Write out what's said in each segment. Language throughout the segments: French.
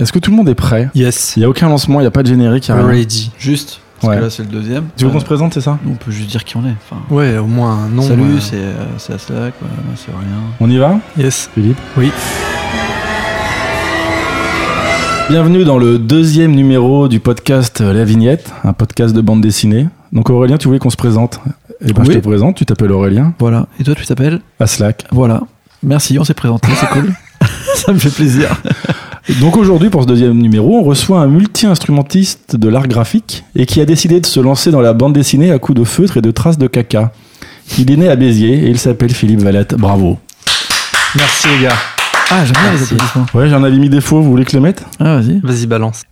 Est-ce que tout le monde est prêt Yes. Il n'y a aucun lancement, il n'y a pas de générique. y a rien. Ready. Juste, parce Ouais. que là c'est le deuxième. Tu veux qu'on Euh, se présente, c'est ça On peut juste dire qui on est. Enfin, Ouais, au moins un nom. salut, euh, c'est euh, c'est Aslak, ouais, c'est rien. On y va Yes. Philippe Oui. Bienvenue dans le deuxième numéro du podcast euh, La Vignette, un podcast de bande dessinée. Donc Aurélien, tu voulais qu'on se présente Eh ben, je Oui. te présente, tu t'appelles Aurélien, Voilà. Et toi, tu t'appelles à Slack. Voilà. Merci, on s'est présenté, c'est cool. Ça me fait plaisir. Donc aujourd'hui, pour ce deuxième numéro, on reçoit un multi-instrumentiste de l'art graphique et qui a décidé de se lancer dans la bande dessinée à coups de feutre et de traces de caca. Il est né à Béziers et il s'appelle Philippe Valette. Bravo. Merci les gars. Ah, j'aime bien les applaudissements. Ouais, j'en avais mis des faux, vous voulez que je les mette? Ah, vas-y. Vas-y, balance.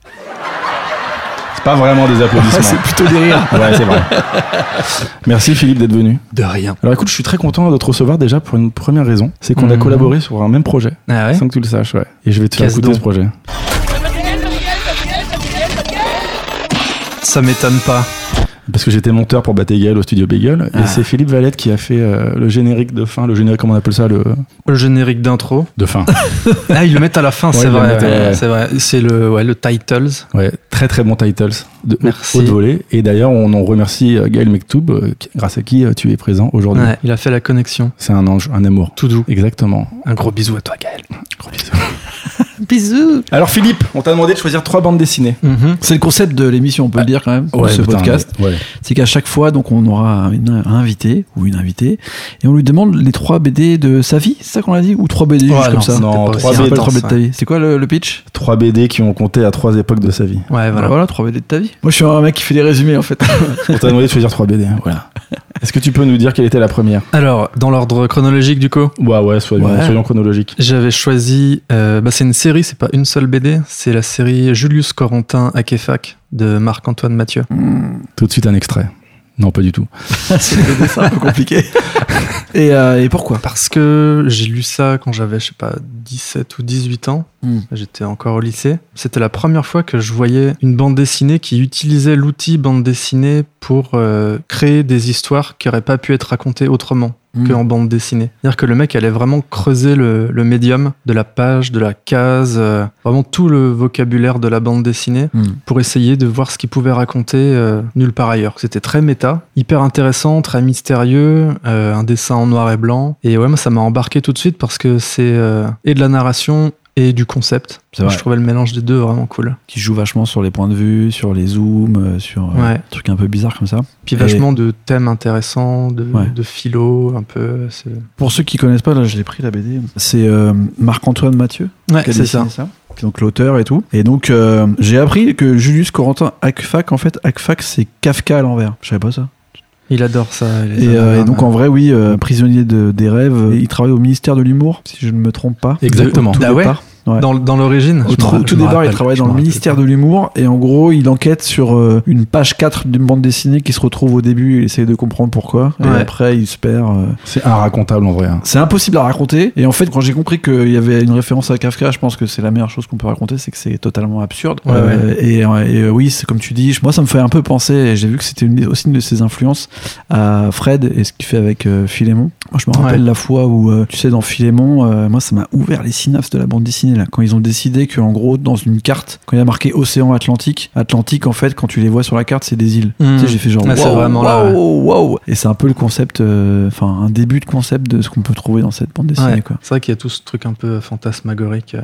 C'est pas vraiment des applaudissements. c'est plutôt des rires. Ouais, c'est vrai. Merci Philippe d'être venu. De rien. Alors écoute, je suis très content de te recevoir déjà pour une première raison. C'est qu'on a Mhm. collaboré sur un même projet. Ah ouais Sans que tu le saches, ouais. Et je vais te faire écouter ce projet. Ça m'étonne pas. Parce que j'étais monteur pour Batégal au studio Bagel. Ah. Et c'est Philippe Valette qui a fait euh, le générique de fin. Le générique, comment on appelle ça le... Le générique d'intro. De fin. Ah, ils le mettent à la fin, Ouais, c'est vrai. C'est vrai. C'est le, ouais, le titles. Ouais, très très bon titles. De Merci. haute volée. Et d'ailleurs, on en remercie euh, Gaël Mektoub, euh, grâce à qui tu es présent aujourd'hui. Ouais, il a fait la connexion. C'est un ange, un amour. Tout doux. Exactement. Un gros bisou à toi, Gaël. Gros bisous. Bisous. Alors Philippe, on t'a demandé de choisir trois bandes dessinées. Mhm. C'est le concept de l'émission, on peut le dire quand même, de ce putain, podcast. Ouais. C'est qu'à chaque fois, donc, on aura un invité ou une invitée et on lui demande les trois BD de sa vie, c'est ça qu'on a dit Ou trois BD Ouais, juste non, comme ça Non, trois BD, de ta vie. C'est quoi le, le pitch? Trois BD qui ont compté à trois époques de sa vie. Ouais, Voilà, voilà. trois BD de ta vie. Moi, je suis un mec qui fait des résumés en fait. On t'a demandé de choisir trois BD. Voilà. Est-ce que tu peux nous dire quelle était la première Alors, dans l'ordre chronologique, du coup, Ouais, ouais, soyons, Ouais. soyons chronologiques. j'avais choisi. euh, bah, c'est une série, c'est pas une seule BD. C'est la série Julius Corentin Akefac de Marc-Antoine Mathieu. Tout de suite un extrait. Non, pas du tout. c'est un peu compliqué. et, euh, et pourquoi? Parce que j'ai lu ça quand j'avais, je sais pas, 17 ou 18 ans. Hmm. J'étais encore au lycée. C'était la première fois que je voyais une bande dessinée qui utilisait l'outil bande dessinée pour euh, créer des histoires qui n'auraient pas pu être racontées autrement Hmm. que en bande dessinée. C'est-à-dire que le mec allait vraiment creuser le, le médium de la page, de la case, euh, vraiment tout le vocabulaire de la bande dessinée Hmm. pour essayer de voir ce qu'il pouvait raconter euh, nulle part ailleurs. C'était très méta, hyper intéressant, très mystérieux, euh, un dessin en noir et blanc. Et ouais, moi ça m'a embarqué tout de suite parce que c'est et de la narration et du concept. Vrai. Je trouvais le mélange des deux vraiment cool. Qui joue vachement sur les points de vue, sur les zooms, euh, sur euh, des trucs un peu bizarres comme ça. Puis Et- vachement de thèmes intéressants, de, Ouais. de philo, un peu. Pour ceux qui connaissent pas, là je l'ai pris la BD. C'est euh, Marc-Antoine Mathieu Ouais, c'est ça. ça. Donc l'auteur et tout. Et donc euh, j'ai appris que Julius Corentin Akfak, en fait, Akfak c'est Kafka à l'envers. Je savais pas ça. Il adore ça. les Et, euh, et donc en vrai, oui, euh, prisonnier de, des rêves. Et il travaille au ministère de l'humour, si je ne me trompe pas. Exactement. Tout Ah ouais départ. Ouais. Dans, dans l'origine Au tout, tout départ, il travaille dans le ministère pas. de l'humour et en gros, il enquête sur euh, une page 4 d'une bande dessinée qui se retrouve au début. Il essaye de comprendre pourquoi. Et Ouais. après, il se perd. euh. C'est inracontable en vrai. hein. C'est impossible à raconter. Et en fait, quand j'ai compris qu'il y avait une référence à Kafka, je pense que c'est la meilleure chose qu'on peut raconter, c'est que c'est totalement absurde. Ouais, Euh, Et, euh, et, euh, oui, c'est comme tu dis, moi ça me fait un peu penser, et j'ai vu que c'était aussi une de ses influences, à Fred et ce qu'il fait avec euh, Philémon. Moi je me rappelle Ouais. la fois où, euh, tu sais, dans Philémon, euh, moi ça m'a ouvert les synapses de la bande dessinée, quand ils ont décidé qu'en gros, dans une carte, quand il y a marqué Océan Atlantique, Atlantique en fait, quand tu les vois sur la carte, c'est des îles. Hmm. Tu sais, j'ai fait genre, c'est wow, vraiment là, ouais. wow, wow. Et c'est un peu le concept, euh, enfin, un début de concept de ce qu'on peut trouver dans cette bande dessinée, Ouais. C'est vrai qu'il y a tout ce truc un peu fantasmagorique euh,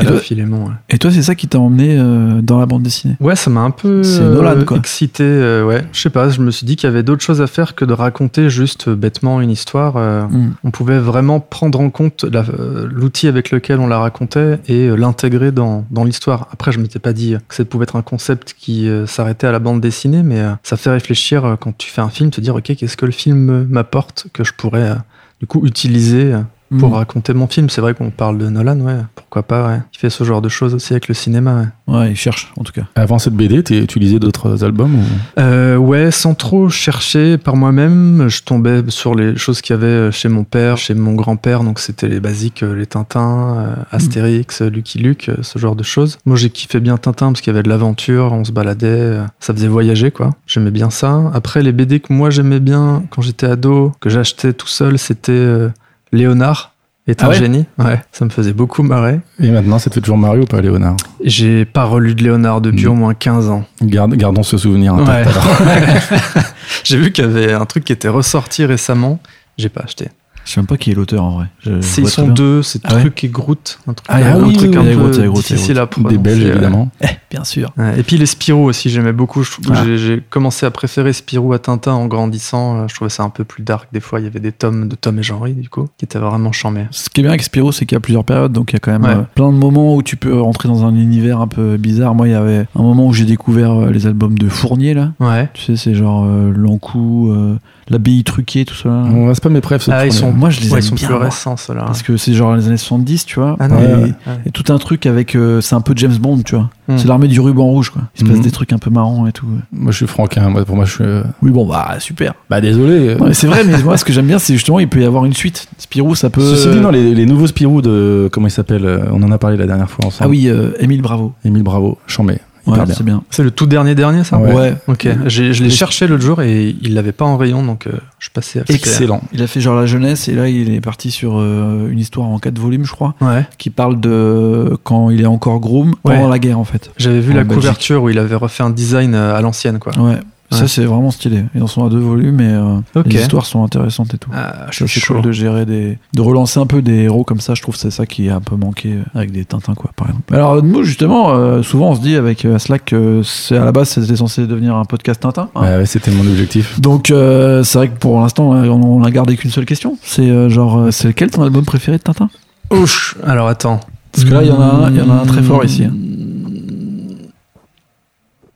Et toi- ouais. Et toi, c'est ça qui t'a emmené euh, dans la bande dessinée? Ouais, ça m'a un peu C'est euh, Nolan, quoi. excité. euh, ouais, je sais pas, je me suis dit qu'il y avait d'autres choses à faire que de raconter juste euh, bêtement une histoire. euh, Hmm. On pouvait vraiment prendre en compte la- euh, l'outil avec lequel on la racontait et euh, l'intégrer dans, dans l'histoire. Après, je m'étais pas dit que ça pouvait être un concept qui euh, s'arrêtait à la bande dessinée, mais euh, ça fait réfléchir euh, quand tu fais un film, te dire, ok, qu'est-ce que le film m'apporte que je pourrais euh, du coup utiliser euh, pour Hmm. raconter mon film. C'est vrai qu'on parle de Nolan, ouais, pourquoi pas, ouais. Il fait ce genre de choses aussi avec le cinéma, ouais. Ouais, il cherche, en tout cas. Avant cette BD, t'es- tu lisais d'autres albums ou... Euh, ouais, sans trop chercher par moi-même, je tombais sur les choses qu'il y avait chez mon père, chez mon grand-père, donc c'était les basiques, euh, les Tintins, euh, Astérix, euh, Lucky Luke, euh, ce genre de choses. Moi j'ai kiffé bien Tintin parce qu'il y avait de l'aventure, on se baladait, euh, ça faisait voyager quoi. J'aimais bien ça. Après les BD que moi j'aimais bien quand j'étais ado, que j'achetais tout seul, c'était euh, Léonard est Ah un ouais génie. Ouais, ça me faisait beaucoup marrer. Et maintenant, fait toujours Mario ou pas, Léonard? J'ai pas relu de Léonard depuis Mm. au moins 15 ans. Garde- Gardons ce souvenir intact. Ouais. J'ai vu qu'il y avait un truc qui était ressorti récemment. J'ai pas acheté. Je sais même pas qui est l'auteur en vrai. Je- je ils sont deux, c'est Ah ouais Truc et Groot. Un truc, Ah, il y a un truc oui, un peu Groot, difficile à prononcer. Des Belges, ouais. évidemment. Eh, bien sûr. Ouais, Et puis les Spirou aussi, j'aimais beaucoup. Ah. j'ai- commencé à préférer Spirou à Tintin en grandissant. Euh, Je trouvais ça un peu plus dark. Des fois, il y avait des tomes de Tom et Jean-Ry, du coup, qui étaient vraiment charmés. Ce qui est bien avec Spyro, c'est qu'il y a plusieurs périodes, donc il y a quand même Ouais. euh, plein de moments où tu peux rentrer dans un univers un peu bizarre. Moi, il y avait un moment où j'ai découvert euh, les albums de Fournier, là. Ouais. Tu sais, c'est genre euh, L'Encou, euh, L'Abbaye truquée, tout ça. là. On reste pas mes préfs. Ah, ils premier. sont, Moi, je les ouais, aime ils sont bien, plus récents, ceux-là. Parce que c'est genre les années 70, tu vois. Ah non, et, ouais, ouais. et tout un truc avec. euh, c'est un peu James Bond, tu vois. Hmm. C'est l'armée du ruban rouge, quoi. Il se passe Mhm. des trucs un peu marrants et tout. Moi, je suis franquin. Moi, pour moi, je suis. euh, Oui, bon, bah, super. Bah, désolé. Non, mais c'est vrai, mais moi, ce que j'aime bien, c'est justement, il peut y avoir une suite. Spirou, ça peut. Ceci dit, non, les, les nouveaux Spirou de. Comment il s'appelle euh, On en a parlé la dernière fois ensemble. Ah oui, euh, Émile Bravo. Émile Bravo. Chambé. Ouais, c'est bien. C'est le tout dernier dernier, ça Ouais. Ouais. Ok. Je l'ai cherché l'autre jour et il l'avait pas en rayon, donc euh, je passais à Excellent. Il a fait genre la jeunesse et là, il est parti sur euh, une histoire en quatre volumes, je crois, Ouais. qui parle de quand il est encore groom pendant la guerre, en fait. J'avais vu En la Belgique. couverture où il avait refait un design euh, à l'ancienne, quoi. Ouais. Ça, c'est vraiment stylé. Ils en sont à deux volumes et euh, les histoires sont intéressantes et tout. Ah, je suis c'est chaud. cool de gérer des. de relancer un peu des héros comme ça. Je trouve que c'est ça qui a un peu manqué avec des Tintins, quoi, par exemple. Alors, nous, justement, euh, souvent, on se dit avec euh, Slack que c'est à la base, c'était censé devenir un podcast Tintin. hein. Ouais, ouais, c'était mon objectif. Donc, euh, c'est vrai que pour l'instant, on n'a gardé qu'une seule question. C'est euh, genre, euh, c'est lequel ton album préféré de Tintin? Ouch. Alors attends. Parce que là, il y en a un- il y en a un très fort ici, hein.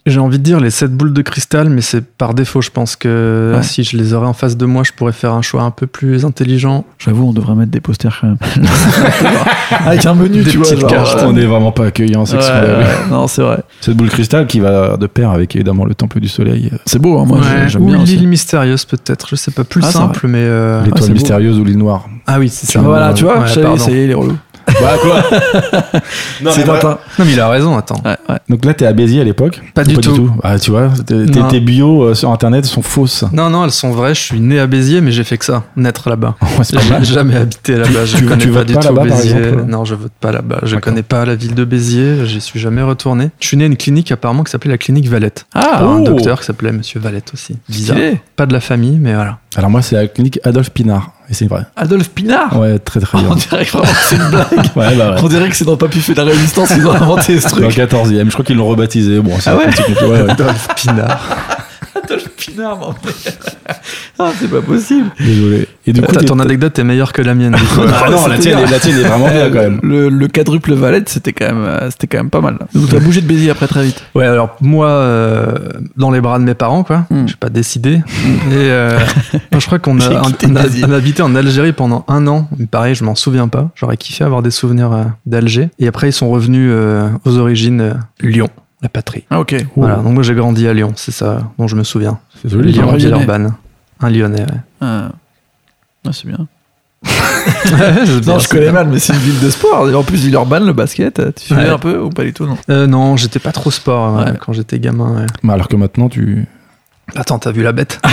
J'ai envie de dire les 7 boules de cristal, mais c'est par défaut. Je pense que Ouais. si je les aurais en face de moi, je pourrais faire un choix un peu plus intelligent. J'avoue, on devrait mettre des posters quand même. avec un menu, Des tu vois. genre, cartes. euh, On est vraiment pas accueillant, c'est a vu. ouais, non, c'est vrai. Cette boule cristal qui va de pair avec évidemment le temple du soleil, euh, C'est beau, hein, moi, Ouais. j'aime Ou bien. aussi. l'île mystérieuse, peut-être. Je sais pas, plus Ah, c'est simple, mais. euh, l'étoile c'est beau. mystérieuse ou l'île noire. Ah oui, c'est ça. Voilà, tu vois, Ouais, je savais, pardon. ça y est, les relous. Bah quoi Non, C'est. Tintin. Non, mais il a raison, attends. Ouais, ouais. Donc là, t'es à Béziers à l'époque Pas Ou du tout. Ah, tu vois, tes, tes- Non. tes bios euh, sur internet sont fausses. Non, non, elles sont vraies. Je suis né à Béziers, mais j'ai fait que ça, naître là-bas. Ouais, c'est pas J'ai mal. jamais habité là-bas. Je tu- connais tu pas votes du pas tout là-bas, par Béziers. exemple Non, je vote pas là-bas. Je D'accord. connais pas la ville de Béziers. J'y suis jamais retourné. Je suis né à une clinique apparemment qui s'appelait la clinique Valette. Ah, Par un oh. docteur qui s'appelait Monsieur Valette aussi. Bizarre. stylé. Pas de la famille, mais voilà. Alors moi, c'est la clinique Adolphe Pinard. Et c'est vrai. Adolphe Pinard Ouais, très très bien. On dirait que vraiment que c'est une blague. Ouais, bah ouais. On dirait que c'est dans Papy fait de la résistance qu'ils ont inventé ce Dans le truc. 14e, je crois qu'ils l'ont rebaptisé. Bon, c'est Ah ouais un petit peu- ouais, ouais. Adolphe Pinard. Adolphe Pinard, mon Ah, c'est pas possible. Désolé. Et du coup, Ta- t'es- ton anecdote est meilleure que la mienne. du coup. Ah non, la tienne, est- la tienne est vraiment bien quand même. Le, le quadruple Valette, c'était quand même, euh, c'était quand même pas mal. Donc t'as bougé de Béziers après très vite. Ouais, alors moi, euh, dans les bras de mes parents, quoi. Hmm. J'ai pas décidé. Et euh, moi, je crois qu'on a, quitté on a, Béziers. on a habité en Algérie pendant un an. Mais pareil, je m'en souviens pas. J'aurais kiffé avoir des souvenirs euh, d'Alger. Et après, ils sont revenus euh, aux origines euh, Lyon, la patrie. Ah, ok. Voilà, donc moi j'ai grandi à Lyon, c'est ça dont je me souviens. C'est joli. Lyon. Lyon, un Lyonnais. Villeurbanne. Un Lyonnais, ouais. Ah, Ah, c'est bien. Non, je connais bien. mal, mais c'est une ville de sport. Et en plus, Villeurbanne, le basket, tu suivais Ouais. un peu ou pas du tout, non? Euh, non, j'étais pas trop sport ouais, Ouais. quand j'étais gamin. ouais. Mais alors que maintenant, tu. Attends, t'as vu la bête?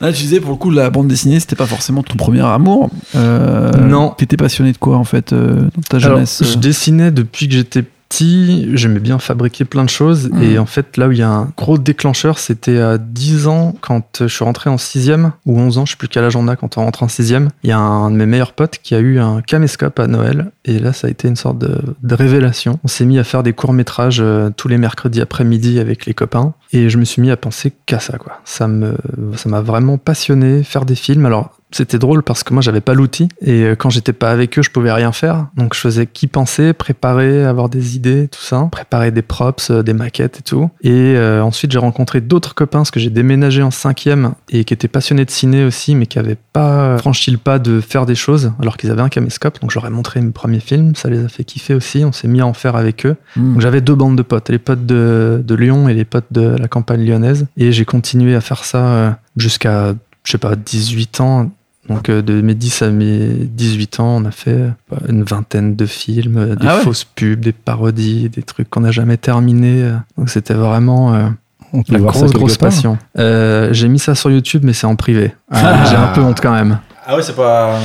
Là, tu disais, pour le coup, la bande dessinée, c'était pas forcément ton premier amour. Euh, Non. T'étais passionné de quoi, en fait, euh, dans ta Alors, jeunesse je euh dessinais depuis que j'étais petit, j'aimais bien fabriquer plein de choses. Mhm. Et en fait, là où il y a un gros déclencheur, c'était à 10 ans, quand je suis rentré en 6 ou 11 ans, je sais plus quel âge on a quand on rentre en 6 Il y a un de mes meilleurs potes qui a eu un caméscope à Noël. Et là, ça a été une sorte de, de révélation. On s'est mis à faire des courts-métrages euh, tous les mercredis après-midi avec les copains. Et je me suis mis à penser qu'à ça, quoi. Ça me, ça m'a vraiment passionné, faire des films. Alors, c'était drôle parce que moi j'avais pas l'outil et euh, quand j'étais pas avec eux je pouvais rien faire donc je faisais qu'y penser préparer avoir des idées tout ça préparer des props euh, des maquettes et tout et euh, ensuite j'ai rencontré d'autres copains parce que j'ai déménagé en cinquième et qui étaient passionnés de ciné aussi mais qui avaient pas franchi le pas de faire des choses alors qu'ils avaient un caméscope donc j'aurais montré mes premiers films ça les a fait kiffer aussi on s'est mis à en faire avec eux Hmm. donc j'avais deux bandes de potes, les potes de, de Lyon et les potes de la campagne lyonnaise. Et j'ai continué à faire ça jusqu'à, je sais pas, 18 ans. Donc euh, de mes 10 à mes 18 ans, on a fait euh, une vingtaine de films, euh, des Ah ouais. fausses pubs, des parodies, des trucs qu'on n'a jamais terminés. euh. Donc c'était vraiment euh, On peut la grosse, grosse passion. Euh, j'ai mis ça sur YouTube, mais c'est en privé. Ah. J'ai un peu honte quand même. Ah ouais, c'est pas.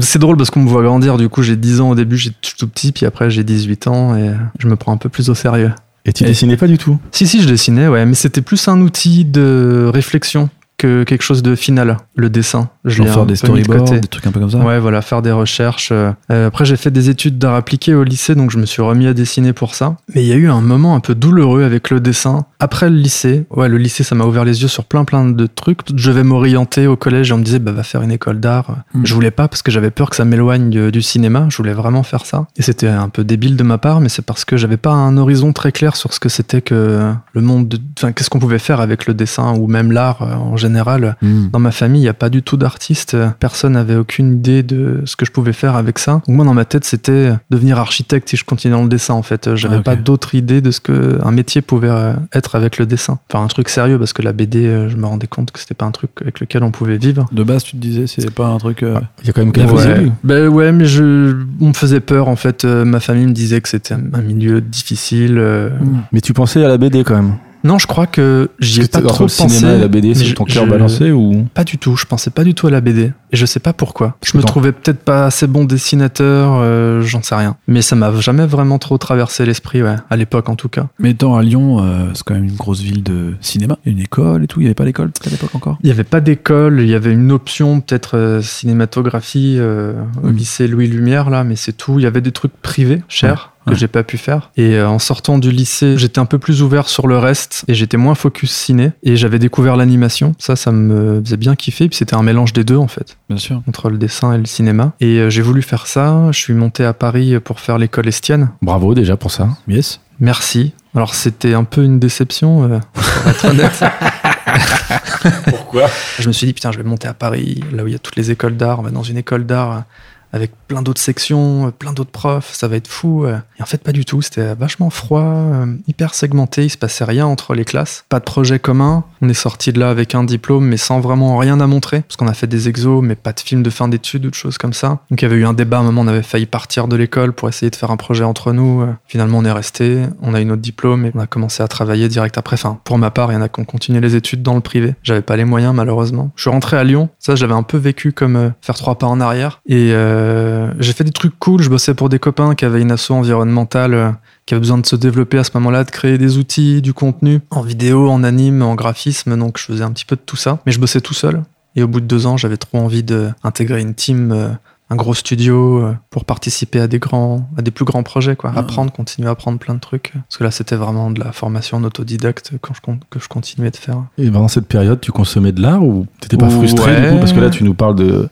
C'est drôle parce qu'on me voit grandir, du coup j'ai 10 ans au début, j'étais tout petit, puis après j'ai 18 ans et je me prends un peu plus au sérieux. Et tu dessinais pas du tout? Si, si, je dessinais, ouais, mais c'était plus un outil de réflexion que quelque chose de final, le dessin. Je l'ai faire des de storyboards, côté. des trucs un peu comme ça. Ouais, voilà, faire des recherches. Euh, après, j'ai fait des études d'art appliqué au lycée, donc je me suis remis à dessiner pour ça. Mais il y a eu un moment un peu douloureux avec le dessin. Après le lycée, ouais, le lycée, ça m'a ouvert les yeux sur plein plein de trucs. Je vais m'orienter au collège et on me disait, bah, va faire une école d'art. Mm. Je voulais pas parce que j'avais peur que ça m'éloigne de- du cinéma. Je voulais vraiment faire ça. Et c'était un peu débile de ma part, mais c'est parce que j'avais pas un horizon très clair sur ce que c'était que le monde, de- enfin, qu'est-ce qu'on pouvait faire avec le dessin ou même l'art euh, en général. Hmm. Dans ma famille, il n'y a pas du tout d'artiste. Personne n'avait aucune idée de ce que je pouvais faire avec ça. Donc moi, dans ma tête, c'était devenir architecte si je continuais dans le dessin. En fait, j'avais Ah, pas d'autre idée de ce que un métier pouvait euh, être avec le dessin. Enfin, un truc sérieux parce que la BD, euh, je me rendais compte que c'était pas un truc avec lequel on pouvait vivre. De base, tu te disais, c'est pas un truc. euh, Il y a quand même quelques Ouais. élus. Ben ouais, mais je, on me faisait peur en fait. Ma famille me disait que c'était un milieu difficile. hmm. Mais tu pensais à la BD quand même Non, je crois que j'y ai pas trop le cinéma pensé. et la BD, c'est ton cœur balancé ou Pas du tout, je pensais pas du tout à la BD. Et je sais pas pourquoi. Je me trouvais peut-être pas assez bon dessinateur, euh, j'en sais rien. Mais ça m'a jamais vraiment trop traversé l'esprit, ouais, à l'époque en tout cas. Mais étant à Lyon, euh, c'est quand même une grosse ville de cinéma. Il y a une école et tout. Il n'y avait pas d'école à l'époque encore? Il n'y avait pas d'école, il y avait une option peut-être euh, cinématographie au Mm. lycée Louis Lumière, là, mais c'est tout. Il y avait des trucs privés, chers. Ouais, que ouais. j'ai pas pu faire et euh, en sortant du lycée j'étais un peu plus ouvert sur le reste et j'étais moins focus ciné et j'avais découvert l'animation ça ça me faisait bien kiffer puis c'était un mélange des deux en fait Bien sûr. entre le dessin et le cinéma. Et euh, j'ai voulu faire ça. Je suis monté à Paris pour faire l'école Estienne. Bravo déjà pour ça. Yes. Merci. Alors c'était un peu une déception, euh, pour être honnête. Pourquoi? Je me suis dit, putain, je vais monter à Paris, là où il y a toutes les écoles d'art. On va dans une école d'art avec plein d'autres sections, euh, plein d'autres profs. Ça va être fou. euh. Et en fait, pas du tout. C'était vachement froid, euh, hyper segmenté. Il se passait rien entre les classes. Pas de projet commun. On est sorti de là avec un diplôme, mais sans vraiment rien à montrer. Parce qu'on a fait des exos, mais pas de film de fin d'études ou de choses comme ça. Donc il y avait eu un débat. À un moment, on avait failli partir de l'école pour essayer de faire un projet entre nous. Euh, Finalement, on est resté. On a eu notre diplôme et on a commencé à travailler direct après. Enfin, pour ma part, il y en a qui ont continué les études dans le privé. J'avais pas les moyens, malheureusement. Je suis rentré à Lyon. Ça, j'avais un peu vécu comme euh, faire trois pas en arrière. Et euh, j'ai fait des trucs cool. Je bossais pour des copains qui avaient une asso environnementale. Qui avait besoin de se développer à ce moment-là, de créer des outils, du contenu, en vidéo, en anime, en graphisme, donc je faisais un petit peu de tout ça. Mais je bossais tout seul. Et au bout de deux ans, j'avais trop envie d'intégrer une team, euh, un gros studio, euh, pour participer à des grands, à des plus grands projets, quoi. Ah. Apprendre, continuer à apprendre plein de trucs. Parce que là, c'était vraiment de la formation en autodidacte quand je, que je continuais de faire. Et pendant cette période, tu consommais de l'art ou t'étais pas Ouais. frustré du coup? Parce que là, tu nous parles de,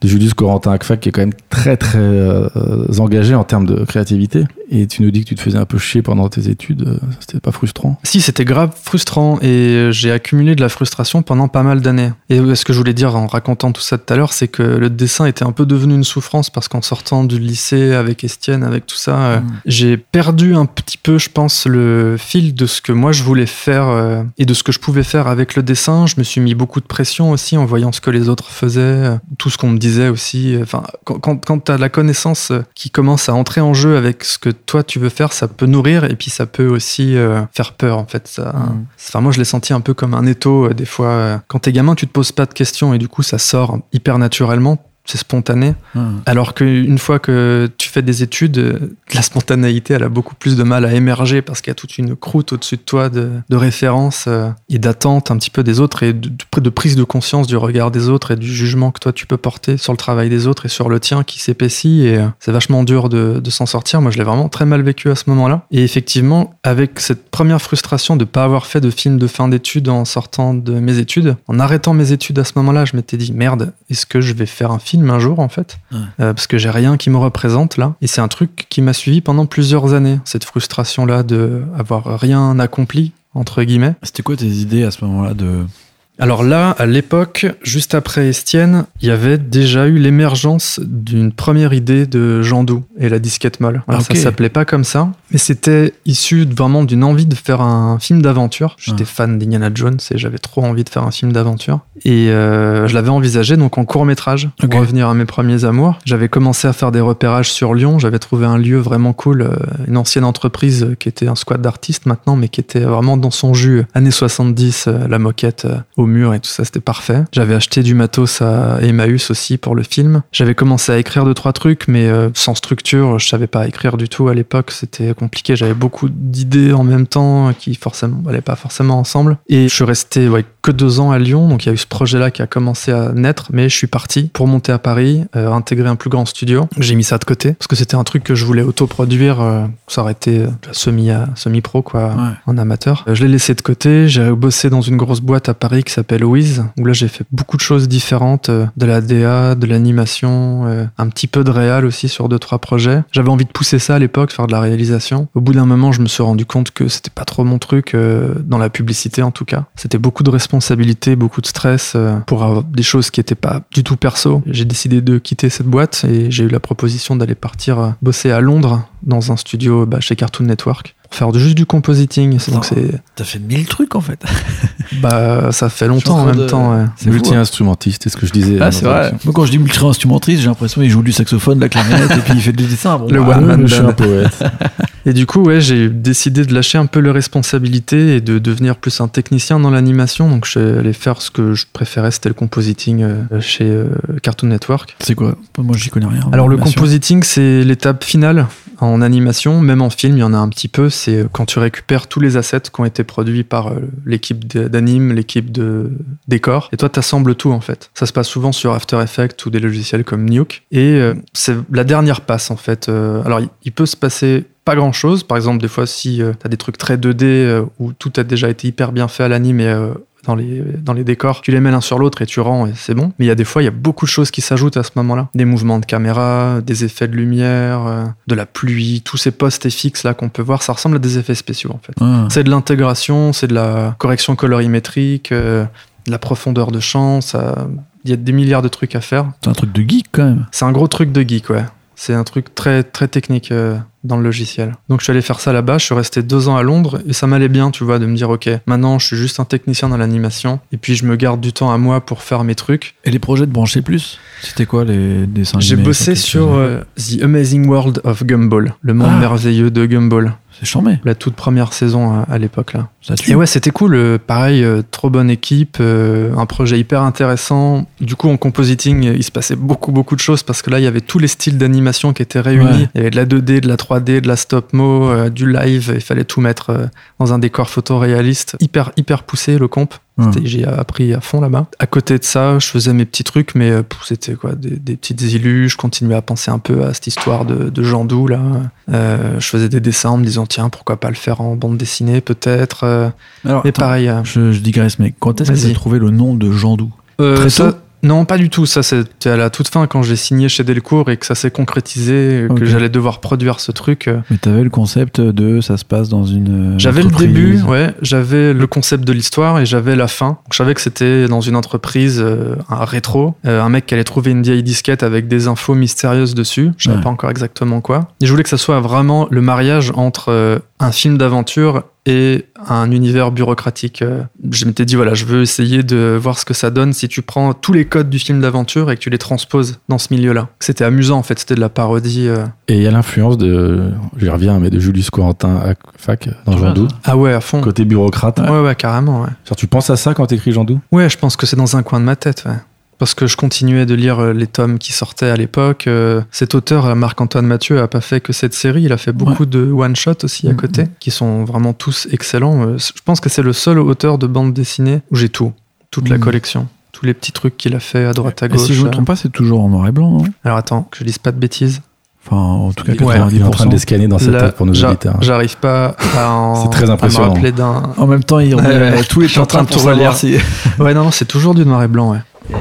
de Julius Corentin Akfak qui est quand même très très euh, engagé en termes de créativité. Et tu nous dis que tu te faisais un peu chier pendant tes études. euh, C'était pas frustrant Si, c'était grave frustrant et j'ai accumulé de la frustration pendant pas mal d'années. Et ce que je voulais dire en racontant tout ça tout à l'heure, c'est que le dessin était un peu devenu une souffrance parce qu'en sortant du lycée avec Estienne, avec tout ça, euh, Mm. j'ai perdu un petit peu, je pense, le fil de ce que moi je voulais faire euh, et de ce que je pouvais faire avec le dessin. Je me suis mis beaucoup de pression aussi en voyant ce que les autres faisaient, euh, tout ce qu'on me disait aussi. Enfin, quand, quand, quand tu as la connaissance euh, qui commence à entrer en jeu avec ce que toi tu veux faire, ça peut nourrir et puis ça peut aussi euh, faire peur en fait. Ça, Mm. Enfin, moi je l'ai senti un peu comme un étau euh, des fois. euh, Quand t'es gamin, tu te poses pas de questions et du coup ça sort hyper naturellement. C'est spontané. Ah. Alors qu'une fois que tu fais des études, euh, la spontanéité, elle a beaucoup plus de mal à émerger parce qu'il y a toute une croûte au-dessus de toi de, de références euh, et d'attente un petit peu des autres et de, prise de conscience du regard des autres et du jugement que toi tu peux porter sur le travail des autres et sur le tien qui s'épaissit. Et euh, c'est vachement dur de, de s'en sortir. Moi, je l'ai vraiment très mal vécu à ce moment-là. Et effectivement, avec cette première frustration de pas avoir fait de film de fin d'études en sortant de mes études, en arrêtant mes études à ce moment-là, je m'étais dit merde, est-ce que je vais faire un film un jour en fait Ouais. Euh, Parce que j'ai rien qui me représente là. Et c'est un truc qui m'a suivi pendant plusieurs années, cette frustration-là de avoir rien accompli entre guillemets. C'était quoi tes idées à ce moment-là de Alors là, à l'époque, juste après Estienne, il y avait déjà eu l'émergence d'une première idée de Jean Doux et la disquette molle. Alors Ok. ça s'appelait pas comme ça, mais c'était issu vraiment d'une envie de faire un film d'aventure. J'étais Ouais. fan d'Indiana Jones et j'avais trop envie de faire un film d'aventure. Et euh, je l'avais envisagé donc en court métrage pour revenir à mes premiers amours. J'avais commencé à faire des repérages sur Lyon. J'avais trouvé un lieu vraiment cool, euh, une ancienne entreprise euh, qui était un squad d'artistes maintenant, mais qui était vraiment dans son jus. Années 70, euh, la moquette au murs et tout ça, c'était parfait. J'avais acheté du matos à Emmaüs aussi pour le film. J'avais commencé à écrire deux trois trucs, mais euh, sans structure, je savais pas écrire du tout à l'époque. C'était compliqué. J'avais beaucoup d'idées en même temps qui forcément n'allaient pas forcément ensemble. Et je suis resté ouais, que deux ans à Lyon, donc il y a eu ce projet-là qui a commencé à naître. Mais je suis parti pour monter à Paris, euh, intégrer un plus grand studio. J'ai mis ça de côté parce que c'était un truc que je voulais autoproduire. euh, ça aurait été euh, semi semi pro quoi, Ouais. en amateur. Euh, Je l'ai laissé de côté. J'ai bossé dans une grosse boîte à Paris qui s'appelle Wiz, où là j'ai fait beaucoup de choses différentes, de la DA, de l'animation, un petit peu de réal aussi sur deux trois projets. J'avais envie de pousser ça à l'époque, faire de la réalisation. Au bout d'un moment, je me suis rendu compte que c'était pas trop mon truc dans la publicité en tout cas. C'était beaucoup de beaucoup de stress euh, pour des choses qui étaient pas du tout perso. J'ai décidé de quitter cette boîte et j'ai eu la proposition d'aller partir euh, bosser à Londres dans un studio bah, chez Cartoon Network pour faire juste du compositing. Donc Non. c'est T'as fait mille trucs en fait. bah ça fait longtemps en même de- temps. ouais. C'est hein. Multi-instrumentiste, c'est ce que je disais. Ah, c'est vrai. Moi, quand je dis multi-instrumentiste, j'ai l'impression qu'il joue du saxophone, de la clarinette, et puis il fait des dessins. Bon, Le bah, one man je suis band. un poète. Et du coup, ouais, j'ai décidé de lâcher un peu les responsabilités et de devenir plus un technicien dans l'animation. Donc, je suis allé faire ce que je préférais, c'était le compositing euh, chez euh, Cartoon Network. C'est quoi? Moi, j'y connais rien. Alors, le compositing, c'est l'étape finale en animation, même en film, il y en a un petit peu. C'est quand tu récupères tous les assets qui ont été produits par euh, l'équipe d'anime, l'équipe de décor, et toi, t'assembles tout en fait. Ça se passe souvent sur After Effects ou des logiciels comme Nuke, et euh, c'est la dernière passe en fait. Euh, alors, il- peut se passer pas grand chose. Par exemple, des fois, si tu as des trucs très 2D euh, où tout a déjà été hyper bien fait à l'anime et euh, dans les, dans les décors, tu les mets l'un sur l'autre et tu rends et c'est bon. Mais il y a des fois, il y a beaucoup de choses qui s'ajoutent à ce moment-là. Des mouvements de caméra, des effets de lumière, euh, de la pluie, tous ces postes et fixes là qu'on peut voir, ça ressemble à des effets spéciaux en fait. Ah. C'est de l'intégration, c'est de la correction colorimétrique, euh, de la profondeur de champ, ça... Il y a des milliards de trucs à faire. C'est un truc de geek quand même. C'est un gros truc de geek, ouais. C'est un truc très très technique euh, dans le logiciel. Donc je suis allé faire ça là-bas, je suis resté deux ans à Londres et ça m'allait bien, tu vois, de me dire ok, maintenant je suis juste un technicien dans l'animation et puis je me garde du temps à moi pour faire mes trucs. Et les projets de brancher plus? C'était quoi les dessins J'ai bossé sur euh, The Amazing World of Gumball, le monde Ah. merveilleux de Gumball, C'est charmé. la toute première saison à, à l'époque là. Ça tue. Et ouais, c'était cool. euh, pareil, euh, trop bonne équipe, euh, un projet hyper intéressant. Du coup, en compositing, il se passait beaucoup, beaucoup de choses parce que là, il y avait tous les styles d'animation qui étaient réunis. Ouais. Il y avait de la 2D, de la 3D, de la stop-mo, euh, du live. Il fallait tout mettre dans un décor photoréaliste. Hyper, hyper poussé, le comp. J'ai appris à fond là-bas. À côté de ça, je faisais mes petits trucs, mais euh, c'était quoi des, des petites illus. Je continuais à penser un peu à cette histoire de, de Jean Doux, là. Euh, je faisais des dessins en me disant, tiens, pourquoi pas le faire en bande dessinée, peut-être. euh, Alors, attends, pareil. je, je digresse, mais quand est-ce que tu as trouvé le nom de Jean Doux? Euh, Très ça- tôt? Non, pas du tout. Ça, c'était à la toute fin quand j'ai signé chez Delcourt et que ça s'est concrétisé, que j'allais devoir produire ce truc. euh, Mais t'avais le concept de ça se passe dans une. euh, J'avais le début, ouais, j'avais le concept de l'histoire et j'avais la fin. Donc, je savais que c'était dans une entreprise, euh, un rétro, euh, un mec qui allait trouver une vieille disquette avec des infos mystérieuses dessus. Je savais Ouais. pas encore exactement quoi. Et je voulais que ça soit vraiment le mariage entre euh, un film d'aventure et un univers bureaucratique. Euh, Je m'étais dit, voilà, je veux essayer de voir ce que ça donne si tu prends tous les codes du film d'aventure et que tu les transposes dans ce milieu-là. C'était amusant, en fait, c'était de la parodie. euh. Et il y a l'influence de, j'y reviens, mais de Julius Corentin à fac dans Jean Doux. Ah ouais, à fond. Côté bureaucrate. Ouais, ouais, carrément, ouais. Genre, tu penses à ça quand t'écris Jean Doux? Ouais, je pense que c'est dans un coin de ma tête, ouais. Parce que je continuais de lire euh, les tomes qui sortaient à l'époque. Euh, Cet auteur, euh, Marc-Antoine Mathieu, a pas fait que cette série. Il a fait beaucoup de one-shot aussi à Mhm. côté, qui sont vraiment tous excellents. Je pense que c'est le seul auteur de bande dessinée où j'ai tout, toute la Mhm. collection. Tous les petits trucs qu'il a fait à droite à Et gauche. si je me euh. trompe pas, c'est toujours en noir et blanc, non? Alors attends, que je dise pas de bêtises. Enfin, en tout cas, Il est en- 90%. il est en train de les scanner dans sa tête pour j'a- auditeurs. J'arrive pas à, en- C'est très à impressionnant. me rappeler d'un. En même temps, il remet Ouais, ouais. tous les Je suis en train de tout relire. si- Ouais, non, non, c'est toujours du noir et blanc, ouais.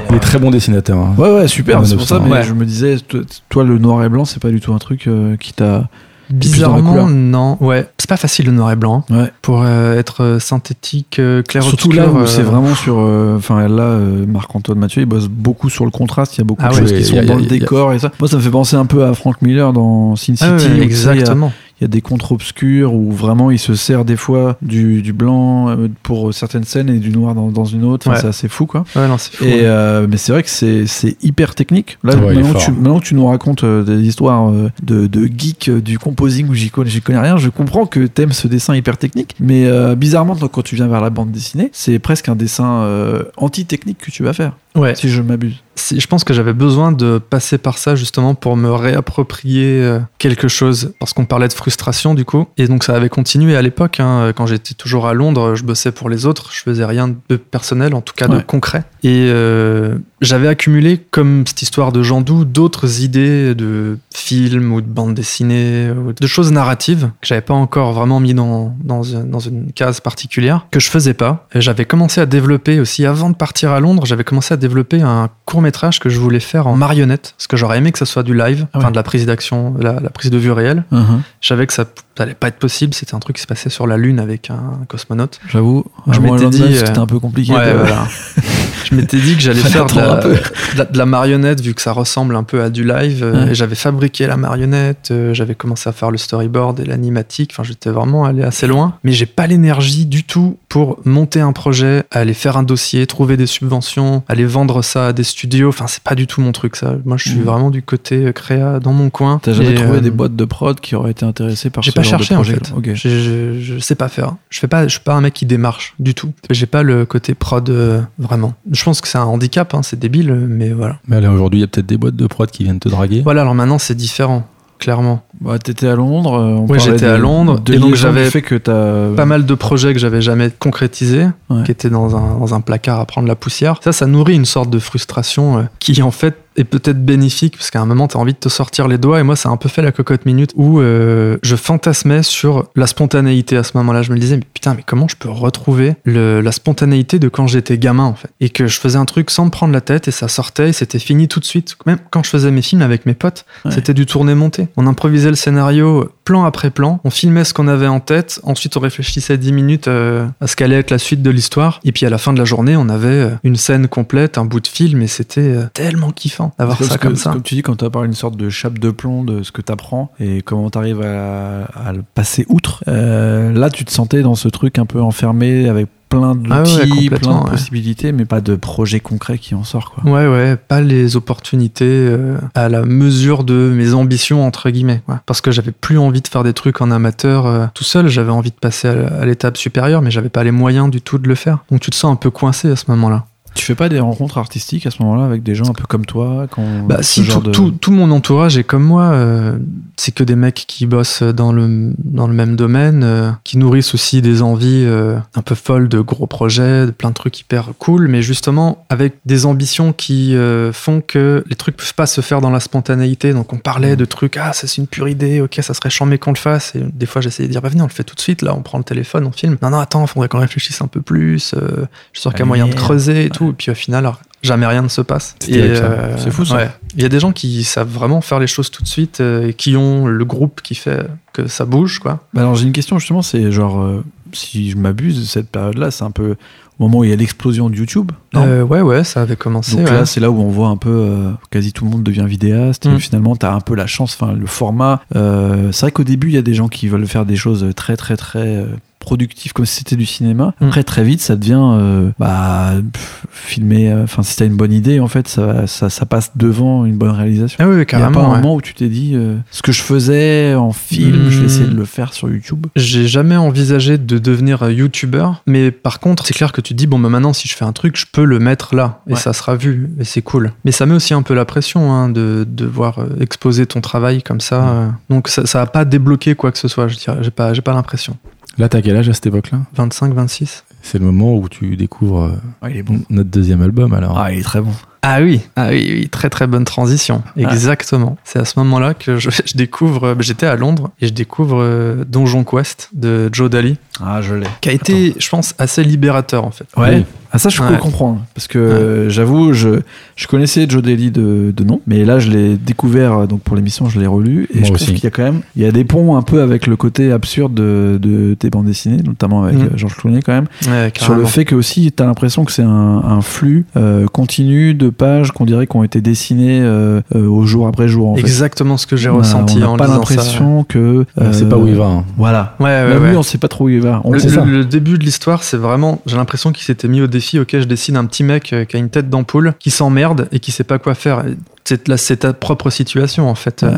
Il est très bon dessinateur. hein. Ouais, ouais, super. Ouais, C'est pour ça, mais ouais. je me disais, toi, toi, le noir et blanc, c'est pas du tout un truc euh, qui t'a. Bizarrement, non. Ouais, c'est pas facile le noir et blanc. hein. Ouais. Pour euh, être euh, synthétique, euh, clair Surtout là où c'est vraiment sur. euh, Enfin, là, euh, Marc-Antoine Mathieu, il bosse beaucoup sur le contraste. Il y a beaucoup Ah de ouais. choses qui sont a- dans le a- décor et ça. Moi, ça me fait penser un peu à Frank Miller dans Sin City. Ah ouais, où, tu sais, il y a- exactement. Il y a des contres obscurs où vraiment il se sert des fois du, du blanc euh, pour certaines scènes et du noir dans, dans une autre. Enfin, Ouais. C'est assez fou, quoi. Ouais, non, c'est fou. Et euh, mais c'est vrai que c'est hyper technique. Là, maintenant, que tu, maintenant que tu nous racontes euh, des histoires de, de geeks euh, du composing où j'y connais, rien, je comprends que t'aimes ce dessin hyper technique. Mais euh, bizarrement, donc, quand tu viens vers la bande dessinée, c'est presque un dessin euh, anti-technique que tu vas faire, Ouais. si je m'abuse. Si- je pense que j'avais besoin de passer par ça justement pour me réapproprier euh, quelque chose parce qu'on parlait de frustration du coup. Et donc ça avait continué à l'époque hein, quand j'étais toujours à Londres je bossais pour les autres. Je faisais rien de personnel en tout cas de concret. Et euh, j'avais accumulé comme cette histoire de Jean Doux d'autres idées de films ou de bandes dessinées de choses narratives que j'avais pas encore vraiment mis dans, dans, une- dans une case particulière que je faisais pas Et j'avais commencé à développer aussi avant de partir à Londres j'avais commencé à développer un court métrage que je voulais faire en marionnette parce que j'aurais aimé que ça soit du live Ah enfin ouais. de la prise d'action la, la prise de vue réelle je savais que ça ça allait pas être possible c'était un truc qui se passait sur la lune avec un cosmonaute J'avoue, Je m'étais dit, euh, c'était un peu compliqué. Ouais, voilà. je m'étais dit que j'allais faire de la, attendre un peu. de la- de la marionnette vu que ça ressemble un peu à du live. euh, Ouais. Et j'avais fabriqué la marionnette, euh, j'avais commencé à faire le storyboard et l'animatique. Enfin, j'étais vraiment allé assez loin. Mais j'ai pas l'énergie du tout pour monter un projet, aller faire un dossier, trouver des subventions, aller vendre ça à des studios. Enfin, c'est pas du tout mon truc, ça. Moi, je suis Mhm. vraiment du côté euh, créa dans mon coin. T'as jamais trouvé euh, des boîtes de prod qui auraient été intéressées par ce j'ai pas genre cherché de en projet fait. Ok. Je, je, je sais pas faire. Je fais pas. Je suis pas un mec qui démarche du tout. J'ai pas le côté prod euh, vraiment. Je pense que c'est un handicap. Hein, c'est débile, mais voilà. Mais là, aujourd'hui, il y a peut-être des boîtes de prod qui viennent te draguer. Voilà. Alors maintenant, c'est différent, clairement. Bah, t'étais à Londres. euh, on j'étais à Londres, De et donc j'avais fait que t'as. Pas mal de projets que j'avais jamais concrétisés, Ouais. qui étaient dans un, dans un placard à prendre la poussière. Ça, ça nourrit une sorte de frustration euh, qui en fait est peut-être bénéfique parce qu'à un moment t'as envie de te sortir les doigts et moi ça a un peu fait la cocotte minute où euh, je fantasmais sur la spontanéité à ce moment-là. Je me disais mais putain mais comment je peux retrouver le- la spontanéité de quand j'étais gamin en fait? Et que je faisais un truc sans me prendre la tête et ça sortait et c'était fini tout de suite. Même quand je faisais mes films avec mes potes Ouais. c'était du tourné monté on improvisait le scénario plan après plan. On filmait ce qu'on avait en tête. Ensuite on réfléchissait 10 minutes euh, à ce qu'allait être la suite de l'histoire. Et puis à la fin de la journée on avait euh, une scène complète un bout de film. Et c'était euh, tellement kiffant d'avoir ça que- comme ça. Comme tu dis, quand tu as parlé d'une sorte de chape de plomb de ce que tu apprends et comment tu arrives à, à le passer outre, euh, là tu te sentais dans ce truc un peu enfermé avec plein d'outils, Ah ouais, complètement, plein de ouais. possibilités, mais pas de projet concret qui en sort. Quoi. Ouais, ouais, pas les opportunités euh, à la mesure de mes ambitions, entre guillemets. quoi. Parce que j'avais plus envie de faire des trucs en amateur euh, tout seul, j'avais envie de passer à, à l'étape supérieure, mais j'avais pas les moyens du tout de le faire. Donc tu te sens un peu coincé à ce moment-là. Tu fais pas des rencontres artistiques à ce moment-là avec des gens un peu comme toi quand Bah, si tout, de- tout, tout mon entourage est comme moi, euh, c'est que des mecs qui bossent dans le, dans le même domaine, euh, qui nourrissent aussi des envies euh, un peu folles de gros projets, de plein de trucs hyper cool, mais justement avec des ambitions qui font que les trucs peuvent pas se faire dans la spontanéité. Donc on parlait de trucs, ah ça c'est une pure idée, ok ça serait chambé qu'on le fasse. Et des fois j'essayais de dire, bah venez on le fait tout de suite, là on prend le téléphone, on filme. Non non attends, faudrait qu'on réfléchisse un peu plus. je suis sûr qu'il y a moyen de creuser et tout. Et puis au final, alors, jamais rien ne se passe. C'est euh, C'est fou, ça. ouais. Il y a des gens qui savent vraiment faire les choses tout de suite euh, et qui ont le groupe qui fait que ça bouge, quoi. Bah alors j'ai une question justement, c'est genre, euh, si je m'abuse, cette période-là, c'est un peu au moment où il y a l'explosion de YouTube. non? Ouais, ouais, ça avait commencé. Donc ouais. là, c'est là où on voit un peu, quasi tout le monde devient vidéaste. Et Mm. finalement, tu as un peu la chance, enfin, le format. c'est vrai qu'au début, il y a des gens qui veulent faire des choses très, très, très productives, comme si c'était du cinéma. Après, très vite, ça devient, euh, bah, pff, filmer. euh, Enfin, si t'as une bonne idée, en fait, ça, ça, ça passe devant une bonne réalisation. Ah oui, oui, Il y a pas carrément. un ouais. moment où tu t'es dit, euh, ce que je faisais en film, je vais essayer de le faire sur YouTube. J'ai jamais envisagé de devenir youtubeur, mais par contre, c'est clair que tu te dis bon, bah maintenant, si je fais un truc, je peux le mettre là et Ouais. ça sera vu et c'est cool. Mais ça met aussi un peu la pression hein, de devoir exposer ton travail comme ça. Mm. euh. Donc ça, ça a pas débloqué quoi que ce soit. Je dirais, j'ai pas, j'ai pas l'impression. Là, t'as quel âge à cette époque-là? 25, 26. C'est le moment où tu découvres euh, Ah, il est bon. notre deuxième album, alors. Ah, il est très bon. Ah oui, ah oui, oui, très très bonne transition. Exactement. C'est à ce moment-là que je, je découvre. euh, J'étais à Londres et je découvre euh, Donjon Quest de Joe Daly, Ah, je l'ai. qui a été, je pense, assez libérateur en fait. Ouais. Ah ça je peux Ouais. comprendre parce que j'avoue je, je connaissais Joe Daly de, de nom mais là je l'ai découvert euh, donc pour l'émission je l'ai relu et Moi je aussi. trouve qu'il y a quand même il y a des ponts un peu avec le côté absurde de, de tes bandes dessinées notamment avec Mm. Georges Clooney quand même Ouais, sur le fait que aussi t'as l'impression que c'est un, un flux euh, continu de pages qu'on dirait qui ont été dessinées euh, euh, au jour après jour en fait. Exactement ce que j'ai a- ressenti on n'a en pas l'impression que On sait euh, pas où il va. hein. voilà Ouais, ouais, même ouais. lui on sait pas trop où il va On- Le, le- le début de l'histoire, c'est vraiment, j'ai l'impression qu'il s'était mis au défi, ok, je dessine un petit mec euh, qui a une tête d'ampoule, qui s'emmerde et qui sait pas quoi faire. C'est ta propre situation en fait. Ouais.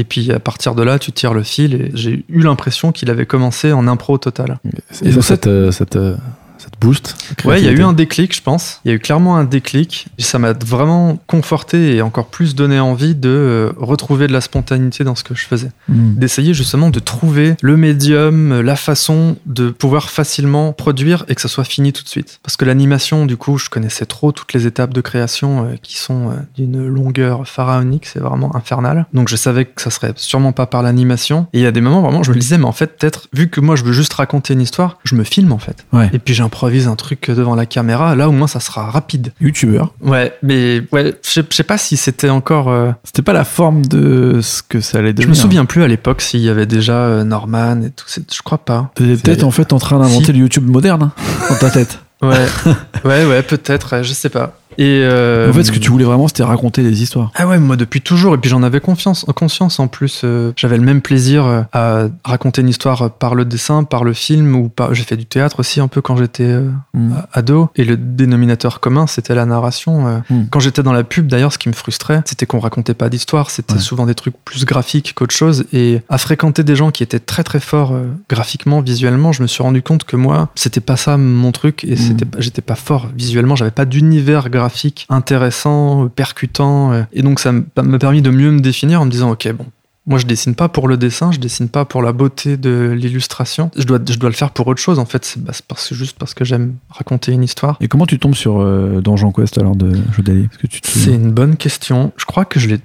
Et puis à partir de là, tu tires le fil et j'ai eu l'impression qu'il avait commencé en impro total. Et ça, ça te, ça te- ça te booste Ouais, il y a eu un déclic, je pense. Il y a eu clairement un déclic. Et ça m'a vraiment conforté et encore plus donné envie de euh, retrouver de la spontanéité dans ce que je faisais. Mm. D'essayer justement de trouver le médium, euh, la façon de pouvoir facilement produire et que ça soit fini tout de suite. Parce que l'animation, du coup, je connaissais trop toutes les étapes de création euh, qui sont d'une longueur pharaonique, c'est vraiment infernal. Donc je savais que ça serait sûrement pas par l'animation. Et il y a des moments vraiment, je me disais, mais en fait, peut-être, vu que moi je veux juste raconter une histoire, je me filme en fait. Ouais. Et puis j'improvise un truc devant la caméra, là au moins ça sera rapide. youtubeur Ouais, mais ouais, je sais- je sais pas si c'était encore. euh, c'était pas la forme de ce que ça allait je devenir me souviens plus à l'époque s'il y avait déjà euh, Norman et tout. c'est- Je crois pas. T'es peut-être en fait en train d'inventer Si. le YouTube moderne hein, dans ta tête. Ouais, ouais, ouais, peut-être, ouais, je sais pas. Et euh, en fait, ce que tu voulais vraiment, c'était raconter des histoires. Ah ouais, moi depuis toujours, et puis j'en avais confiance, conscience en plus. euh, J'avais le même plaisir euh, à raconter une histoire par le dessin, par le film, ou par. J'ai fait du théâtre aussi un peu quand j'étais euh, Mm. ado, et le dénominateur commun, c'était la narration. Mm. Quand j'étais dans la pub, d'ailleurs, ce qui me frustrait, c'était qu'on racontait pas d'histoire, c'était Ouais. souvent des trucs plus graphiques qu'autre chose, et à fréquenter des gens qui étaient très très forts graphiquement, visuellement, je me suis rendu compte que moi, c'était pas ça mon truc, et c'était pas- j'étais pas fort visuellement, j'avais pas d'univers graphique intéressant, euh, percutant, euh, et donc ça m'a permis de mieux me définir en me disant, ok, bon. Moi, je dessine pas pour le dessin, je dessine pas pour la beauté de l'illustration. Je dois, je dois le faire pour autre chose, en fait. C'est bah, parce, juste parce que j'aime raconter une histoire. Et comment tu tombes sur euh, Donjon Quest alors de Jodali? C'est une bonne question. Je crois que je l'ai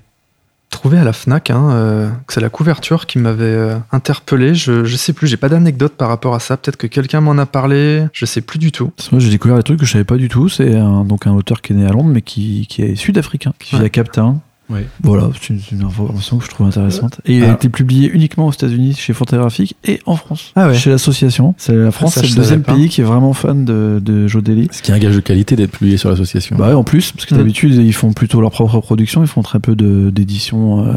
trouvé à la Fnac. Hein, euh, c'est la couverture qui m'avait euh, interpellé. Je, je sais plus, j'ai pas d'anecdote par rapport à ça. Peut-être que quelqu'un m'en a parlé. Je sais plus du tout. Moi, j'ai découvert des trucs que je savais pas du tout. C'est un, donc un auteur qui est né à Londres, mais qui, qui est sud-africain, qui vit Ouais. à Cape Town. Ouais. Voilà, c'est une, information que je trouve intéressante. Et il a Alors- été publié uniquement aux États-Unis chez Fantagraphique et en France, Ah ouais. chez l'association. C'est la France, c'est le deuxième pays qui est vraiment fan de, de Jodeli. Ce qui est un gage de qualité d'être publié sur l'association. Bah ouais, en plus, parce que Mm. d'habitude, ils font plutôt leur propre production, ils font très peu de- d'éditions euh,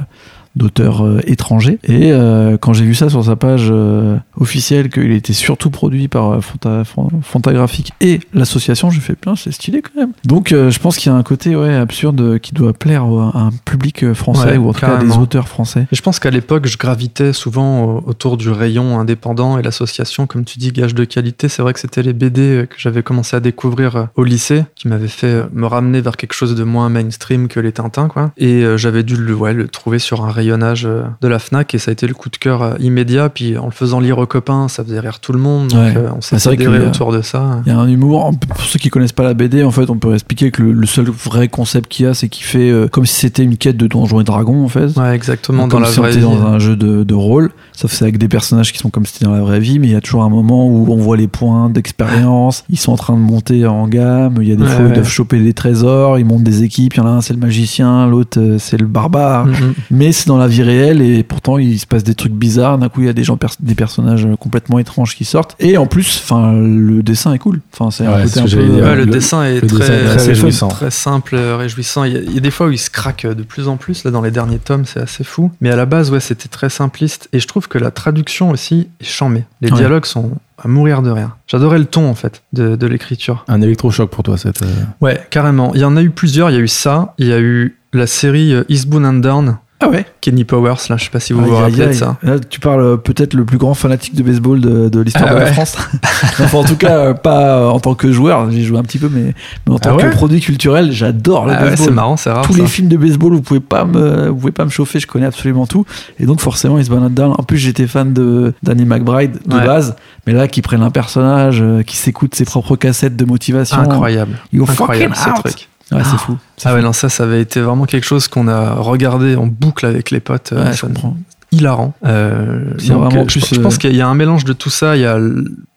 d'auteurs euh, étrangers. Et euh, quand j'ai vu ça sur sa page euh, officielle, qu'il était surtout produit par Fan- Fantagraphique et l'association, j'ai fait, putain, c'est stylé quand même. Donc je pense qu'il y a un côté ouais, absurde qui doit plaire à un public français, Ouais, ou en tout cas à des auteurs français. Et je pense qu'à l'époque, je gravitais souvent au- autour du rayon indépendant et l'association, comme tu dis, gage de qualité. C'est vrai que c'était les BD que j'avais commencé à découvrir au lycée, qui m'avaient fait me ramener vers quelque chose de moins mainstream que les Tintins, quoi. Et j'avais dû le, ouais, le trouver sur un rayonnage euh, de la Fnac et ça a été le coup de cœur euh, immédiat. Puis en le faisant lire aux copains, ça faisait rire tout le monde. Donc Ouais. euh, on s'est vrai fédéré autour de ça. Il y a un humour, pour ceux qui connaissent pas la BD, en fait, on peut expliquer que le, le seul vrai concept qu'il y a, c'est qu'il fait euh, comme si c'était une quête de Donjons et Dragons, en fait. Ouais, exactement, Comme dans la si on vraie vie. dans un jeu de, de rôle, sauf que c'est avec des personnages qui sont comme si c'était dans la vraie vie, mais il y a toujours un moment où on voit les points d'expérience, ils sont en train de monter en gamme, il y a des Ouais, fois où ils doivent choper des trésors, ils montent des équipes, il y en a un c'est le magicien, l'autre euh, c'est le barbare, Mm, mm. mais c'est dans la vie réelle et pourtant il se passe des trucs bizarres, d'un coup il y a des gens des personnages complètement étranges qui sortent, et en plus, enfin le dessin est cool, enfin c'est un Ouais, côté c'est un ce peu... que j'allais dire. euh, Ouais, le, le- dessin est le très, dessin est très très réjouissant. très simple, réjouissant. Il y, a, il y a des fois où il se craque de plus en plus. Là, dans les derniers tomes, c'est assez fou. Mais à la base, ouais, c'était très simpliste. Et je trouve que la traduction aussi est chambée. Les Ouais. dialogues sont à mourir de rire. J'adorais le ton en fait de, de l'écriture. Un électrochoc pour toi, cette. euh, Ouais, carrément. Il y en a eu plusieurs. Il y a eu ça. Il y a eu la série euh, Eastbound and Down. Ah ouais Kenny Powers, là, je sais pas si vous Aïe, vous rappelez de ça. Là, tu parles euh, peut-être le plus grand fanatique de baseball de, de l'histoire Ah de la. France. enfin, en tout cas, euh, pas euh, en tant que joueur, j'ai joué un petit peu, mais, mais en tant Ah ouais que produit culturel, j'adore le Ah ouais, baseball. c'est marrant, c'est rare. Tous ça. les films de baseball, vous pouvez pas me, vous pouvez pas me chauffer, je connais absolument tout. Et donc forcément, ils se baladent down. En plus, j'étais fan de Danny McBride de Ouais. base, mais là, qui prennent un personnage, qui s'écoute ses propres cassettes de motivation. Incroyable. You Incroyable fucking ce out. truc. Ouais, c'est fou. C'est Ah ouais, fou. non, ça, ça avait été vraiment quelque chose qu'on a regardé en boucle avec les potes. euh, Ouais, je ça- comprends. hilarant. Euh, donc, vraiment euh, je, plus, je pense euh, qu'il y a un mélange de tout ça. Il y a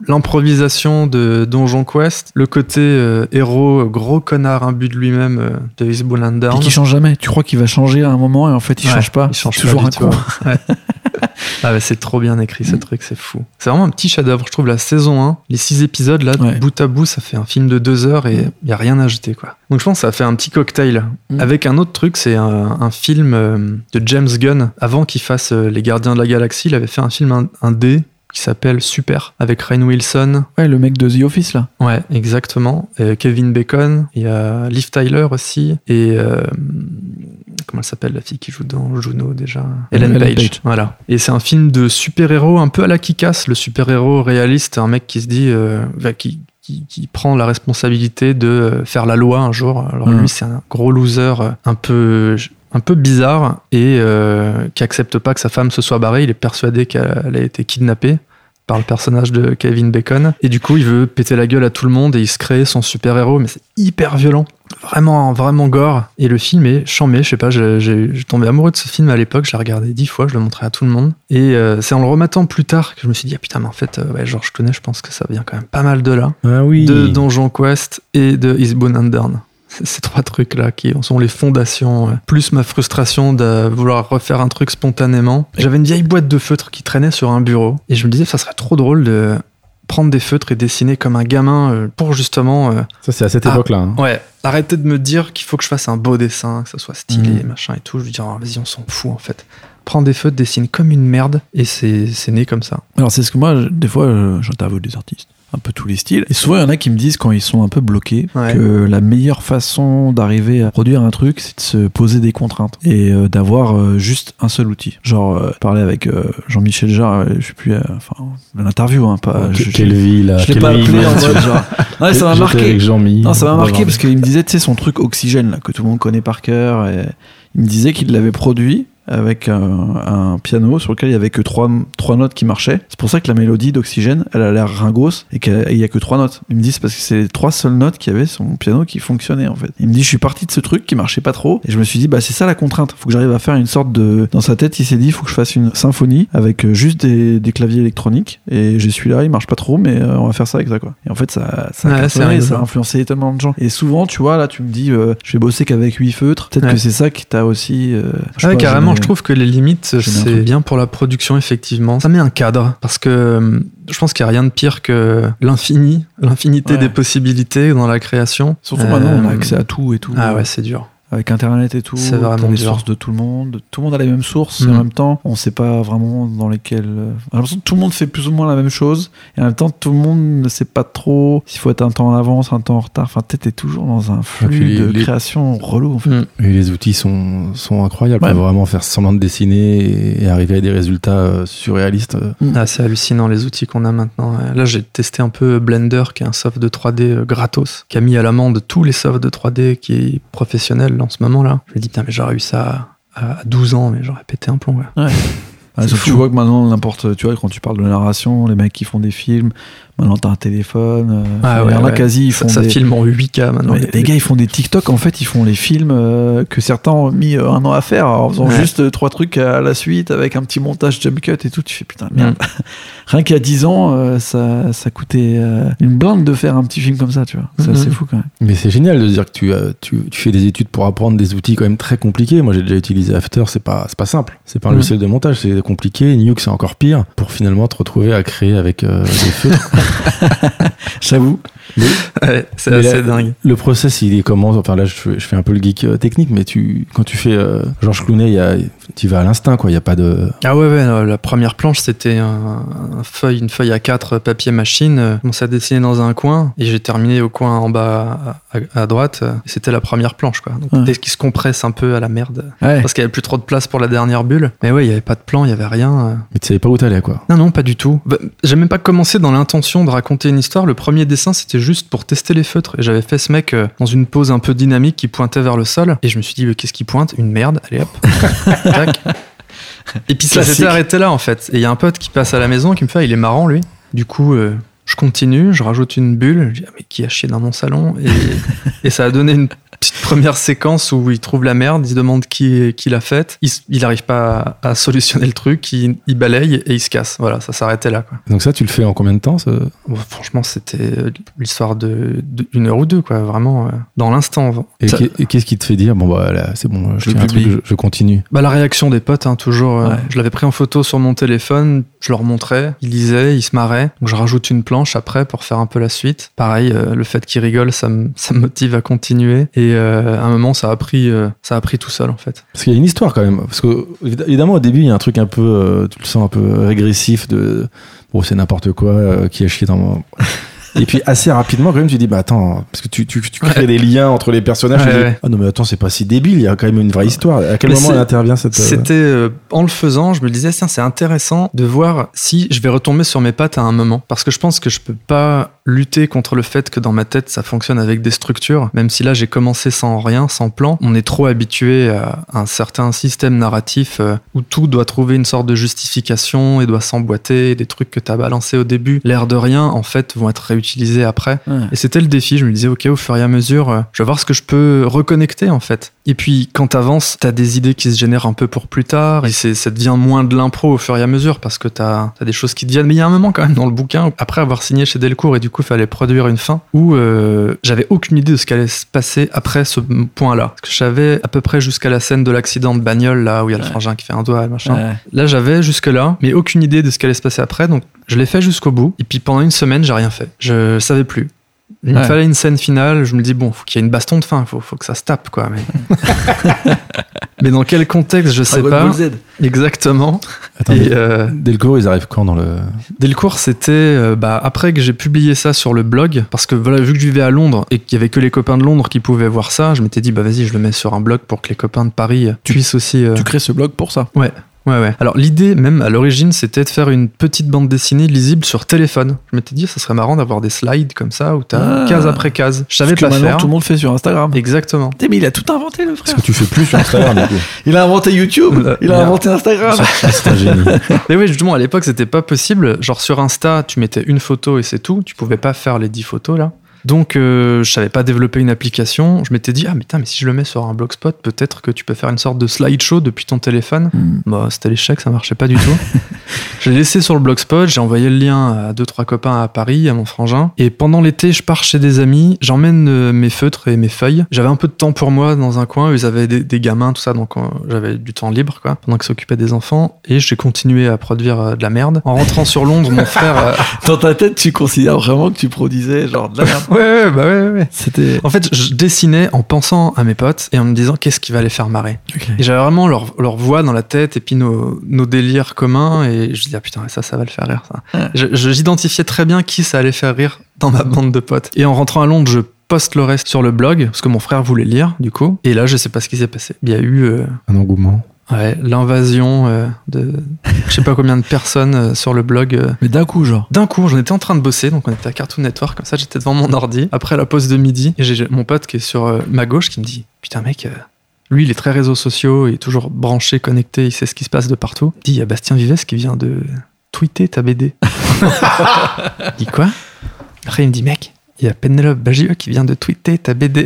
l'improvisation de Donjon Quest, le côté euh, héros gros connard imbu de lui-même euh, de and Down. Et qui change jamais. Tu crois qu'il va changer à un moment et en fait il Ouais, change pas. il change toujours pas un con. ouais. Ah bah c'est trop bien écrit ce truc, c'est fou. C'est vraiment un petit chef-d'œuvre, je trouve la saison 1, les 6 épisodes là, Ouais. bout à bout, ça fait un film de 2 heures et il y a rien à jeter quoi. Donc je pense que ça fait un petit cocktail. Mm. Avec un autre truc, c'est un, un film euh, de James Gunn. Avant qu'il fasse euh, Les Gardiens de la Galaxie, il avait fait un film D qui s'appelle Super avec Rainn Wilson. Ouais, le mec de The Office là. Ouais, exactement. Et Kevin Bacon, il y a Liv Tyler aussi et euh, comment elle s'appelle la fille qui joue dans Juno déjà Ellen, Ellen Page. Page. Voilà. Et c'est un film de super-héros un peu à la Kick-Ass, le super-héros réaliste, un mec qui se dit euh, qui qui, qui prend la responsabilité de euh, faire la loi un jour. Alors Mhm. lui, c'est un gros loser euh, un peu un peu bizarre et euh, qui accepte pas que sa femme se soit barrée. Il est persuadé qu'elle a été kidnappée par le personnage de Kevin Bacon. Et du coup, il veut péter la gueule à tout le monde et il se crée son super-héros, mais c'est hyper violent. Vraiment, vraiment gore. Et le film est chambé, je sais pas, j'ai tombé amoureux de ce film à l'époque, je l'ai regardé dix fois, je le montrais à tout le monde. Et euh, c'est en le remettant plus tard que je me suis dit, ah putain, mais en fait, euh, ouais, George Clooney, je pense que ça vient quand même pas mal de là. Ah oui. De Donjon Quest et de Eastbound and Down. Ces trois trucs-là qui sont les fondations, euh, plus ma frustration de vouloir refaire un truc spontanément. J'avais une vieille boîte de feutres qui traînait sur un bureau et je me disais, ça serait trop drôle de prendre des feutres et dessiner comme un gamin euh, pour justement euh, Ça, c'est à cette Ah. époque-là. hein. Ouais, arrêtez de me dire qu'il faut que je fasse un beau dessin, que ça soit stylé, Mhm. machin et tout. Je lui dis, oh, vas-y, on s'en fout en fait. Prends des feutres, dessine comme une merde, et c'est c'est né comme ça. Alors c'est ce que moi, je- des fois, j'interviewe des artistes, un peu tous les styles. Et souvent, il y en a qui me disent quand ils sont un peu bloqués Ouais. que la meilleure façon d'arriver à produire un truc, c'est de se poser des contraintes et euh, d'avoir euh, juste un seul outil. Genre euh, parler avec euh, Jean-Michel Jarre, je sais plus, euh, enfin l'interview, hein, pas. Je, je- quelle vie, là. je l'ai pas appelé en mode genre. Ouais, ça m'a marqué. Non, ça m'a marqué parce qu'il me disait, tu sais, son truc oxygène, là, que tout le monde connaît par cœur. Et il me disait qu'il l'avait produit avec un, un piano sur lequel il y avait que trois, trois notes qui marchaient. C'est pour ça que la mélodie d'oxygène, elle a l'air ringos et qu'il y a que trois notes. Il me dit, c'est parce que c'est les trois seules notes qu'il y avait sur mon piano qui fonctionnaient, en fait. Il me dit, je suis parti de ce truc qui marchait pas trop et je me suis dit, bah, c'est ça la contrainte. Faut que j'arrive à faire une sorte de. Dans sa tête, il s'est dit, il faut que je fasse une symphonie avec euh, juste des, des claviers électroniques et j'ai celui-là, il marche pas trop, mais euh, on va faire ça avec ça, quoi. Et en fait, ça, ça a Ouais, c'est cartonné, rigolo. ça a influencé tellement de gens. Et souvent, tu vois, là, tu me dis, euh, je vais bosser qu'avec huit feutres. Peut-être Ouais. que c'est ça qui t'a aussi. euh, je sais Ouais, pas, carrément, je trouve que les limites, c'est bien pour la production, effectivement. Ça met un cadre, parce que euh, je pense qu'il n'y a rien de pire que l'infini, l'infinité Ouais. des possibilités dans la création. Surtout maintenant, on a Euh, accès à tout et tout. Ah ouais, c'est dur. Avec Internet et tout. C'est vraiment les dur. sources de tout le monde. Tout le monde a les mêmes sources. Et en même temps, on sait pas vraiment dans lesquelles. euh, J'ai l'impression que tout le monde fait plus ou moins la même chose. Et en même temps, tout le monde ne sait pas trop s'il faut être un temps en avance, un temps en retard. Enfin, t'es t'es toujours dans un flux puis les- de les- création relou. En fait. Mm. Et les outils sont, sont incroyables. Ouais. On peut vraiment faire semblant de dessiner et, arriver à des résultats euh, surréalistes. euh. Ah, c'est hallucinant les outils qu'on a maintenant. Là, j'ai testé un peu Blender, qui est un soft de 3D euh, gratos, qui a mis à l'amende tous les softs de 3D qui est professionnel en ce moment-là. Je me dis, putain, mais j'aurais eu ça à à 12 ans, mais j'aurais pété un plomb. ouais. Ah, sauf que tu vois que maintenant, n'importe, tu vois, quand tu parles de narration, les mecs qui font des films, maintenant t'as un téléphone. euh, Ah y ouais, en a ouais. quasi, ils Ça, font ça des. filme en 8K maintenant. Les gars, ils font des TikTok. En fait, ils font les films euh, que certains ont mis euh, un an à faire en faisant Ouais. juste euh, trois trucs à la suite avec un petit montage jump cut et tout. Tu fais putain, merde. Mm. Rien qu'à 10 ans, ça, ça coûtait une blinde de faire un petit film comme ça, tu vois. C'est Mhm. assez fou quand même. Mais c'est génial de dire que tu, tu, tu fais des études pour apprendre des outils quand même très compliqués. Moi, j'ai déjà utilisé After, c'est pas, c'est pas simple. C'est pas un Mhm. logiciel de montage, c'est compliqué. Nuke, c'est encore pire pour finalement te retrouver à créer avec des feutres. J'avoue. Ouais, c'est assez dingue. Le process, il est comment Enfin là, je fais, je fais un peu le geek euh, technique, mais tu, quand tu fais euh, Georges Clooney, il y a, tu vas à l'instinct, quoi. Il y a pas de. Ah ouais, ouais, la première planche, c'était un, un feuille, une feuille à 4 papier machine. Je commençais à dessiner dans un coin et j'ai terminé au coin en bas à, droite. C'était la première planche, quoi. Donc, Ouais. dès qu'il se compresse un peu à la merde. Ouais. Parce qu'il n'y avait plus trop de place pour la dernière bulle. Mais ouais, il n'y avait pas de plan, il n'y avait rien. Mais tu savais pas où t'allais, quoi. Non, non, pas du tout. Bah, J'ai même pas commencé dans l'intention de raconter une histoire. Le premier dessin, c'était juste pour tester les feutres. Et j'avais fait ce mec euh, dans une pose un peu dynamique qui pointait vers le sol. Et je me suis dit, mais qu'est-ce qui pointe? Une merde. Allez hop. Tac. Et puis ça s'était arrêté là, en fait. Et il y a un pote qui passe à la maison qui me fait, il est marrant, lui. Du coup, euh, je continue, je rajoute une bulle. Je dis, ah, mais qui a chié dans mon salon? Et, et ça a donné une petite première séquence où il trouve la merde, il se demande qui, qui l'a faite, il, s- il arrive pas à, à solutionner le truc, il, il balaye et il se casse. Voilà, ça s'arrêtait là. Quoi. Donc ça, tu le fais en combien de temps ça Bon, franchement, c'était euh, l'histoire de, de- une heure ou deux, quoi, vraiment euh, dans l'instant. Et Ça- qu'est-ce qui te fait dire, bon bah là, c'est bon, je, Je tiens un truc, publie. je, je continue Bah, la réaction des potes, hein, toujours. euh, Ouais. Je l'avais pris en photo sur mon téléphone, je leur montrais, ils lisaient, ils se marraient. Donc je rajoute une planche après pour faire un peu la suite. Pareil, euh, le fait qu'ils rigolent, ça me, ça me motive à continuer. Et euh, à un moment, ça a pris, euh, ça a pris tout seul en fait. Parce qu'il y a une histoire quand même. Parce que évidemment au début il y a un truc un peu, euh, tu le sens un peu régressif de, bon c'est n'importe quoi qui a chié dans mon. Et puis assez rapidement quand même tu dis bah attends parce que tu, tu, tu crées Ouais. des liens entre les personnages. Ouais, tu dis, ouais. ah non mais attends c'est pas si débile il y a quand même une vraie histoire. À quel Mais moment elle intervient cette. euh, C'était euh, en le faisant, je me disais tiens c'est intéressant de voir si je vais retomber sur mes pattes à un moment parce que je pense que je peux pas lutter contre le fait que dans ma tête ça fonctionne avec des structures même si là j'ai commencé sans rien, sans plan. On est trop habitué à un certain système narratif euh, où tout doit trouver une sorte de justification et doit s'emboîter, des trucs que tu as balancés au début, l'air de rien en fait vont être réutilisés après. Ouais. Et c'était le défi. Je me disais, ok, au fur et à mesure, euh, je vais voir ce que je peux reconnecter en fait. Et puis quand t'avances, t'as des idées qui se génèrent un peu pour plus tard. Et c'est, ça devient moins de l'impro au fur et à mesure parce que t'as, t'as des choses qui te viennent. Mais il y a un moment quand même dans le bouquin, après avoir signé chez Delcourt et du coup, il fallait produire une fin où euh, j'avais aucune idée de ce qui allait se passer après ce point-là. Parce que je savais à peu près jusqu'à la scène de l'accident de bagnole là où il y a le Ouais. frangin qui fait un doigt, machin. Ouais. Là, j'avais jusque-là, mais aucune idée de ce qui allait se passer après. Donc, je l'ai fait jusqu'au bout. Et puis, pendant une semaine, j'ai rien fait. Je savais plus. Il me fallait une scène finale. Je me dis, bon, faut qu'il y ait une baston de fin. Faut, faut que ça se tape, quoi. Mais, mais dans quel contexte, je sais pas. Z. Exactement. Attends, Et euh, Delcourt ils arrivent quand dans le. dès le cours, c'était euh, bah, après que j'ai publié ça sur le blog, parce que voilà, vu que je vivais à Londres et qu'il y avait que les copains de Londres qui pouvaient voir ça, je m'étais dit, bah vas-y, je le mets sur un blog pour que les copains de Paris puissent aussi. euh, Tu crées ce blog pour ça. Ouais, ouais. Alors l'idée même à l'origine c'était de faire une petite bande dessinée lisible sur téléphone. Je m'étais dit ça serait marrant d'avoir des slides comme ça où t'as Ah. case après case. Je savais que pas maintenant, faire. Tout le monde fait sur Instagram. Exactement. Mais il a tout inventé le frère. que tu fais plus sur Instagram du coup. Il a inventé YouTube. Euh, Il a merde. inventé Instagram. C'est un génie. Mais oui justement à l'époque c'était pas possible. Genre sur Insta tu mettais une photo et c'est tout. Tu pouvais pas faire les 10 photos là. Donc euh, je savais pas développer une application. Je m'étais dit ah mais putain mais si je le mets sur un blogspot peut-être que tu peux faire une sorte de slideshow depuis ton téléphone. Hmm. Bah, c'était l'échec, ça marchait pas du tout. je l'ai laissé sur le blogspot, j'ai envoyé le lien à deux trois copains à Paris, à mon frangin. Et pendant l'été, je pars chez des amis, j'emmène euh, mes feutres et mes feuilles. J'avais un peu de temps pour moi dans un coin, ils avaient des, des gamins, tout ça, donc euh, j'avais du temps libre, quoi, pendant qu'ils s'occupaient des enfants. Et j'ai continué à produire euh, de la merde. En rentrant sur Londres, mon frère. Dans ta tête, tu considères vraiment que tu produisais genre de la merde. Ouais, ouais, bah ouais, ouais. C'était. En fait, je dessinais en pensant à mes potes et en me disant qu'est-ce qui va les faire marrer. Et j'avais vraiment leur, leur voix dans la tête et puis nos, nos délires communs. Et je dis, ah putain, ça, ça va le faire rire, ça. Ouais. Je- je- J'identifiais très bien qui ça allait faire rire dans ma bande de potes. Et en rentrant à Londres, je poste le reste sur le blog parce que mon frère voulait lire, du coup. Et là, je sais pas ce qui s'est passé. Il y a eu euh, Un engouement. Ouais, l'invasion euh, de je sais pas combien de personnes euh, sur le blog. euh, Mais d'un coup, genre. d'un coup, j'en étais en train de bosser, donc on était à Cartoon Network, comme ça j'étais devant mon ordi, après la pause de midi, et j'ai mon pote qui est sur ma gauche qui me dit Putain, mec, lui il est très réseaux sociaux, il est toujours branché, connecté, il sait ce qui se passe de partout. Il dit Il y a Bastien Vives qui vient de tweeter ta BD. Je dis Quoi? Après il me dit Mec, il y a Penelope Bagieux qui vient de tweeter ta BD.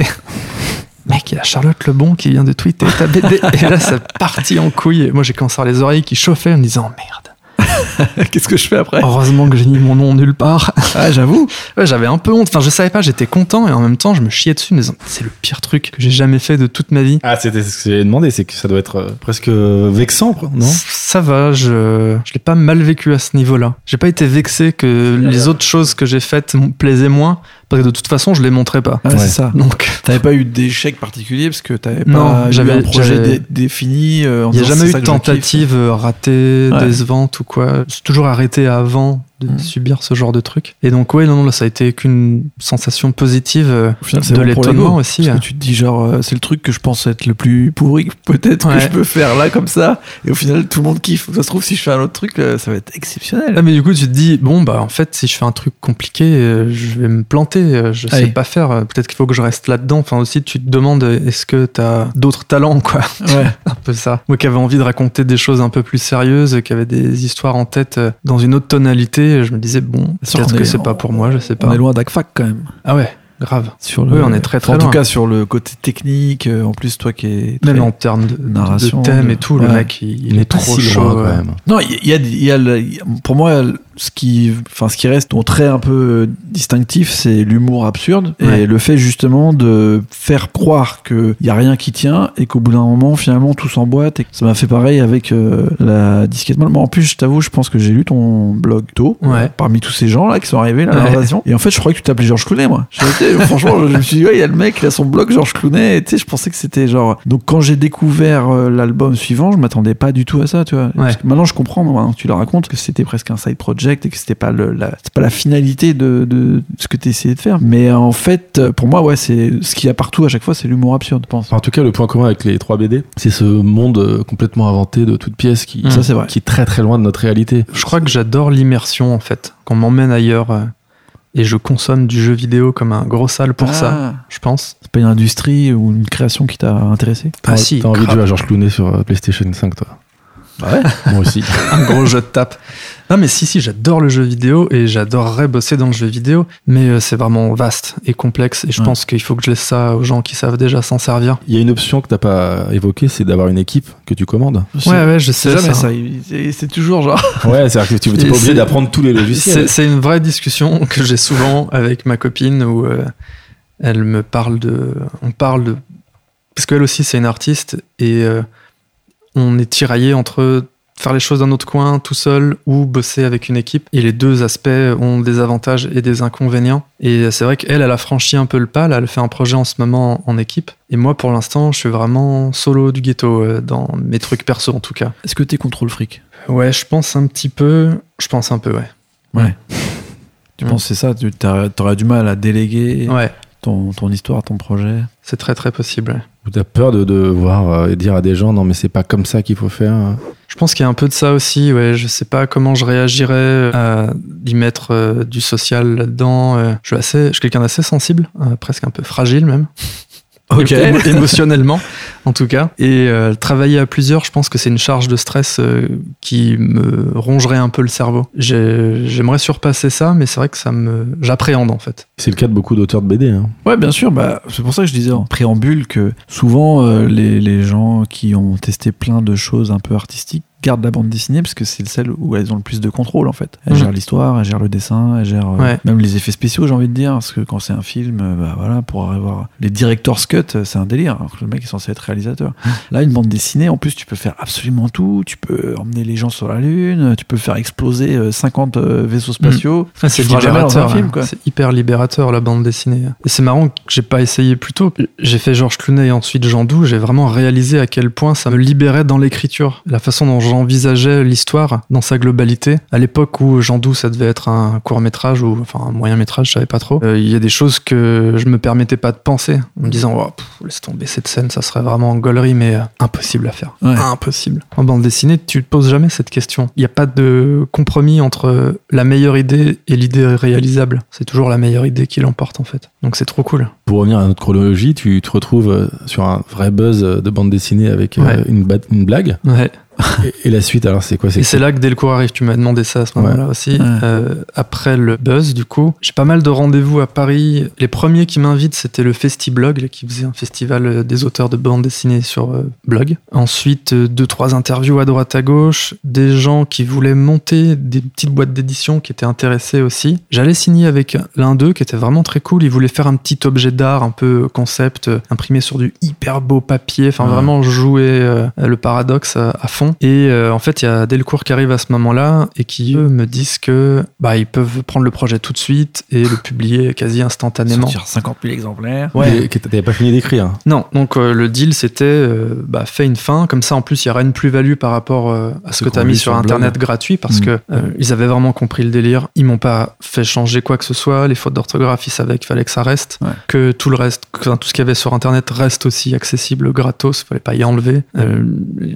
Mec, il y a Charlotte Lebon qui vient de tweeter ta BD. Et là, ça partit en couille. Et moi, j'ai commencé à les oreilles qui chauffaient en me disant Merde. Qu'est-ce que je fais après? Heureusement que j'ai mis mon nom nulle part. Ah, j'avoue. Ouais, j'avais un peu honte. Enfin, je savais pas, j'étais content et en même temps, je me chiais dessus en me disant c'est le pire truc que j'ai jamais fait de toute ma vie. Ah, c'était ce que j'avais demandé, c'est que ça doit être euh, presque vexant, non? Ça va, je, je l'ai pas mal vécu à ce niveau-là. J'ai pas été vexé que les autres choses que j'ai faites me plaisaient moins parce que de toute façon, je les montrais pas. Ah, Ouais. c'est ça. Donc, T'avais pas eu d'échec particulier parce que t'avais Non, pas eu j'avais- un projet dé- défini. euh, il y a jamais eu de je tentative euh, ratée, Ouais. décevante ou quoi. C'est toujours arrêté avant de Mm. subir ce genre de truc. Et donc, ouais, non, non, là, ça a été qu'une sensation positive euh, Au final, c'est de l'étonnement aussi. Parce que tu te dis, genre, euh, c'est le truc que je pense être le plus pourri, peut-être, que je peux faire là, comme ça. Et au final, tout le monde kiffe. Ça se trouve, si je fais un autre truc, euh, ça va être exceptionnel. Ah, mais du coup, tu te dis, bon, bah, en fait, si je fais un truc compliqué, euh, je vais me planter, euh, je sais pas faire, euh, peut-être qu'il faut que je reste là-dedans. Enfin, aussi, tu te demandes, euh, est-ce que t'as d'autres talents, quoi? Ouais. Un peu ça. Moi qui avais envie de raconter des choses un peu plus sérieuses, qui avait des histoires en tête euh, dans une autre tonalité, je me disais, bon, peut-être que est- c'est pas pour moi, je sais pas. On est loin d'ACFAC quand même. Ah ouais. grave. Sur Oui, on est très, très En tout cas, sur le côté technique, euh, en plus, toi qui es. très- Même en termes de, narration, de thème de- et tout, le mec, il, Il est trop si chaud. loin quand même. Non, il y a, il y a le- il y a- pour moi, ce qui, enfin, ce qui reste ton trait un peu distinctif, c'est l'humour absurde et le fait justement de faire croire qu'il y a rien qui tient et qu'au bout d'un moment, finalement, tout s'emboîte. Et ça m'a fait pareil avec euh, la disquette molle. En plus, je t'avoue, je pense que j'ai lu ton blog tôt, Ouais. parmi tous ces gens là qui sont arrivés là, à l'invasion. Et en fait, je croyais que tu t'appelais Georges Clooney, moi. Franchement, je me suis dit, ouais, il y a le mec, il a son blog Georges Clooney. Et tu sais, je pensais que c'était genre. Donc, quand j'ai découvert euh, l'album suivant, je m'attendais pas du tout à ça, tu vois. Maintenant, je comprends, maintenant tu le racontes, que c'était presque un side project et que c'était pas le, la, c'est pas la finalité de, de ce que tu essayais de faire. Mais en fait, pour moi, ouais, c'est ce qu'il y a partout à chaque fois, c'est l'humour absurde, je pense. En tout cas, le point commun avec les trois BD, c'est ce monde euh, complètement inventé de toutes pièces qui, Ça, c'est vrai. qui est très très loin de notre réalité. Je crois que j'adore l'immersion en fait, qu'on m'emmène ailleurs euh, et je consomme du jeu vidéo comme un gros sale pour ça, Ah, je pense. C'est pas une industrie ou une création qui t'a intéressé? Ah T'as- si, T'as envie de jouer à Georges Clooney sur euh, PlayStation 5, toi Ouais. Moi aussi. un gros jeu de tape. Non mais si si, j'adore le jeu vidéo et j'adorerais bosser dans le jeu vidéo, mais euh, c'est vraiment vaste et complexe et je Ouais. pense qu'il faut que je laisse ça aux gens qui savent déjà s'en servir. Il y a une option que t'as pas évoquée, c'est d'avoir une équipe que tu commandes. Ouais ouais, je sais jamais ça. ça. il- c'est- toujours genre. Ouais, c'est-à-dire que tu n'es pas obligé d'apprendre tous les logiciels. c'est une vraie discussion que j'ai souvent avec ma copine où euh, elle me parle de. On parle de. Parce qu'elle aussi, c'est une artiste et euh, on est tiraillé entre faire les choses dans notre coin tout seul ou bosser avec une équipe. Et les deux aspects ont des avantages et des inconvénients. Et c'est vrai qu'elle, elle a franchi un peu le pas. Là, elle fait un projet en ce moment en équipe. Et moi, pour l'instant, je suis vraiment solo du ghetto euh, dans mes trucs perso en tout cas. Est-ce que t'es contrôle fric? Ouais, je pense un petit peu. Je pense un peu, ouais. Tu Mm. penses que c'est ça? Tu t'aurais du mal à déléguer? Ouais, ton, ton histoire, ton projet c'est très très possible. Ou t'as peur de, de voir euh, et dire à des gens non mais c'est pas comme ça qu'il faut faire. Je pense qu'il y a un peu de ça aussi. Ouais, je sais pas comment je réagirais à y mettre euh, du social là-dedans. euh. je suis assez, je suis quelqu'un d'assez sensible, euh, presque un peu fragile même. Émo- émotionnellement, en tout cas. Et euh, travailler à plusieurs, je pense que c'est une charge de stress euh, qui me rongerait un peu le cerveau. J'ai- J'aimerais surpasser ça, mais c'est vrai que ça me, j'appréhende en fait. C'est le cas de beaucoup d'auteurs de BD. hein. Ouais, bien sûr. Bah, c'est pour ça que je disais en préambule que souvent euh, les, les gens qui ont testé plein de choses un peu artistiques gardent la bande dessinée parce que c'est celle où elles ont le plus de contrôle en fait. Elles Mhm. gèrent l'histoire, elles gèrent le dessin, elles gèrent euh, même les effets spéciaux, j'ai envie de dire. Parce que quand c'est un film, euh, bah voilà, pour avoir les director's cut, euh, c'est un délire. Alors que le mec est censé être réalisateur. Là, une bande dessinée, en plus, tu peux faire absolument tout. Tu peux emmener les gens sur la lune, tu peux faire exploser euh, 50 euh, vaisseaux spatiaux. Ah, c'est libérateur. film, hein. quoi. C'est hyper libérateur la bande dessinée. Et c'est marrant que j'ai pas essayé plus tôt. J'ai fait Georges Clooney et ensuite Jean Doux. J'ai vraiment réalisé à quel point ça me libérait dans l'écriture. La façon dont j'envisageais l'histoire dans sa globalité. À l'époque où Jean Doux, ça devait être un court métrage ou enfin un moyen métrage, je savais pas trop. Euh, Il y a des choses que je me permettais pas de penser en me disant oh, pff, laisse tomber cette scène, ça serait vraiment en gaulerie, mais euh, impossible à faire. Ouais. Impossible. En bande dessinée, tu te poses jamais cette question. Il n'y a pas de compromis entre la meilleure idée et l'idée réalisable. C'est toujours la meilleure idée qui l'emporte en fait. Donc c'est trop cool. Pour revenir à notre chronologie, tu te retrouves euh, sur un vrai buzz de bande dessinée avec Ouais. une, une blague. Ouais. Et, et la suite, alors c'est quoi Et c'est là que Delcourt arrive. Tu m'as demandé ça à ce moment-là aussi. Ouais. Euh, après le buzz, du coup, j'ai pas mal de rendez-vous à Paris. Les premiers qui m'invitent, c'était le Festiblog, là, qui faisait un festival euh, des auteurs de bande dessinée sur euh, blog. Ensuite, deux, trois interviews à droite à gauche. Des gens qui voulaient monter des petites boîtes d'édition qui étaient intéressés aussi. J'allais signer avec l'un d'eux qui était vraiment très cool. Il voulait faire un petit objet d'art un peu concept, imprimé sur du hyper beau papier. Enfin, Ouais. vraiment jouer euh, le paradoxe à, à fond. Et euh, en fait, il y a Delcourt qui arrive à ce moment-là et qui eux, me disent que bah ils peuvent prendre le projet tout de suite et le publier quasi instantanément. Sortir 50 000 exemplaires. Ouais. Et que t'avais pas fini d'écrire. Non, donc euh, le deal c'était euh, bah, fais une fin, comme ça en plus il y aura une plus-value par rapport euh, à ce Ce que tu as mis sur blog. internet gratuit parce Mm. que euh, ils avaient vraiment compris le délire. Ils m'ont pas fait changer quoi que ce soit, les fautes d'orthographe ils savaient qu'il fallait que ça reste, Ouais. que tout le reste, que, enfin, tout ce qu'il y avait sur internet reste aussi accessible gratos, fallait pas y enlever. Euh,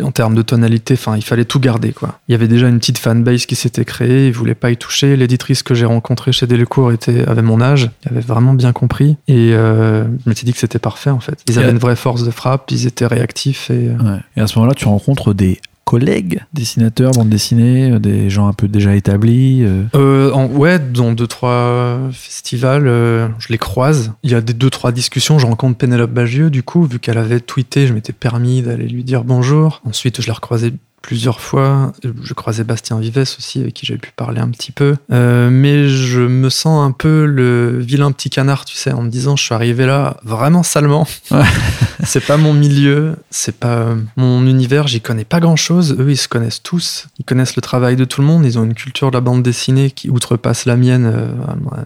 en termes de tonalité, enfin il fallait tout garder quoi. Il y avait déjà une petite fanbase qui s'était créée, ils voulaient pas y toucher. L'éditrice que j'ai rencontrée chez Delcourt était avait mon âge, elle avait vraiment bien compris et euh, je m'étais dit que c'était parfait en fait. Ils avaient une vraie force de frappe, ils étaient réactifs et euh, Ouais. Et à ce moment-là, tu rencontres des collègues dessinateurs, bande dessinée, euh, des gens un peu déjà établis euh Euh, en- ouais, dans deux trois festivals, je les croise. Il y a des deux trois discussions. Je rencontre Pénélope Bagieux, du coup, vu qu'elle avait tweeté, je m'étais permis d'aller lui dire bonjour. Ensuite, je l'ai recroisé plusieurs fois. Je croisais Bastien Vives aussi, avec qui j'avais pu parler un petit peu. Euh, mais je me sens un peu le vilain petit canard, tu sais, en me disant, je suis arrivé là vraiment salement. Ouais. c'est pas mon milieu, c'est pas mon univers, j'y connais pas grand chose. Eux, ils se connaissent tous, ils connaissent le travail de tout le monde, ils ont une culture de la bande dessinée qui outrepasse la mienne euh,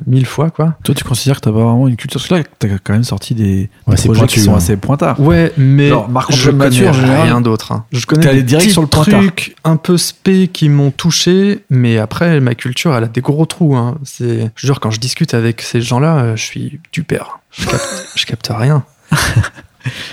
mille fois, quoi. Toi, tu considères que t'as pas vraiment une culture? Parce que là, t'as quand même sorti des, Ouais, des projets pointu, qui sont hein. assez pointards. Ouais, mais Genre, Marc-Antoine je connais rien d'autre. hein. Je connais t'es allé des direct sur le pointard. Trucs un peu spé qui m'ont touché, mais après, ma culture, elle a des gros trous. Hein. C'est, je jure, quand je discute avec ces gens-là, euh, je suis du père. Je capte, je capte rien.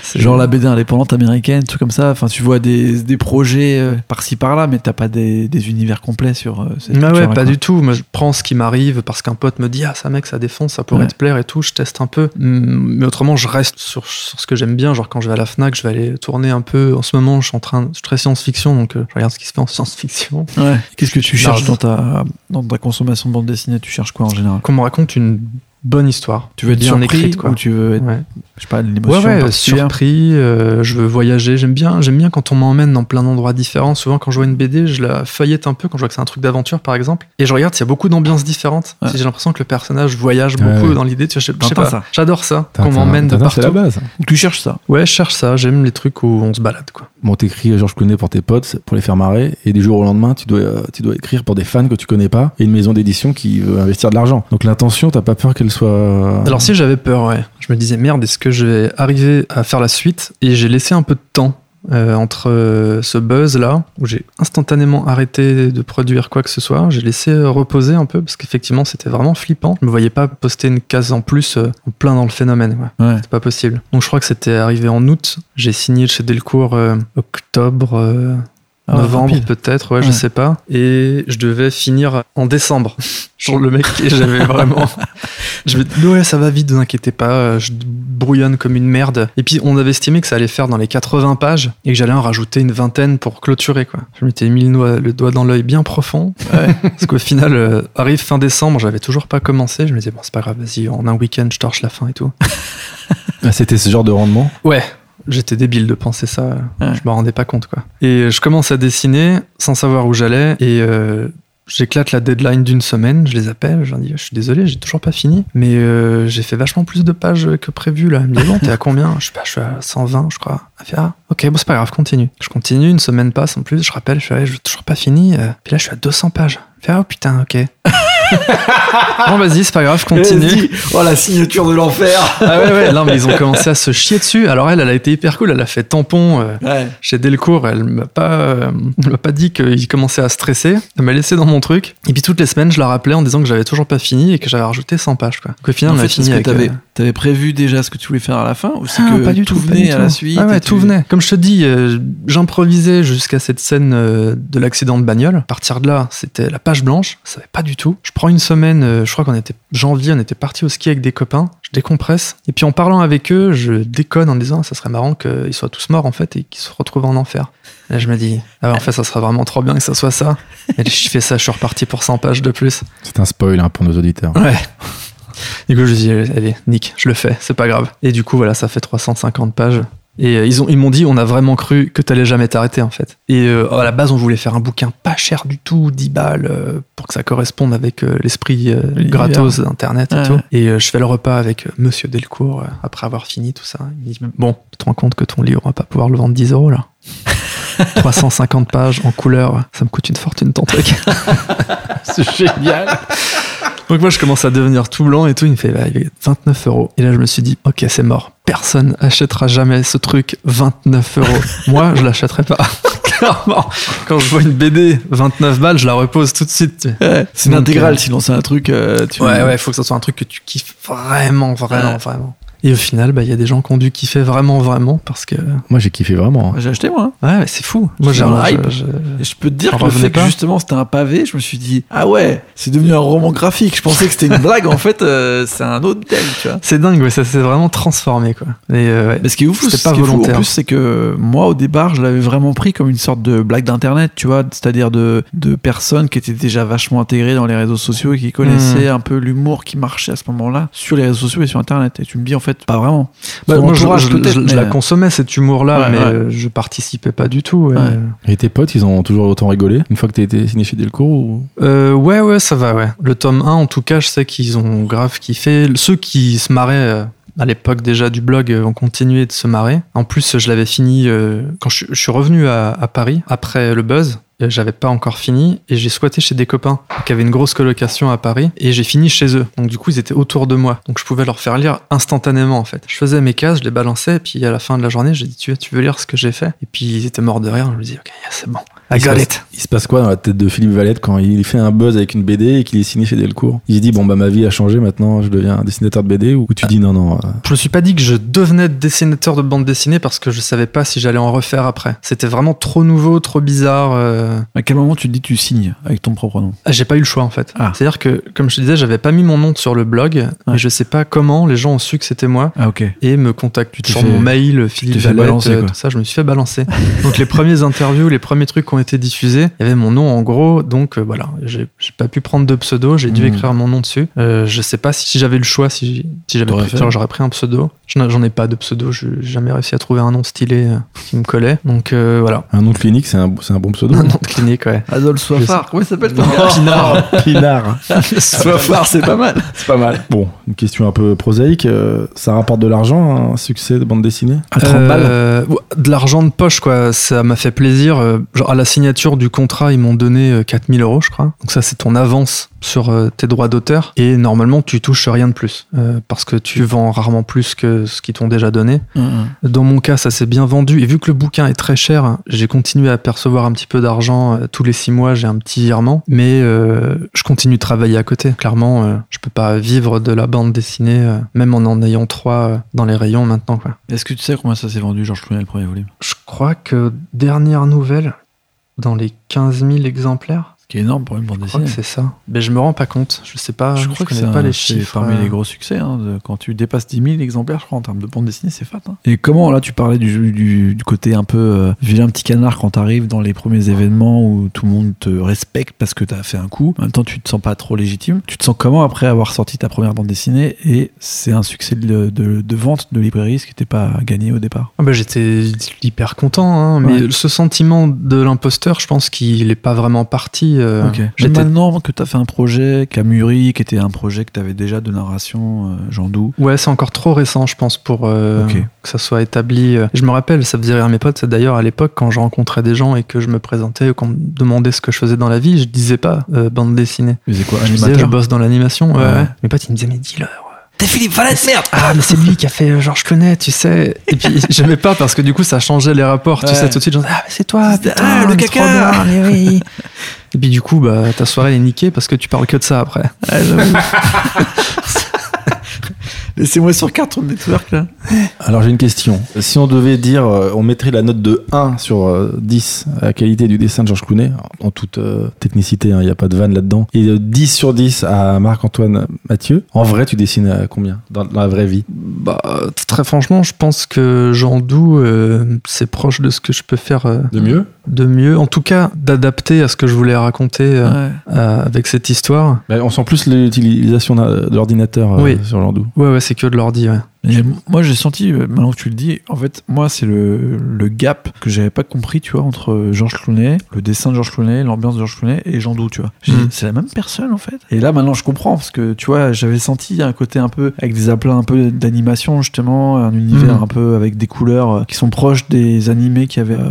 C'est- Genre la BD indépendante américaine, tout comme ça. Enfin, tu vois des, des projets euh, par-ci par-là, mais t'as pas des, des univers complets sur euh, cette Ah ouais, pas quoi. du tout. Moi, je prends ce qui m'arrive parce qu'un pote me dit Ah, ça, mec, ça défonce, ça pourrait Ouais. te plaire et tout. Je teste un peu. Mm, Mais autrement, je reste sur, sur ce que j'aime bien. Genre, quand je vais à la Fnac, je vais aller tourner un peu. En ce moment, je suis en train. Je suis très science-fiction, donc euh, je regarde ce qui se fait en science-fiction. Ouais. Qu'est-ce que tu cherches dans ta, dans ta consommation de bande dessinée? Tu cherches quoi en général? Qu'on me raconte une bonne histoire. Tu veux être bien surpris écrite, quoi. ou tu veux être, Ouais. je sais pas, Ouais, l'émotion ouais, particulière surpris, euh, je veux voyager, j'aime bien, j'aime bien quand on m'emmène dans plein d'endroits différents. Souvent, quand je vois une BD, je la feuillette un peu quand je vois que c'est un truc d'aventure, par exemple, et je regarde s'il y a beaucoup d'ambiances différentes. Ouais. Si J'ai l'impression que le personnage voyage Ouais, beaucoup ouais. dans l'idée, tu vois, je, je sais pas, j'adore ça, qu'on m'emmène de la partout. base. Tu cherches ça Ouais, je cherche ça, j'aime les trucs où on se balade, quoi. Bon, t'écris Georges Clooney pour tes potes, pour les faire marrer, et du jour au lendemain, tu dois, euh, tu dois écrire pour des fans que tu connais pas, et une maison d'édition qui veut investir de l'argent. Donc l'intention, t'as pas peur qu'elle soit. Alors si j'avais peur, ouais. Je me disais merde, est-ce que je vais arriver à faire la suite? Et j'ai laissé un peu de temps euh, entre euh, ce buzz là où j'ai instantanément arrêté de produire quoi que ce soit. J'ai laissé euh, reposer un peu parce qu'effectivement c'était vraiment flippant. Je me voyais pas poster une case en plus euh, en plein dans le phénomène. Ouais. Ouais. C'est pas possible. Donc je crois que c'était arrivé en août. J'ai signé chez Delcourt euh, octobre. Ah novembre peut-être, ouais, je sais pas. Et je devais finir en décembre. Genre le mec, j'avais vraiment... Je me dis, ouais, ça va vite, ne vous inquiétez pas, euh, je brouillonne comme une merde. Et puis on avait estimé que ça allait faire dans les 80 pages et que j'allais en rajouter une vingtaine pour clôturer, quoi. Je m'étais mis le, doigt- le doigt dans l'œil bien profond. Parce qu'au final, euh, arrive fin décembre, j'avais toujours pas commencé. Je me disais, bon, c'est pas grave, vas-y, en un week-end, je torche la fin et tout. Ah, C'était ce genre de rendement? Ouais, j'étais débile de penser ça. Ouais. Je me rendais pas compte, quoi. Et je commence à dessiner sans savoir où j'allais et euh, j'éclate la deadline d'une semaine. Je les appelle, je leur dis, je suis désolé, j'ai toujours pas fini, mais euh, j'ai fait vachement plus de pages que prévu là. Elle me dit, bon, t'es à combien? Je sais pas, je suis à 120, je crois. Elle fait, ah, ok, bon, c'est pas grave, continue. Je continue, une semaine passe en plus, je rappelle, je ouais, j'ai toujours pas fini. euh, puis là, je suis à 200 pages. Elle fait, ah, oh, putain, ok. Bon, vas-y, c'est pas grave, continue. Oh la signature de l'enfer Ah ouais, ouais, non, mais ils ont commencé à se chier dessus. Alors elle, elle a été hyper cool, elle a fait tampon euh, Ouais. chez Delcourt. Elle m'a pas, euh, elle m'a pas dit qu'il commençait à stresser. Elle m'a laissé dans mon truc. Et puis toutes les semaines, je la rappelais en disant que j'avais toujours pas fini et que j'avais rajouté 100 pages. Quoi. Donc au final, En on a fini que avec. T'avais prévu déjà ce que tu voulais faire à la fin ou c'est ah, que pas du tout tout, pas venait du à tout. la suite Ah ouais, tout tu- venait. Comme je te dis, euh, j'improvisais jusqu'à cette scène euh, de l'accident de bagnole. À partir de là, c'était la page blanche. Je savais pas du tout. Je prends une semaine, euh, je crois qu'on était janvier, on était parti au ski avec des copains. Je décompresse. Et puis en parlant avec eux, je déconne en disant, ça serait marrant qu'ils soient tous morts en fait et qu'ils se retrouvent en enfer. Et là, je me dis, ah en fait, ça serait vraiment trop bien que ça soit ça. Et je fais ça, je suis reparti pour 100 pages de plus. C'est un spoil hein, pour nos auditeurs. Ouais. Du coup, je dis, allez, Nick, je le fais, c'est pas grave. Et du coup, voilà, ça fait 350 pages. Et euh, ils ont, ils m'ont dit, on a vraiment cru que t'allais jamais t'arrêter, en fait. Et euh, à la base, on voulait faire un bouquin pas cher du tout, 10 balles, euh, pour que ça corresponde avec euh, l'esprit gratos d'Internet et Ouais. tout. Et je fais le repas avec Monsieur Delcourt, après avoir fini tout ça. Il me dit, bon, tu te rends compte que ton livre, on va pas pouvoir le vendre 10 euros, là? 350 pages en couleur, ça me coûte une fortune ton truc. C'est génial Donc moi je commence à devenir tout blanc et tout, il me fait bah, il est 29 euros. Et là je me suis dit ok c'est mort, personne achètera jamais ce truc 29 euros. moi je l'achèterai pas. Clairement, quand je vois une BD 29 balles, je la repose tout de suite. Ouais, C'est une intégrale euh, sinon c'est un truc euh, tu Ouais ouais, faut que ce soit un truc que tu kiffes vraiment, vraiment, Ouais. vraiment. Et au final, bah, il y a des gens qui ont dû kiffer vraiment, vraiment, parce que. Moi, j'ai kiffé vraiment. hein. J'ai acheté moi. hein. Ouais, c'est fou. Moi, j'ai je- hype. je- peux te dire que le fait que pas. justement c'était un pavé, je me suis dit ah ouais, c'est devenu un roman graphique. Je pensais que c'était une blague, en fait euh, c'est un autre thème, tu vois. C'est dingue, ouais, ça s'est vraiment transformé, quoi. Et, euh, ouais. Mais ce qui est ouf, C'était ce pas qui est fou, volontaire. en plus, c'est que moi, au départ, je l'avais vraiment pris comme une sorte de blague d'internet, tu vois, c'est-à-dire de, de personnes qui étaient déjà vachement intégrées dans les réseaux sociaux et qui connaissaient Hmm. un peu l'humour qui marchait à ce moment-là sur les réseaux sociaux et sur internet. Et tu me dis, en fait, pas vraiment. Bah, moi, je, la consommais, cet humour-là, Ouais, mais ouais. euh, je participais pas du tout. ouais. Ouais. Et tes potes, ils ont toujours autant rigolé une fois que t'as été signé chez Delcourt ou... Euh, ouais, ouais, ça va, ouais. Le tome 1, en tout cas, je sais qu'ils ont grave kiffé. Ceux qui se marraient euh, à l'époque déjà du blog euh, ont continué de se marrer. En plus, je l'avais fini euh, quand je, je suis revenu à, à Paris après le buzz. Euh, J'avais pas encore fini et j'ai squatté chez des copains qui avaient une grosse colocation à Paris et j'ai fini chez eux. Donc du coup ils étaient autour de moi. Donc je pouvais leur faire lire instantanément en fait. Je faisais mes cases, je les balançais et puis à la fin de la journée j'ai dit tu, veux- lire ce que j'ai fait? Et puis ils étaient morts de rire. Je me dis ok c'est bon. I Il se got passe- it. Il se passe quoi dans la tête de Philippe Valette quand il fait un buzz avec une BD et qu'il est signé chez Delcourt Il se dit bon bah ma vie a changé maintenant, je deviens un dessinateur de BD ou tu dis non non. euh, Je me suis pas dit que je devenais dessinateur de bande dessinée parce que je savais pas si j'allais en refaire après. C'était vraiment trop nouveau, trop bizarre. euh. À quel moment tu te dis tu signes avec ton propre nom? Ah, J'ai pas eu le choix en fait. Ah. C'est-à-dire que, comme je te disais, j'avais pas mis mon nom sur le blog, et je sais pas comment les gens ont su que c'était moi Ah ok. et me contactent sur fait- mon mail, Philippe Valette, balancer, euh, tout ça. Je me suis fait balancer. donc les premières interviews, les premiers trucs qui ont été diffusés, il y avait mon nom en gros. Donc euh, voilà, j'ai pas pu prendre de pseudo, j'ai dû Mhm. écrire mon nom dessus. Euh, je sais pas si, si j'avais le choix, si, si j'avais j'aurais pris un pseudo. J'en ai pas de pseudo, j'ai jamais réussi à trouver un nom stylé euh, qui me collait. Donc euh, voilà, Un nom de clinique, c'est un, c'est un bon pseudo. un nom de clinique, ouais. Adolphe Soifard, comment il s'appelle ton Pinard. Pinard. Soifard, c'est pas mal. C'est pas mal. Bon, une question un peu prosaïque. euh, ça rapporte de l'argent, un succès de bande dessinée? À 30 balles. Euh, de l'argent de poche, quoi. Ça m'a fait plaisir. Genre, à la signature du contrat, ils m'ont donné euh, 4000 euros, je crois. Donc, ça, c'est ton avance sur euh, tes droits d'auteur. Et normalement, tu touches rien de plus. euh, parce que tu vends rarement plus que ce qu'ils t'ont déjà donné. Hum, Dans mon cas, ça s'est bien vendu. Et vu que le bouquin est très cher, j'ai continué à percevoir un petit peu d'argent. euh, tous les six mois, j'ai un petit virement. Mais euh, je continue de travailler à côté. Clairement, euh, je peux pas vivre de la bande dessinée, euh, même en en ayant trois euh, dans les rayons maintenant. Est-ce que tu sais combien ça s'est vendu, Georges Clooney, le premier volume? Je crois que dernière nouvelle, dans les 15 000 exemplaires, qui est énorme pour une bande je dessinée. que c'est ça. Mais je me rends pas compte. Je sais pas. Je, je crois que connais c'est pas les c'est chiffres. parmi euh. les gros succès. hein, de- quand tu dépasses 10 000 exemplaires, je crois, en termes de bande dessinée, c'est fat. hein. Et comment, là, tu parlais du, du, du côté un peu euh, vilain petit canard quand t'arrives dans les premiers événements où tout le monde te respecte parce que t'as fait un coup. En même temps, tu te sens pas trop légitime. Tu te sens comment après avoir sorti ta première bande dessinée et c'est un succès de, de, de vente de librairie, ce qui n'était pas gagné au départ? Ah bah, J'étais hyper content, hein, mais Ouais. ce sentiment de l'imposteur, je pense qu'il est pas vraiment parti. Euh. Mais J'étais maintenant que tu as fait un projet qui a mûri, qui était un projet que tu avais déjà de narration, euh, Jean Doux. Ouais, c'est encore trop récent, je pense, pour euh, que ça soit établi. euh. Je me rappelle, ça faisait rire mes potes, c'est d'ailleurs à l'époque, quand je rencontrais des gens et que je me présentais, qu'on me demandait ce que je faisais dans la vie, je disais pas euh, bande dessinée. Mais c'est quoi Je disais, je Animateur? bosse dans l'animation. Ouais, Ouais. ouais. Mes potes, ils me disaient, mais dis-leur. T'es Philippe Valette, merde Ah, mais c'est lui qui a fait euh, Georges Clooney, tu sais. Et puis, j'aimais pas parce que du coup, ça changeait les rapports, tu Ouais. sais, tout de suite. Genre, ah, mais c'est toi, putain, ah, le caca. bien, mais oui. Et puis, du coup, bah, ta soirée elle est niquée parce que tu parles que de ça après. Laissez-moi sur Cartoon Network, là. Alors j'ai une question. Si on devait dire, euh, on mettrait la note de 1 sur euh, 10 à la qualité du dessin de Georges Clooney, en toute euh, technicité, il n'y a pas de vanne là-dedans, et euh, 10 sur 10 à Marc-Antoine Mathieu, en vrai tu dessines à combien dans, dans la vraie vie? Bah, très franchement, je pense que Jean Doux, euh, c'est proche de ce que je peux faire euh, De mieux? de mieux. En tout cas, d'adapter à ce que je voulais raconter euh, Ouais. euh, avec cette histoire. Bah, On sent plus l'utilisation de l'ordinateur euh, Oui. sur Landou. Ouais, ouais, c'est que de l'ordi, ouais. Moi, j'ai senti, euh, maintenant que tu le dis, en fait, moi, c'est le, le gap que j'avais pas compris, tu vois, entre Georges Clooney, le dessin de Georges Clooney, l'ambiance de Georges Clooney et Jean Doux, tu vois. J'ai dit, Mm. c'est la même personne, en fait. Et là, maintenant, je comprends, parce que, tu vois, j'avais senti un côté un peu, avec des aplats un peu d'animation, justement, un univers Mm. un peu avec des couleurs euh, qui sont proches des animés qu'il y avait euh,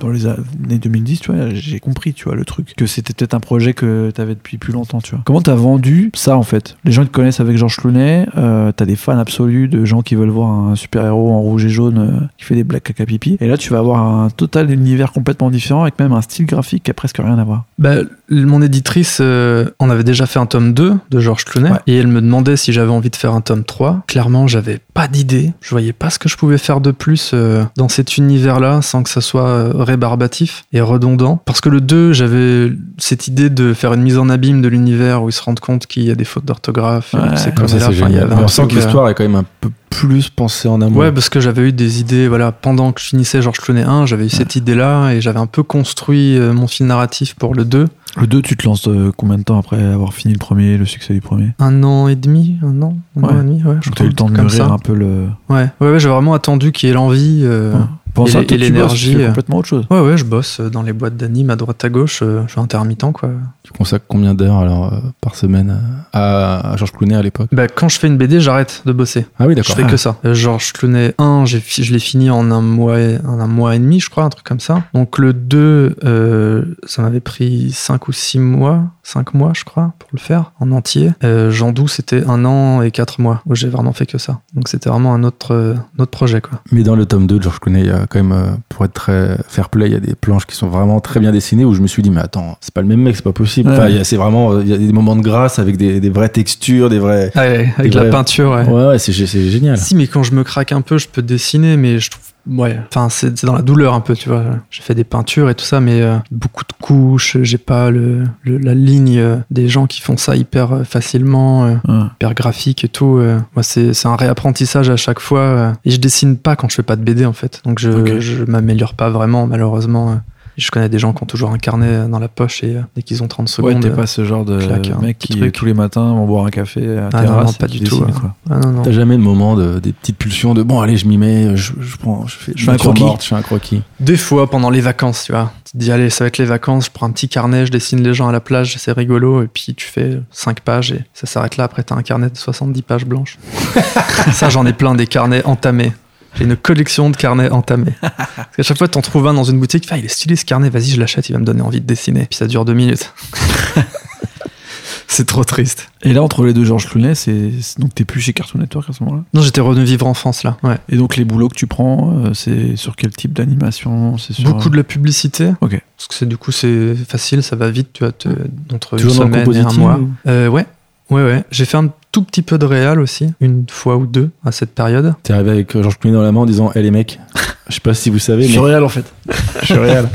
dans les années 2010, tu vois. J'ai compris, tu vois, le truc. Que c'était peut-être un projet que t'avais depuis plus longtemps, tu vois. Comment t'as vendu ça, en fait? Les gens qui te connaissent avec Georges Clooney, euh, t'as des fans absolus de gens qui veulent voir un super-héros en rouge et jaune euh, qui fait des blagues caca pipi. Et là, tu vas avoir un total univers complètement différent avec même un style graphique qui a presque rien à voir. Bah, mon éditrice, euh, on avait déjà fait un tome 2 de Georges Clooney, Ouais. et elle me demandait si j'avais envie de faire un tome 3. Clairement, j'avais pas d'idée. Je voyais pas ce que je pouvais faire de plus euh, dans cet univers-là sans que ça soit euh, rébarbatif et redondant. Parce que le 2, j'avais cette idée de faire une mise en abîme de l'univers où ils se rendent compte qu'il y a des fautes d'orthographe. Ouais. c'est comme ça, enfin, il y avait on sent que l'histoire est quand même un peu plus pensée en amont. Ouais, parce que j'avais eu des idées, voilà, pendant que je finissais Georges Clooney 1, j'avais eu cette idée-là et j'avais un peu construit euh, mon fil narratif pour le 2. Le 2, tu te lances euh, combien de temps après avoir fini le premier, le succès du premier? Un an et demi, un an, un Ouais. an et demi, ouais. je eu le temps de mûrir ça. un peu le. Ouais, ouais, ouais, j'ai vraiment attendu qu'il y ait l'envie. euh, Ouais. Pendant Et ça, l'énergie, euh. complètement autre chose. Ouais, ouais, je bosse dans les boîtes d'anime à droite à gauche. euh, Je suis intermittent, quoi. Tu consacres combien d'heures alors euh, par semaine euh, à, à Georges Clooney à l'époque? Bah, quand je fais une BD, j'arrête de bosser. Ah oui, Je d'accord. fais que ça. Euh, Georges Clooney 1, j'ai fi- je l'ai fini en un mois, et, en un mois et demi, je crois, un truc comme ça. Donc le 2, euh, ça m'avait pris 5 ou 6 mois, 5 mois, je crois, pour le faire en entier. Euh, Jean Doux, c'était un an et 4 mois où j'ai vraiment fait que ça. Donc c'était vraiment un autre, euh, autre projet, quoi. Mais dans le tome 2 de Georges Clooney, il y a quand même, euh, pour être très fair play, il y a des planches qui sont vraiment très bien dessinées où je me suis dit, mais attends, c'est pas le même mec, c'est pas possible. Ouais. Enfin, il y a- c'est vraiment, euh, il y a des moments de grâce avec des, des vraies textures, des vrais. Ouais, avec la peinture, ouais. Ouais, ouais, c'est génial. Si, mais quand je me craque un peu, je peux dessiner, mais je trouve. Ouais, enfin, c'est c'est dans la douleur un peu, tu vois. J'ai fait des peintures et tout ça, mais euh, beaucoup de couches, j'ai pas le, le- la ligne euh, des gens qui font ça hyper euh, facilement, euh, Ouais. hyper graphique et tout. euh. Moi, c'est c'est un réapprentissage à chaque fois. euh. et je dessine pas quand je fais pas de BD, en fait. Donc, je, Ok. je m'améliore pas vraiment, malheureusement. Euh. Je connais des gens qui ont toujours un carnet dans la poche et euh, dès qu'ils ont 30 Ouais, secondes. t'es euh, pas ce genre de claque un mec qui, truc. tous les matins, vont boire un café à Ah non, terrasse. non, pas du tout, dessine, ouais. ah. T'as jamais de moment de, des petites pulsions de bon, allez, je m'y mets, je, je prends, je fais, Je fais un croquis. morte, je fais un croquis. Des fois, pendant les vacances, tu vois. Tu te dis, allez, ça va être les vacances, je prends un petit carnet, je dessine les gens à la plage, c'est rigolo, et puis tu fais 5 pages et ça s'arrête là. Après, t'as un carnet de 70 pages blanches. ça, j'en ai plein des carnets entamés. J'ai une collection de carnets entamés. Parce qu'à chaque fois, t'en trouves un dans une boutique, ah, il est stylé ce carnet, vas-y, je l'achète, il va me donner envie de dessiner. Puis ça dure deux minutes. c'est trop triste. Et là, entre les deux Georges Clooney, c'est donc t'es plus chez Cartoon Network à ce moment-là? Non, j'étais revenu vivre en France là. Ouais. Et donc les boulots que tu prends, euh, c'est sur quel type d'animation? C'est sur Beaucoup de la publicité. Ok. Parce que c'est du coup c'est facile, ça va vite, tu vois, te- entre une Toujours le semaine et un mois. ou- Euh, ouais, ouais, ouais. J'ai fait un tout petit peu de réal aussi, une fois ou deux à cette période. T'es arrivé avec Georges Clooney dans la main en disant, hé les mecs, je sais pas si vous savez, mais Surréal en fait. je suis réel.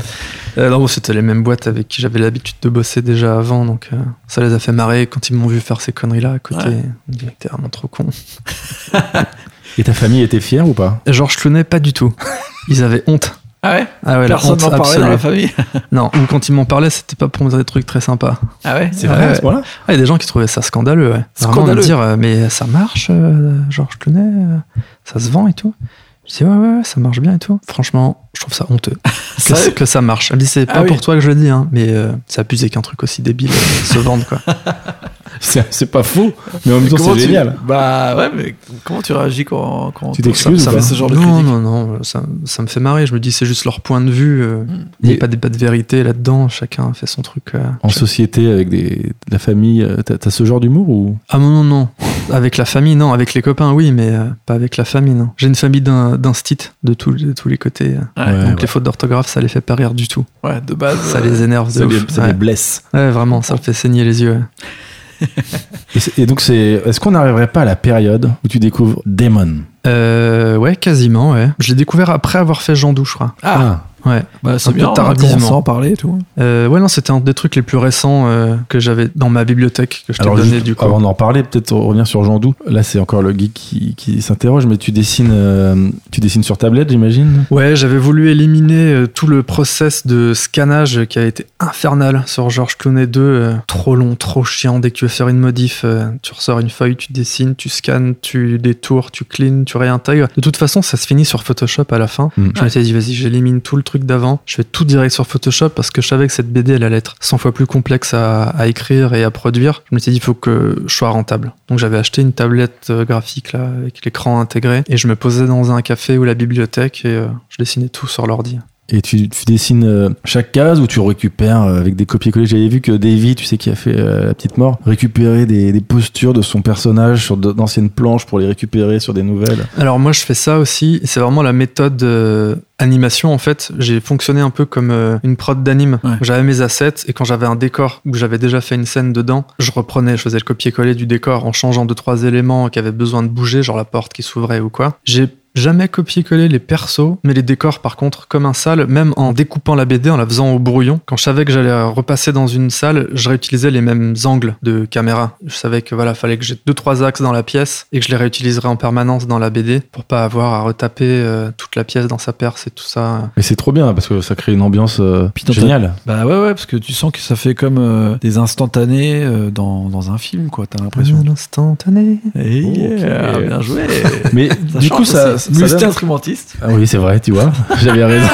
Euh, non, c'était les mêmes boîtes avec qui j'avais l'habitude de bosser déjà avant, donc euh, ça les a fait marrer quand ils m'ont vu faire ces conneries-là à côté. Ouais. T'es vraiment trop con. Et ta famille était fière ou pas? Et Georges Clooney, pas du tout. Ils avaient honte. Ah ouais Ah ouais, la Personne n'en parlait dans absolue. la famille. Non, ou quand ils m'en parlaient, c'était pas pour me dire des trucs très sympas. Ah ouais C'est Ouais, vrai à ce point-là Ah, il y a des gens qui trouvaient ça scandaleux, ouais. Vraiment Scandaleux. de dire, euh, mais ça marche, euh, Georges Clooney, euh, ça se vend et tout. Je dis, ouais, ouais, ouais, ça marche bien et tout. Franchement, je trouve ça honteux. que, que ça marche. Elle me dit, c'est Ah pas oui. pour toi que je le dis, hein, mais euh, c'est abusé qu'un truc aussi débile euh, se vende, quoi. C'est pas faux, mais en même temps, c'est génial. Bah ouais, mais comment tu réagis quand, quand Tu t'excuses ça, ça ce genre de non, critique non, non, ça, ça me fait marrer. Je me dis, c'est juste leur point de vue. euh, Il n'y a pas de, pas de vérité là-dedans. Chacun fait son truc. euh, En chaque- société, avec des, de la famille, euh, t'as t'as ce genre d'humour ou? Ah non, non, non. Avec la famille, non. Avec les copains, oui, mais euh, pas avec la famille, non. J'ai une famille d'un d'un stit de, tous- de tous les côtés. euh. Ouais, donc ouais. les fautes d'orthographe, ça les fait pas rire du tout. Ouais, de base. Ça euh, les énerve de ça, les, ça ouais. les blesse Ouais, vraiment, ça fait saigner les yeux. Et, donc, c'est, est-ce qu'on n'arriverait pas à la période où tu découvres Damon Euh, ouais, quasiment, ouais. Je l'ai découvert après avoir fait Jean Doux, je crois. Ah, Ouais. bah, c'est un peu bien, on a tardivement. commencé à en parler et tout. Euh, ouais, non, c'était un des trucs les plus récents euh, que j'avais dans ma bibliothèque que je t'ai donné juste du coup. avant d'en parler, peut-être revenir sur Jean Doux. Là, c'est encore le geek qui, qui s'interroge, mais tu dessines, euh, tu dessines sur tablette, j'imagine? Ouais, j'avais voulu éliminer tout le process de scannage qui a été infernal sur George Clooney 2. euh, trop long, trop chiant. Dès que tu veux faire une modif, euh, tu ressors une feuille, tu dessines, tu scannes, tu détours, tu cleans, tu réintègres. De toute façon, ça se finit sur Photoshop à la fin. Mm. Je m'étais dit, vas-y, j'élimine tout le truc d'avant. Je fais tout direct sur Photoshop parce que je savais que cette BD, elle allait être 100 fois plus complexe à, à écrire et à produire. Je m'étais dit, il faut que je sois rentable. Donc j'avais acheté une tablette euh, graphique là, avec l'écran intégré et je me posais dans un café ou la bibliothèque et euh, je dessinais tout sur l'ordi. Et tu, tu dessines euh, chaque case ou tu récupères euh, avec des copier-coller. J'avais vu que Davy, tu sais, qui a fait euh, la petite mort, récupérait des, des postures de son personnage sur d'anciennes planches pour les récupérer sur des nouvelles. Alors moi je fais ça aussi, et c'est vraiment la méthode euh, animation en fait. J'ai fonctionné un peu comme euh, une prod d'anime. Ouais. J'avais mes assets et quand j'avais un décor où j'avais déjà fait une scène dedans, je reprenais, je faisais le copier-coller du décor en changeant deux trois éléments qui avaient besoin de bouger, genre la porte qui s'ouvrait ou quoi. J'ai jamais copié-collé les persos, mais les décors par contre comme un salle, même en découpant la BD, en la faisant au brouillon. Quand je savais que j'allais repasser dans une salle, je réutilisais les mêmes angles de caméra. Je savais que voilà, fallait que j'ai deux trois axes dans la pièce et que je les réutiliserais en permanence dans la BD pour pas avoir à retaper euh, toute la pièce dans sa perce et tout ça. Et c'est trop bien parce que ça crée une ambiance euh, géniale. Bah ouais, ouais, parce que tu sens que ça fait comme euh, des instantanés euh, dans, dans un film, quoi, t'as l'impression. Un instantané. Eh yeah, Ok. bien joué Mais Ça du coup, ça Musicien instrumentiste. Ah oui, c'est vrai, tu vois. J'avais raison.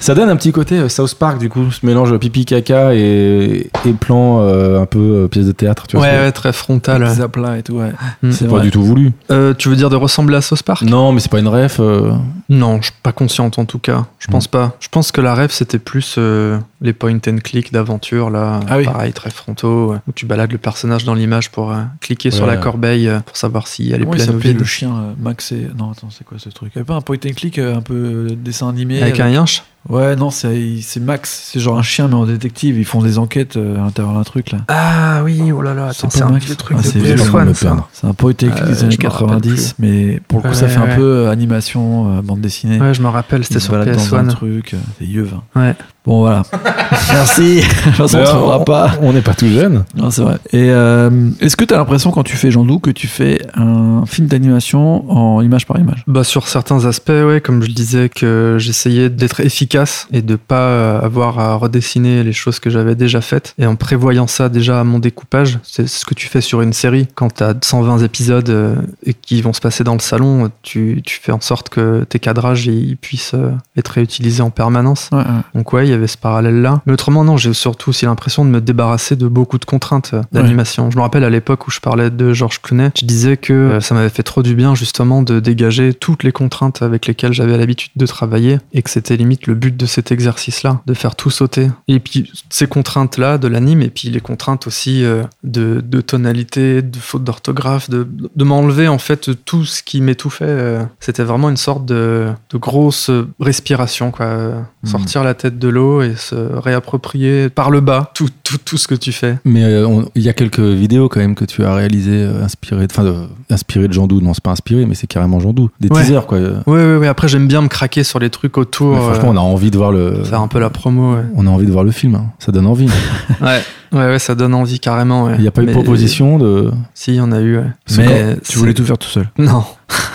Ça donne un petit côté euh, South Park, du coup, ce mélange pipi caca et, et plan euh, un peu euh, pièce de théâtre. Tu vois, Ouais, très frontal. ouais. Zappla et tout, ouais. Mm. C'est pas vrai. du tout voulu. Euh, tu veux dire de ressembler à Sauce Park? Non, mais c'est pas une ref. euh, Non, je suis pas consciente en tout cas. Je pense pas. Je pense que la rêve c'était plus euh, les point and click d'aventure là, Ah oui. pareil très frontaux, où tu balades le personnage dans l'image pour euh, cliquer sur Ouais. la corbeille euh, pour savoir si elle est pleine ou vide. le chien euh, Max et... Non, attends, c'est quoi ce truc? Il y avait pas un point and click un peu dessin animé Avec un yinche much. Ouais, non, c'est c'est Max. C'est genre un chien, mais en détective. Ils font des enquêtes euh, à l'intérieur d'un truc, là. Ah oui, oh là là, C'est attends, pas c'est un Max vieux truc Ah, de c'est PS1, vieux, on va me ça. perdre. C'est un point click Euh, des années me rappelle 90, mais pour le coup, Ouais, ça fait un peu euh, animation, euh, bande dessinée. Ouais, je me rappelle, c'était sur baladent dans un PS1. truc. euh, C'est vieux, hein. Ouais. Bon, voilà. Merci. On se reverra pas. On n'est pas tout jeune. Non, c'est vrai. Et euh, est-ce que tu as l'impression, quand tu fais Jean Dou, que tu fais un film d'animation en image par image? Bah sur certains aspects, ouais, comme je disais que j'essayais d'être efficace et de pas euh, avoir à redessiner les choses que j'avais déjà faites. Et en prévoyant ça déjà à mon découpage, c'est ce que tu fais sur une série. Quand tu as 120 épisodes euh, et qui vont se passer dans le salon, tu, tu fais en sorte que tes cadrages ils puissent euh, être réutilisés en permanence. Ouais, ouais. Donc ouais, il y avait ce parallèle-là. Mais autrement, non, j'ai surtout aussi l'impression de me débarrasser de beaucoup de contraintes d'animation. Je me rappelle à l'époque où je parlais de Georges Clooney, je disais que ça m'avait fait trop du bien justement de dégager toutes les contraintes avec lesquelles j'avais l'habitude de travailler et que c'était limite le but de cet exercice-là, de faire tout sauter. Et puis ces contraintes-là de l'anime et puis les contraintes aussi euh, de, de tonalité, de faute d'orthographe, de, de m'enlever en fait tout ce qui m'étouffait. euh, C'était vraiment une sorte de, de grosse respiration, quoi. Mhm. Sortir la tête de l'eau et se réapproprier par le bas tout, tout, tout ce que tu fais. Mais euh, il y a quelques vidéos quand même que tu as réalisées euh, inspirées, de- enfin, de, inspirées de Jean Dou. Non, c'est pas inspiré, mais c'est carrément Jean Dou. Des Ouais. teasers, quoi. Ouais, ouais, ouais. Après, j'aime bien me craquer sur les trucs autour. franchement, on a envie de voir le. faire un peu la promo. Ouais, On a envie de voir le film. hein. Ça donne envie. ouais, ouais, ouais, ça donne envie carrément. ouais. Il n'y a pas eu de proposition de. Si, il y en a eu. ouais. Mais Mais tu voulais tout faire tout seul. Non.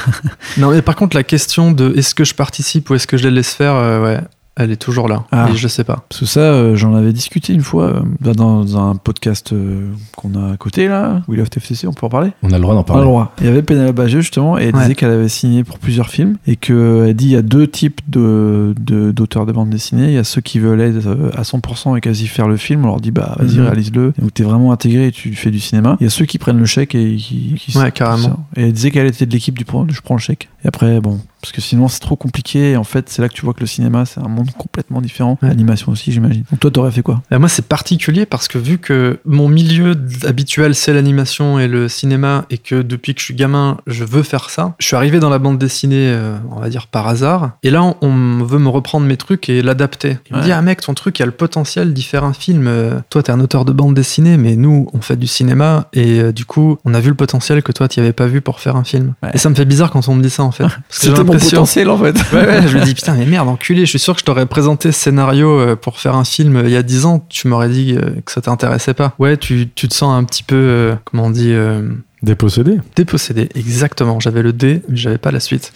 non, mais par contre, la question de est-ce que je participe ou est-ce que je les laisse faire, euh, ouais, elle est toujours là. Ah. Et je sais pas. Parce que ça, euh, j'en avais discuté une fois euh, bah, dans un podcast euh, qu'on a à côté, là, We Love TFCC, on peut en parler On a le droit d'en parler. le droit. Il y avait Penelope Bagieux justement et elle Ouais. disait qu'elle avait signé pour plusieurs films et qu'elle dit il y a deux types de, de- d'auteurs de, bande dessinée. Il y a ceux qui veulent être à 100% et quasi faire le film. On leur dit bah vas-y Mhm. réalise-le. Où t'es vraiment intégré et tu fais du cinéma. Il y a ceux qui prennent le chèque et qui, qui Ouais, carrément. Et elle disait qu'elle était de l'équipe du je prends le chèque. Et après bon parce que sinon c'est trop compliqué. Et en fait c'est là que tu vois que le cinéma c'est un monde complètement différent. Ouais. L'animation aussi j'imagine. Donc toi t'aurais fait quoi? Et moi, c'est particulier parce que vu que mon milieu habituel, c'est l'animation et le cinéma, et que depuis que je suis gamin, je veux faire ça, je suis arrivé dans la bande dessinée, euh, on va dire par hasard, et là, on, on veut me reprendre mes trucs et l'adapter. Il me Ouais. dit, ah mec, ton truc, il a le potentiel d'y faire un film. Euh, Toi, t'es un auteur de bande dessinée, mais nous, on fait du cinéma, et euh, du coup, on a vu le potentiel que toi, t'y avais pas vu pour faire un film. Ouais. Et ça me fait bizarre quand on me dit ça, en fait. Parce que j'ai C'était mon l'impression- potentiel en fait. Ouais, ouais, je me dis putain, mais merde, enculé, je suis sûr que je t'aurais présenté ce scénario euh, pour faire un film euh, il y a 10 ans, tu m'aurais dit euh, que ça t'intéressait pas. Ouais, tu, tu te sens un petit peu, euh, comment on dit, euh, Dépossédé. dépossédé. Exactement, j'avais le D, mais j'avais pas la suite.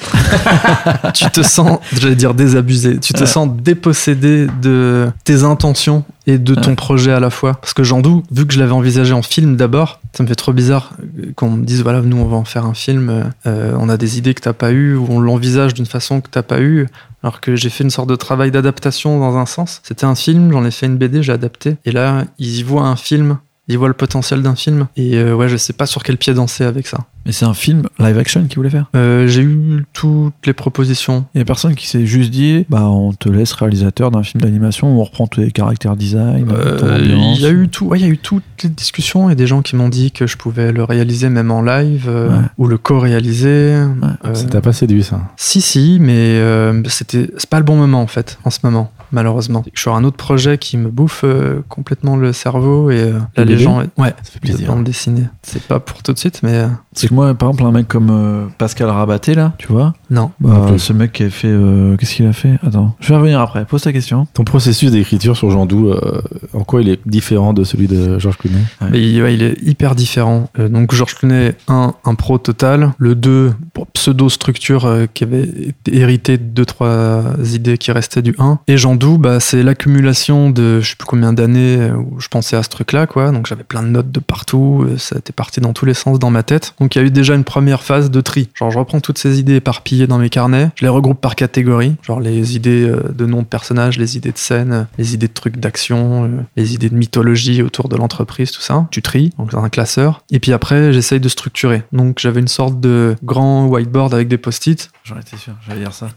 tu te sens, j'allais dire désabusé, tu te Ouais. sens dépossédé de tes intentions et de ton Ouais. projet à la fois. Parce que Jandou, vu que je l'avais envisagé en film d'abord, ça me fait trop bizarre qu'on me dise voilà, nous on va en faire un film, euh, on a des idées que t'as pas eues, ou on l'envisage d'une façon que t'as pas eue. Alors que j'ai fait une sorte de travail d'adaptation dans un sens. C'était un film, j'en ai fait une BD, j'ai adapté. Et là, ils y voient un film Il voit le potentiel d'un film. Et euh, ouais, je sais pas sur quel pied danser avec ça. Mais c'est un film live action qu'il voulait faire. Euh, J'ai eu toutes les propositions. Il y a personne qui s'est juste dit, bah on te laisse réalisateur d'un film d'animation, on reprend tous les caractères design, Euh. Il y a eu tout, ouais, il y a eu toutes les discussions et des gens qui m'ont dit que je pouvais le réaliser même en live euh, Ouais. ou le co-réaliser. Euh, Ça t'a pas séduit, ça Si, si, mais euh, c'était, c'est pas le bon moment en fait, en ce moment, malheureusement. Je suis sur un autre projet qui me bouffe euh, complètement le cerveau et euh, là, Le les gens. Ouais, Ça fait de plaisir. bande dessinée. C'est pas pour tout de suite, mais euh, Parce que moi, par exemple, un mec comme euh, Pascal Rabaté, là, tu vois, non. bah, ce mec qui a fait. euh, Qu'est-ce qu'il a fait? Attends, je vais revenir après, pose ta question. Ton processus d'écriture sur Jean Doux, euh, en quoi il est différent de celui de Georges Clooney? Ouais. Mais il, ouais, il est hyper différent. Euh, donc Georges Clooney, un, un pro total. Le 2, pseudo-structure euh, qui avait été héritée de deux, trois idées qui restaient du 1. Et Jean Doux, bah, c'est l'accumulation de je sais plus combien d'années euh, où je pensais à ce truc-là, quoi. Donc j'avais plein de notes de partout, euh, ça était parti dans tous les sens dans ma tête. Donc il y a eu déjà une première phase de tri. Genre je reprends toutes ces idées éparpillées dans mes carnets, je les regroupe par catégorie, genre les idées euh, de noms de personnages, les idées de scènes, les idées de trucs d'action, les idées de mythologie autour de l'entreprise, tout ça. Tu tries, donc dans un classeur. Et puis après, j'essaye de structurer. Donc j'avais une sorte de grand whiteboard avec des post-it. J'en étais sûr, j'allais dire ça.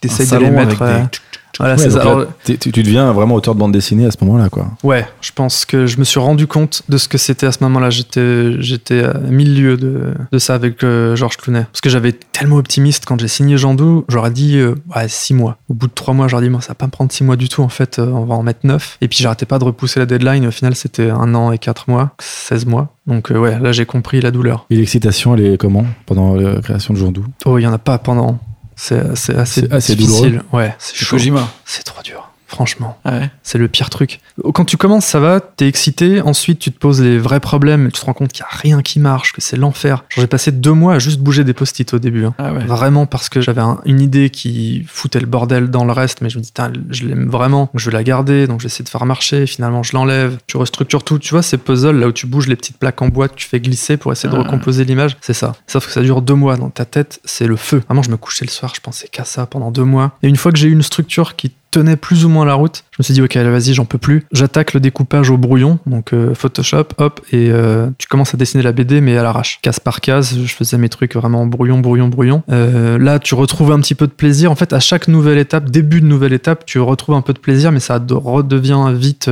T'essayes de les mettre. avec des- Voilà, Ouais, ça. Alors, tu, tu deviens vraiment auteur de bande dessinée à ce moment-là, quoi. Ouais, je pense que je me suis rendu compte de ce que c'était à ce moment-là. J'étais, j'étais à mille lieues de, de ça avec euh, Georges Clooney. Parce que j'avais tellement optimiste quand j'ai signé Jean Doux, j'aurais dit euh, ouais, six mois. Au bout de trois mois, j'aurais dit moi, ça va pas me prendre six mois du tout. En fait, euh, on va en mettre neuf. Et puis j'arrêtais pas de repousser la deadline. Au final, c'était un an et quatre mois, 16 mois. Donc euh, ouais, là j'ai compris la douleur. Et l'excitation, elle est comment pendant la création de Jean Doux? Oh, il y en a pas pendant. C'est, c'est assez, C'est assez difficile. douloureux. Ouais, c'est. Kojima. C'est trop dur. Franchement. Ah ouais. C'est le pire truc. Quand tu commences, ça va, t'es excité, ensuite tu te poses les vrais problèmes, tu te rends compte qu'il n'y a rien qui marche, que c'est l'enfer. J'ai passé deux mois à juste bouger des post-it au début. hein. Ah ouais. Vraiment parce que j'avais un- une idée qui foutait le bordel dans le reste, mais je me dis, je l'aime vraiment, donc je vais la garder, donc j'essaie de faire marcher, finalement je l'enlève, tu restructures tout, tu vois, ces puzzles là où tu bouges les petites plaques en bois que tu fais glisser pour essayer de Ah. recomposer l'image, c'est ça. Sauf que ça dure deux mois dans ta tête, c'est le feu. Vraiment, je me couchais le soir, je pensais qu'à ça pendant deux mois. Et une fois que j'ai eu une structure qui plus ou moins la route, je me suis dit, ok, vas-y, j'en peux plus. J'attaque le découpage au brouillon, donc euh, Photoshop, hop, et euh, tu commences à dessiner la BD, mais à l'arrache. Case par case, je faisais mes trucs vraiment brouillon, brouillon, brouillon. Euh, là, tu retrouves un petit peu de plaisir. En fait, à chaque nouvelle étape, début de nouvelle étape, tu retrouves un peu de plaisir, mais ça de- redevient vite.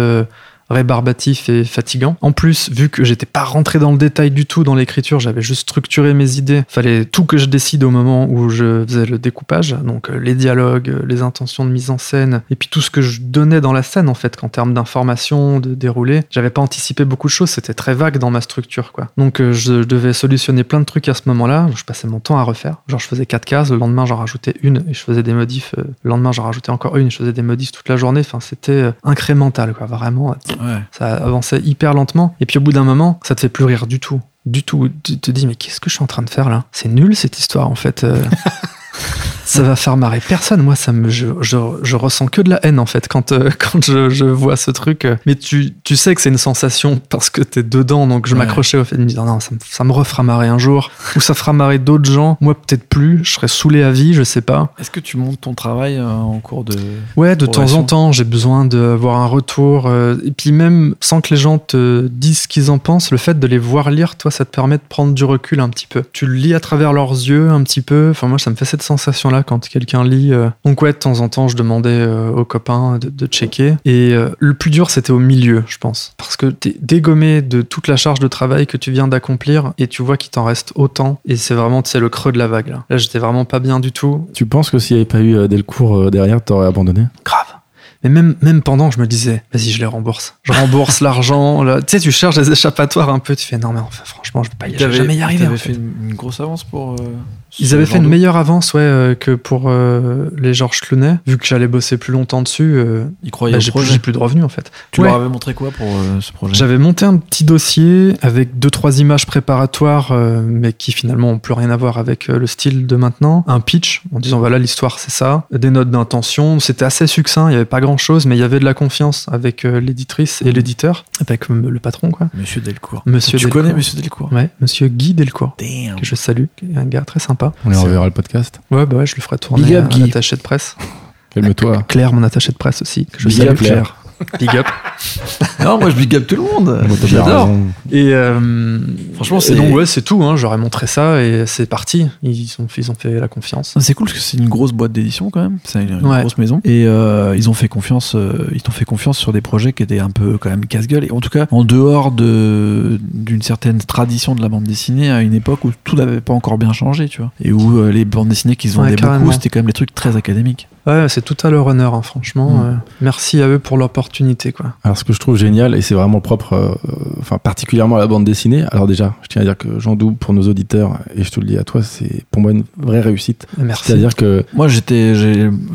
Rébarbatif et fatigant. En plus, vu que j'étais pas rentré dans le détail du tout dans l'écriture, j'avais juste structuré mes idées. Fallait tout que je décide au moment où je faisais le découpage, donc euh, les dialogues, euh, les intentions de mise en scène, et puis tout ce que je donnais dans la scène en fait, qu'en termes d'information, de déroulé, j'avais pas anticipé beaucoup de choses. C'était très vague dans ma structure, quoi. Donc euh, je devais solutionner plein de trucs à ce moment-là. Je passais mon temps à refaire. Genre je faisais quatre cases, le lendemain j'en rajoutais une et je faisais des modifs. le lendemain j'en rajoutais encore une, et je faisais des modifs toute la journée. Enfin c'était incrémental, quoi. Vraiment. Ouais. Ça avançait hyper lentement. Et puis au bout d'un moment, ça te fait plus rire du tout. Du tout. Tu te dis, mais qu'est-ce que je suis en train de faire là? C'est nul cette histoire en fait. Ça va faire marrer personne. Moi, ça me, je, je, je ressens que de la haine en fait quand, euh, quand je, je vois ce truc. Mais tu, tu sais que c'est une sensation parce que t'es dedans. Donc je Ouais. m'accrochais au fait de me dire, non, ça me, ça me refera marrer un jour. Ou ça fera marrer d'autres gens. Moi, peut-être plus. Je serais saoulé à vie, je sais pas. Est-ce que tu montes ton travail euh, en cours de. Ouais, de temps en temps, j'ai besoin d'avoir un retour. euh, et puis même sans que les gens te disent ce qu'ils en pensent, le fait de les voir lire, toi, ça te permet de prendre du recul un petit peu. Tu le lis à travers leurs yeux un petit peu. Enfin, moi, ça me fait cette sensation-là quand quelqu'un lit. euh. Donc ouais, de temps en temps, je demandais euh, aux copains de, de checker. Et euh, le plus dur, c'était au milieu, je pense. Parce que t'es dégommé de toute la charge de travail que tu viens d'accomplir et tu vois qu'il t'en reste autant. Et c'est vraiment, tu sais, le creux de la vague. Là, là j'étais vraiment pas bien du tout. Tu penses que s'il n'y avait pas eu euh, Delcourt euh, derrière, t'aurais abandonné? Grave. Mais même, même pendant, je me disais, vas-y, je les rembourse. Je rembourse l'argent. là. Tu sais, tu cherches des échappatoires un peu. Tu fais, non, mais enfin, franchement, je vais pas y, jamais y arriver. t'avais en fait. fait une, une grosse avance pour. euh, Ils avaient fait une meilleure avance, ouais, euh, que pour euh, les Georges Clooney. Vu que j'allais bosser plus longtemps dessus, euh, Ils croyaient bah, j'ai plus, de revenus, en fait. Tu Ouais. leur avais montré quoi pour ce projet? J'avais monté un petit dossier avec deux trois images préparatoires, euh, mais qui finalement ont plus rien à voir avec le style de maintenant. Un pitch en disant voilà l'histoire c'est ça, des notes d'intention. C'était assez succinct, il y avait pas grand chose, mais il y avait de la confiance avec l'éditrice et l'éditeur, avec le patron quoi. Monsieur Delcourt. Monsieur tu Delcourt. connais Monsieur Delcourt? Ouais, Monsieur Guy Delcourt, Damn. que je salue, un gars très sympa. On les C'est- reverra le podcast. Ouais bah ouais, je lui ferai tourner Big up, attaché de presse. Calme-toi. Claire, mon attaché de presse aussi, que je Big salue up, Claire. Big up. Non, moi je big up tout le monde. J'adore. Et euh, Franchement, c'est donc ouais, c'est tout. Hein, J'aurais montré ça et c'est parti. Ils ont, ils ont fait la confiance. C'est cool parce que c'est une grosse boîte d'édition quand même. C'est une Ouais. grosse maison. Et euh, ils ont fait confiance. euh, ils t'ont fait confiance sur des projets qui étaient un peu quand même casse-gueule. Et en tout cas, en dehors de d'une certaine tradition de la bande dessinée à une époque où tout n'avait pas encore bien changé, tu vois. Et où euh, les bandes dessinées qui se Ouais, vendaient carrément. beaucoup, c'était quand même des trucs très académiques. Ouais, c'est tout à leur honneur, hein, franchement. Mm. euh, merci à eux pour l'opportunité, quoi. Alors, ce que je trouve génial, et c'est vraiment propre, euh, enfin, particulièrement à la bande dessinée. Alors, déjà, je tiens à dire que Jean Doux, pour nos auditeurs, et je te le dis à toi, c'est pour moi une vraie réussite. Merci. C'est-à-dire que Moi, j'étais,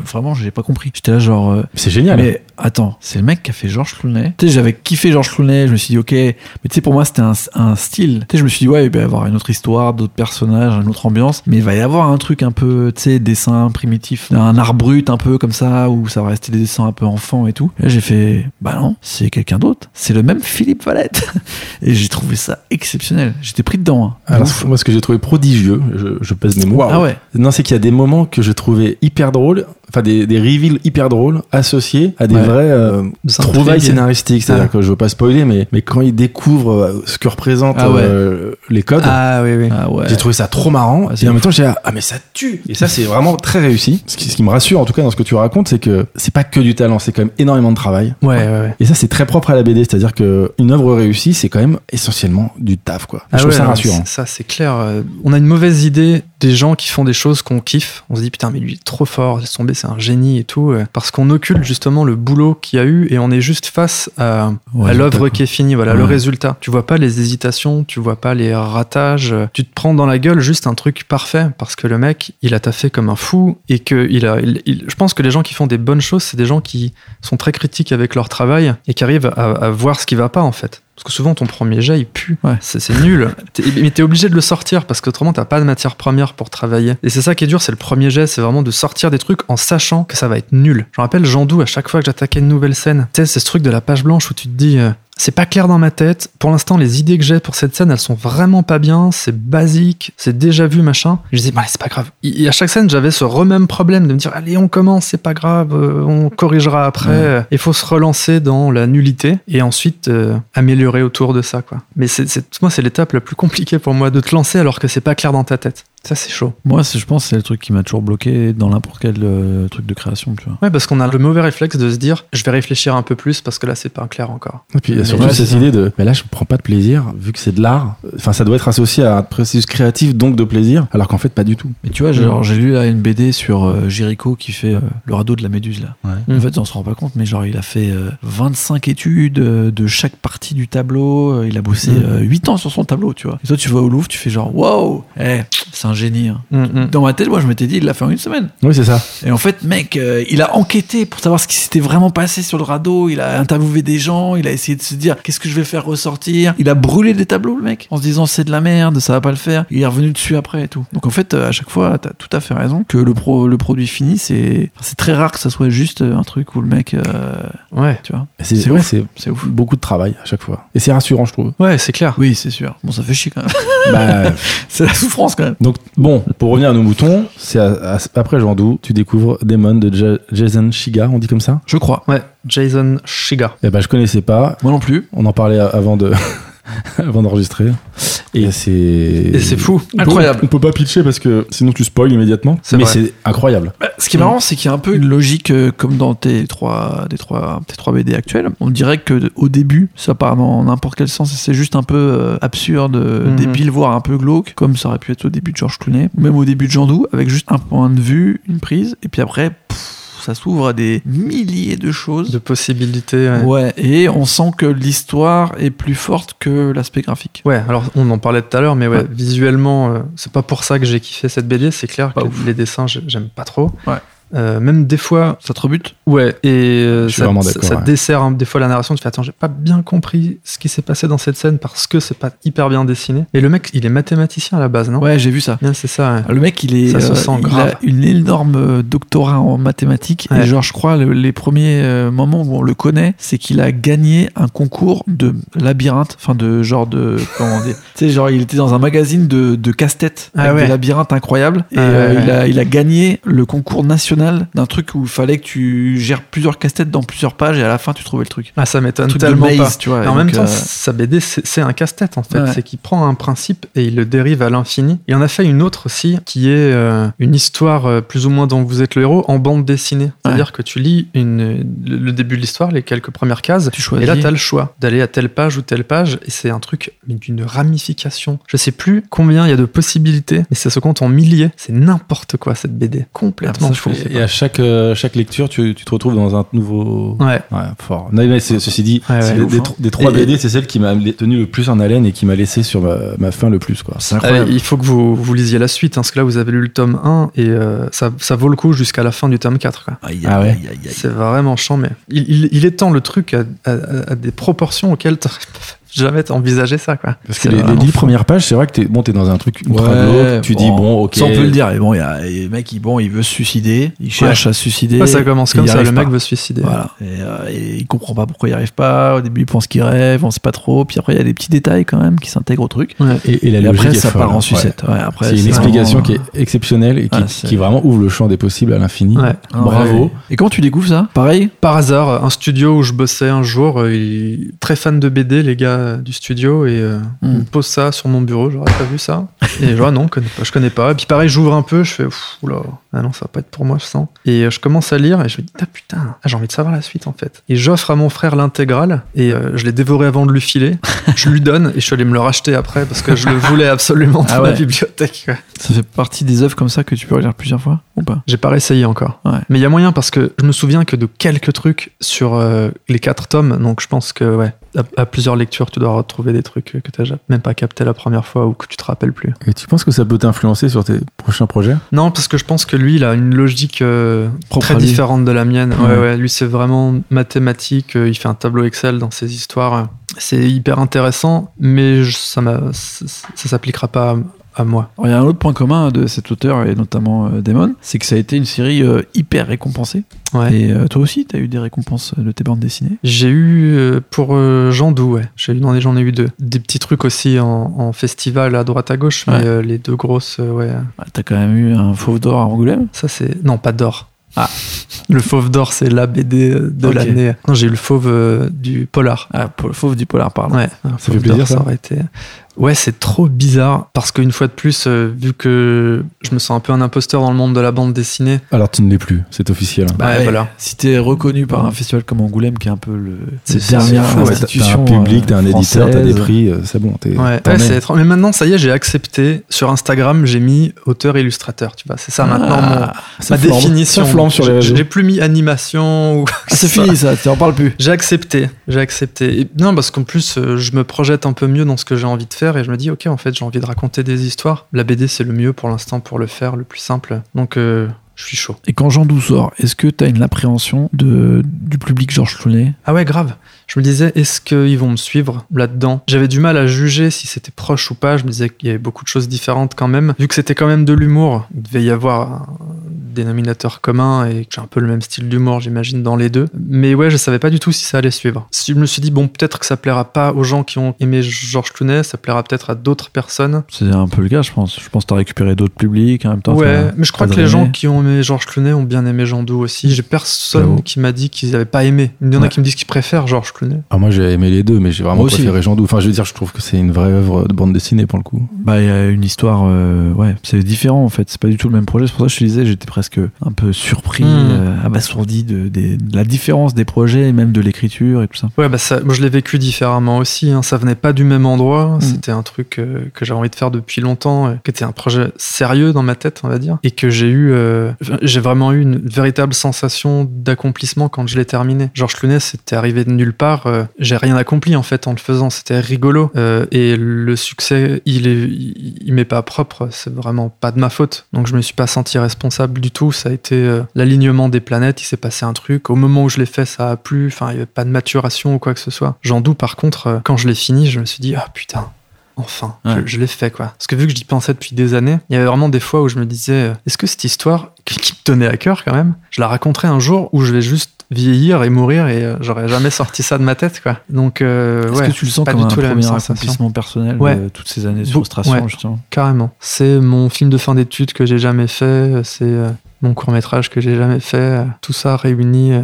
vraiment, j'ai pas compris. J'étais là genre. euh, c'est génial. Mais attends, c'est le mec qui a fait Georges Clooney. Tu sais, j'avais kiffé Georges Clooney, je me suis dit, ok, mais tu sais, pour moi, c'était un, un style. Tu sais, je me suis dit, ouais, il va y avoir une autre histoire, d'autres personnages, une autre ambiance, mais il va y avoir un truc un peu, tu sais, dessin primitif, un art brut un peu comme ça, où ça va rester des dessins un peu enfants et tout. Et là, j'ai fait, bah non, c'est quelqu'un d'autre. C'est le même Philippe Valette. et j'ai trouvé ça exceptionnel. J'étais pris dedans. hein. Alors, Ouf. moi, ce que j'ai trouvé prodigieux, je, je pèse mes mots. Ah ouais. Non, c'est qu'il y a des moments que je trouvais hyper drôles, enfin des, des reveals hyper drôles associés à des Ouais. vraies euh, Des trouvailles scénaristiques. C'est-à-dire Ah. que je veux pas spoiler, mais, mais quand ils découvrent euh, ce que représentent Ah ouais. euh, les codes, Ah oui, oui. Ah ouais. j'ai trouvé ça trop marrant. Et en même temps, j'ai dit, ah mais ça tue. Et ça, c'est vraiment très réussi. Ce qui, ce qui me rassure, en tout cas, dans ce que tu racontes, c'est que c'est pas que du talent, c'est quand même énormément de travail. Ouais, ouais, ouais. Et ça, c'est très propre à la BD, c'est-à-dire que une œuvre réussie, c'est quand même essentiellement du taf, quoi. Ah je trouve ça rassurant. Ça, c'est clair. Euh, On a une mauvaise idée des gens qui font des choses qu'on kiffe. On se dit, putain, mais lui, il est trop fort, laisse tomber, c'est un génie et tout. euh, Parce qu'on occulte justement le boulot qu'il y a eu et on est juste face à, Ouais, à l'œuvre qui est finie. Voilà, le résultat. Tu vois pas les hésitations, tu vois pas les ratages. euh, Tu te prends dans la gueule juste un truc parfait parce que le mec, il a taffé comme un fou et que il a. il- il- je pense que les gens qui font des bonnes choses, c'est des gens qui sont très critiques avec leur travail et qui arrivent à, à voir ce qui va pas en fait. Parce que souvent ton premier jet il pue, Ouais. c'est nul. Mais t'es obligé de le sortir parce qu'autrement t'as pas de matière première pour travailler. Et c'est ça qui est dur, c'est le premier jet, c'est vraiment de sortir des trucs en sachant que ça va être nul. Je me rappelle Jean Doux à chaque fois que j'attaquais une nouvelle scène. Tu sais, c'est ce truc de la page blanche où tu te dis. euh, c'est pas clair dans ma tête. Pour l'instant, les idées que j'ai pour cette scène, elles sont vraiment pas bien. C'est basique, c'est déjà vu, machin. Je disais, bah, c'est pas grave. Et à chaque scène, j'avais ce remème problème de me dire, allez, on commence, c'est pas grave, euh, on corrigera après. Il faut se relancer dans la nullité et ensuite euh, améliorer autour de ça, quoi. Mais c'est, c'est- moi, c'est l'étape la plus compliquée pour moi de te lancer alors que c'est pas clair dans ta tête. Ça, c'est chaud. Moi, je pense que c'est le truc qui m'a toujours bloqué dans n'importe quel euh, truc de création, tu vois. Ouais, parce qu'on a le mauvais réflexe de se dire, je vais réfléchir un peu plus parce que là, c'est pas clair encore. Et puis il y a surtout ouais, cette idée de, mais là je prends pas de plaisir vu que c'est de l'art. Enfin, ça doit être associé à un processus créatif, donc de plaisir, alors qu'en fait pas du tout. Mais tu vois, j'ai genre, j'ai lu là une BD sur euh, Jericho qui fait euh, le radeau de la méduse là. Ouais. En fait, on se rend pas compte, mais genre, il a fait euh, 25 études euh, de chaque partie du tableau. Il a bossé Mm. euh, 8 ans sur son tableau, tu vois. Et toi, tu vas au Louvre, tu fais genre, wow, eh, c'est un génie. hein. Mm, mm. Dans ma tête, moi, je m'étais dit, il l'a fait en une semaine. Oui, c'est ça. Et en fait, mec, euh, il a enquêté pour savoir ce qui s'était vraiment passé sur le radeau. Il a interviewé des gens. Il a essayé de se dire qu'est-ce que je vais faire ressortir? Il a brûlé des tableaux, le mec, en se disant c'est de la merde, ça va pas le faire. Il est revenu dessus après et tout. Donc en fait, euh, à chaque fois, t'as tout à fait raison que le, pro, le produit fini, c'est enfin, très rare que ça soit juste euh, un truc où le mec, euh, Ouais. tu vois, C'est c'est c'est ouf. beaucoup de travail à chaque fois. Et c'est rassurant, je trouve. Ouais, c'est clair. Oui, c'est sûr. Bon, ça fait chier quand même. Bah, c'est la souffrance quand même. donc bon, pour revenir à nos moutons, c'est après Jean Doux, tu découvres Demon de Ja- Jason Shiga, on dit comme ça? Je crois. Ouais, Jason Shiga. Eh ben je connaissais pas. Moi non plus. On en parlait avant de avant d'enregistrer. Et c'est fou. Incroyable. On peut pas pitcher parce que sinon tu spoil immédiatement. C'est Mais c'est incroyable. Bah, ce qui est marrant, c'est qu'il y a un peu une logique euh, comme dans tes trois, tes trois BD actuels. On dirait que au début, ça part dans n'importe quel sens et c'est juste un peu euh, absurde, Mhm. débile, voire un peu glauque, comme ça aurait pu être au début de George Clooney, ou même au début de Jean Doux, avec juste un point de vue, une prise, et puis après, pff, ça s'ouvre à des milliers de choses. De possibilités. ouais. Ouais, et on sent que l'histoire est plus forte que l'aspect graphique. Ouais, alors on en parlait tout à l'heure, mais ouais, Ouais. visuellement, euh, c'est pas pour ça que j'ai kiffé cette BD. C'est clair Pas que ouf. les dessins, j'ai- j'aime pas trop. Ouais. Euh, même des fois, Ça te rebute? ouais, et euh, ça, ça- ouais. dessert hein, des fois la narration. Tu fais attends, j'ai pas bien compris ce qui s'est passé dans cette scène parce que c'est pas hyper bien dessiné. Et le mec, il est mathématicien à la base, non? Ouais, j'ai vu ça. Bien, c'est ça. ouais. Le mec, il est, Ça se euh, sent il grave. a une énorme doctorat en mathématiques. Ouais. Et genre, je crois, le- les premiers moments où on le connaît, c'est qu'il a gagné un concours de labyrinthe, enfin de genre de, comment dire, tu sais, genre, il était dans un magazine de, de casse-tête Ah avec ouais. des labyrinthes incroyables. Et Ah euh, ouais, il, a, il a gagné le concours national d'un truc où il fallait que tu gères plusieurs casse-têtes dans plusieurs pages et à la fin tu trouvais le truc. Ah, ça m'étonne tellement maze, pas. tu vois. Et en même temps, euh, sa BD, c'est un casse-tête en fait. Ouais. C'est qu'il prend un principe et il le dérive à l'infini. Il en a fait une autre aussi, qui est euh, une histoire euh, plus ou moins dont vous êtes le héros en bande dessinée. C'est-à-dire que tu lis une, le, début de l'histoire, les quelques premières cases, tu choisis. et là, tu as le choix d'aller à telle page ou telle page, et c'est un truc d'une ramification. Je sais plus combien il y a de possibilités, mais ça se compte en milliers. C'est n'importe quoi cette BD. Complètement Ah, ça, Et à chaque, euh, chaque lecture, tu, tu te retrouves dans un nouveau. Ouais. Ouais, fort. Non, mais c'est- ceci dit, Ouais, c'est ouais. des, ouf, des hein. des trois Et- BD, c'est celle qui m'a tenu le plus en haleine et qui m'a laissé sur ma, ma fin le plus. Quoi. C'est Euh, incroyable. il faut que vous, vous lisiez la suite, hein, parce que là, vous avez lu le tome 1 et euh, ça, ça vaut le coup jusqu'à la fin du tome 4. quoi. Aïe, Ah aïe, ouais. aïe, aïe, aïe. C'est vraiment chiant, mais il, il, il étend le truc à, à- à des proportions auxquelles t'aurais jamais envisagé ça. Quoi. Parce que les, les dix premières pages, c'est vrai que t'es bon, t'es dans un truc ultra glauque, tu dis bon, ok. Ça, on peut le dire. Et bon, il y a le mec, il, bon, il veut se suicider. Il cherche à se suicider. Ouais, ça commence comme ça, le mec pas. veut se suicider. Voilà. Et, euh, et il comprend pas pourquoi il arrive pas. Au début, il pense qu'il rêve, on sait pas trop. Puis après, il y a des petits détails quand même qui s'intègrent au truc. Ouais. Et, et la Et logique après, ça folle, part en sucette. Après, C'est une explication vraiment, qui est exceptionnelle et qui, Ouais, c'est- qui vraiment ouvre le champ des possibles à l'infini. Ouais. Bravo. ouais. Et comment tu découvres ça? Pareil? Par hasard, un studio où je bossais un jour, euh, très fan de BD, les gars du studio, et euh, Hmm. me posent ça sur mon bureau, j'aurais pas vu ça. Et genre, non, je connais pas, je connais pas. Et puis pareil, j'ouvre un peu, je fais, oula, ah non, ça va pas être pour moi, je sens. Et euh, je commence à lire, et je me dis, ah putain, ah, j'ai envie de savoir la suite en fait. Et j'offre à mon frère l'intégrale, et euh, je l'ai dévoré avant de lui filer. je lui donne, et je suis allé me le racheter après, parce que je le voulais absolument dans Ah ma bibliothèque. Ça fait partie des œuvres comme ça que tu peux relire plusieurs fois ou pas? J'ai pas réessayé encore. Ouais. Mais il y a moyen parce que je me souviens que de quelques trucs sur euh, les quatre tomes, donc je pense que ouais, à, à plusieurs lectures, tu dois retrouver des trucs que t'as ja- même pas capté la première fois ou que tu te rappelles plus. Et tu penses que ça peut t'influencer sur tes prochains projets? Non, parce que je pense que lui, il a une logique euh, très différente de la mienne. Ouais, Ouais. ouais, lui, c'est vraiment mathématique. euh, Il fait un tableau Excel dans ses histoires. C'est hyper intéressant, mais je- ça, ça s'appliquera pas à, moi. Alors, il y a un autre point commun de cet auteur et notamment euh, Damon, c'est que ça a été une série euh, hyper récompensée. Ouais. Et euh, toi aussi, tu as eu des récompenses de tes bandes dessinées? J'ai eu euh, pour euh, Jean Dou, ouais. J'ai eu, non, j'en ai eu deux. Des petits trucs aussi en, en festival à droite à gauche, mais Ouais. euh, les deux grosses, euh, ouais. Ouais, T'as quand même eu un fauve d'or à Angoulême? Ça, c'est. Non, pas d'or. Ah. Le fauve d'or, c'est la BD de l'année. Non, j'ai eu le fauve euh, du polar. Ah, le fauve du polar, pardon. Ouais, un fait plaisir, ça aurait été. Ouais, c'est trop bizarre parce qu'une fois de plus, euh, vu que je me sens un peu un imposteur dans le monde de la bande dessinée, Alors tu ne l'es plus, c'est officiel. bah Ouais, voilà. Si t'es reconnu par un festival comme Angoulême, qui est un peu le C'est- le c'est dernière fou, ouais, Ouais, t'as- institution. T'as un public, t'as un euh, éditeur, t'as des prix, euh, c'est bon. t'es- Ouais, ouais, es. c'est étrange. Mais maintenant, ça y est, j'ai accepté. Sur Instagram, j'ai mis auteur-illustrateur. Tu vois, c'est ça maintenant mon, Ah, Ça ma flambe. définition. Ça flambe sur les J'ai- réseaux. J'ai plus mis animation ou. ah, c'est fini ça, tu en parles plus. J'ai accepté, j'ai accepté. Et non, parce qu'en plus, euh, je me projette un peu mieux dans ce que j'ai envie de faire et je me dis, ok, en fait, j'ai envie de raconter des histoires. La BD, c'est le mieux pour l'instant pour le faire, le plus simple. Donc, euh, je suis chaud. Et quand Jean Doux sort, est-ce que t'as une appréhension de, du public Georges Clooney? Ah ouais, grave. Je me disais, est-ce qu'ils vont me suivre là-dedans? J'avais du mal à juger si c'était proche ou pas. Je me disais qu'il y avait beaucoup de choses différentes quand même. Vu que c'était quand même de l'humour, il devait y avoir un dénominateur commun et que j'ai un peu le même style d'humour, j'imagine, dans les deux. Mais ouais, je savais pas du tout si ça allait suivre. Si je me suis dit, bon, peut-être que ça plaira pas aux gens qui ont aimé Georges Clooney, ça plaira peut-être à d'autres personnes. C'est un peu le cas, je pense. Je pense que t'as récupéré d'autres publics en même temps. ouais, mais je crois que les gens qui ont aimé Georges Clooney ont bien aimé Jean Doux aussi. J'ai personne qui m'a dit qu'ils avaient pas aimé. Il y en a Ouais. qui me disent qu'ils préfèrent Georges Clooney. Ah, moi j'ai aimé les deux, mais j'ai vraiment Moi aussi. préféré Jean Doux. Enfin, je veux dire, je trouve que c'est une vraie œuvre de bande dessinée pour le coup. Bah, il y a une histoire, euh, ouais, c'est différent en fait. C'est pas du tout le même projet. C'est pour ça que je te disais, j'étais presque un peu surpris, Mm. euh, abasourdi de, la différence des projets et même de l'écriture et tout ça. Ouais, bah ça, moi je l'ai vécu différemment aussi. Hein. Ça venait pas du même endroit. Mm. C'était un truc euh, que j'avais envie de faire depuis longtemps, euh, qui était un projet sérieux dans ma tête, on va dire, et que j'ai eu, euh, j'ai vraiment eu une véritable sensation d'accomplissement quand je l'ai terminé. Georges Clooney, c'était arrivé de nulle part. Euh, j'ai rien accompli en fait en le faisant. C'était rigolo euh, et le succès, il est, il, il m'est pas propre. C'est vraiment pas de ma faute. Donc je me suis pas senti responsable du tout. Ça a été euh, l'alignement des planètes. Il s'est passé un truc. Au moment où je l'ai fait, ça a plu. Enfin, il y avait pas de maturation ou quoi que ce soit. J'en doute. Par contre, quand je l'ai fini, je me suis dit, ah putain. Enfin, Ouais. je, je l'ai fait quoi. Parce que vu que j'y pensais depuis des années, il y avait vraiment des fois où je me disais, est-ce que cette histoire qui, qui me tenait à cœur quand même, je la raconterai un jour où je vais juste vieillir et mourir et euh, j'aurais jamais sorti ça de ma tête quoi. Donc euh, Est-ce ouais, que tu le sens pas comme du un tout premier accomplissement personnel Ouais. de toutes ces années de frustration ouais. justement? Carrément. C'est mon film de fin d'études que j'ai jamais fait. C'est euh, mon court métrage que j'ai jamais fait, euh, tout ça réuni euh,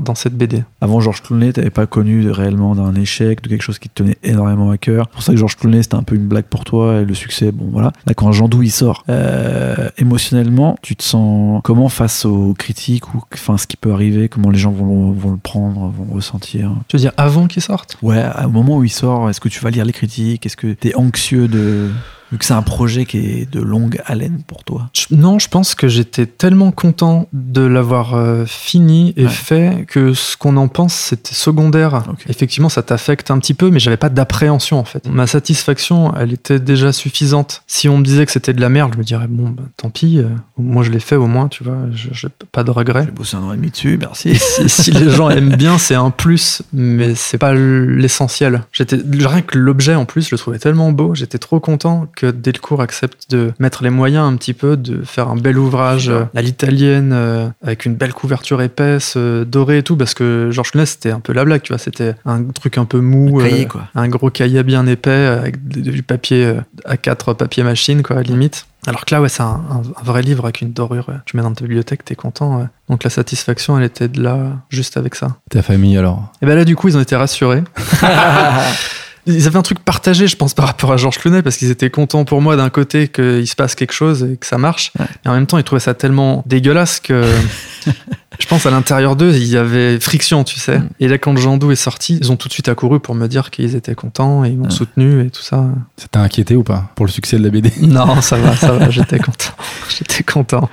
dans cette BD. Avant Georges Clooney, t'avais pas connu réellement d'un échec, de quelque chose qui te tenait énormément à cœur. C'est pour ça que Georges Clooney, c'était un peu une blague pour toi et le succès, bon voilà. Là, quand Jean il sort, euh, émotionnellement, tu te sens comment face aux critiques ou enfin ce qui peut arriver, comment les gens vont, le- vont le prendre, vont le ressentir? Tu veux dire avant qu'il sorte? Ouais, au moment où il sort, est-ce que tu vas lire les critiques? Est-ce que t'es anxieux de vu que c'est un projet qui est de longue haleine pour toi Non, je pense que j'étais tellement content de l'avoir euh, fini et Ouais. fait que ce qu'on en pense, c'était secondaire. Effectivement, ça t'affecte un petit peu, mais j'avais pas d'appréhension en fait. Ma satisfaction, elle était déjà suffisante. Si on me disait que c'était de la merde, je me dirais bon, bah, tant pis. euh, moi, je l'ai fait au moins, tu vois. je- J'ai pas de regrets. J'ai bossé un an et demi dessus, merci. si, si les gens aiment bien, c'est un plus, mais c'est pas l'essentiel. J'étais rien que l'objet en plus, je le trouvais tellement beau. J'étais trop content que Delcourt accepte de mettre les moyens un petit peu, de faire un bel ouvrage à l'italienne euh, avec une belle couverture épaisse, euh, dorée et tout, parce que Georges Clooney c'était un peu la blague, tu vois. C'était un truc un peu mou, Un cahier, euh, quoi. un gros cahier bien épais avec du papier euh, à 4 papier machine, quoi, à la limite. Alors que là, ouais, c'est un, un- un vrai livre avec une dorure. Tu mets dans ta bibliothèque, t'es content. ouais. Donc la satisfaction, elle était de là, juste avec ça. Ta famille alors? Et ben là, du coup, ils ont été rassurés. Ils avaient un truc partagé, je pense, par rapport à Georges Clooney, parce qu'ils étaient contents pour moi d'un côté qu'il se passe quelque chose et que ça marche. Ouais. Et en même temps, ils trouvaient ça tellement dégueulasse que je pense à l'intérieur d'eux, il y avait friction, tu sais. Mm. Et là, quand Jean Dou est sorti, ils ont tout de suite accouru pour me dire qu'ils étaient contents et ils m'ont Ouais. soutenu et tout ça. Ça t'a inquiété ou pas pour le succès de la BD Non, ça va, ça va, j'étais content. J'étais content.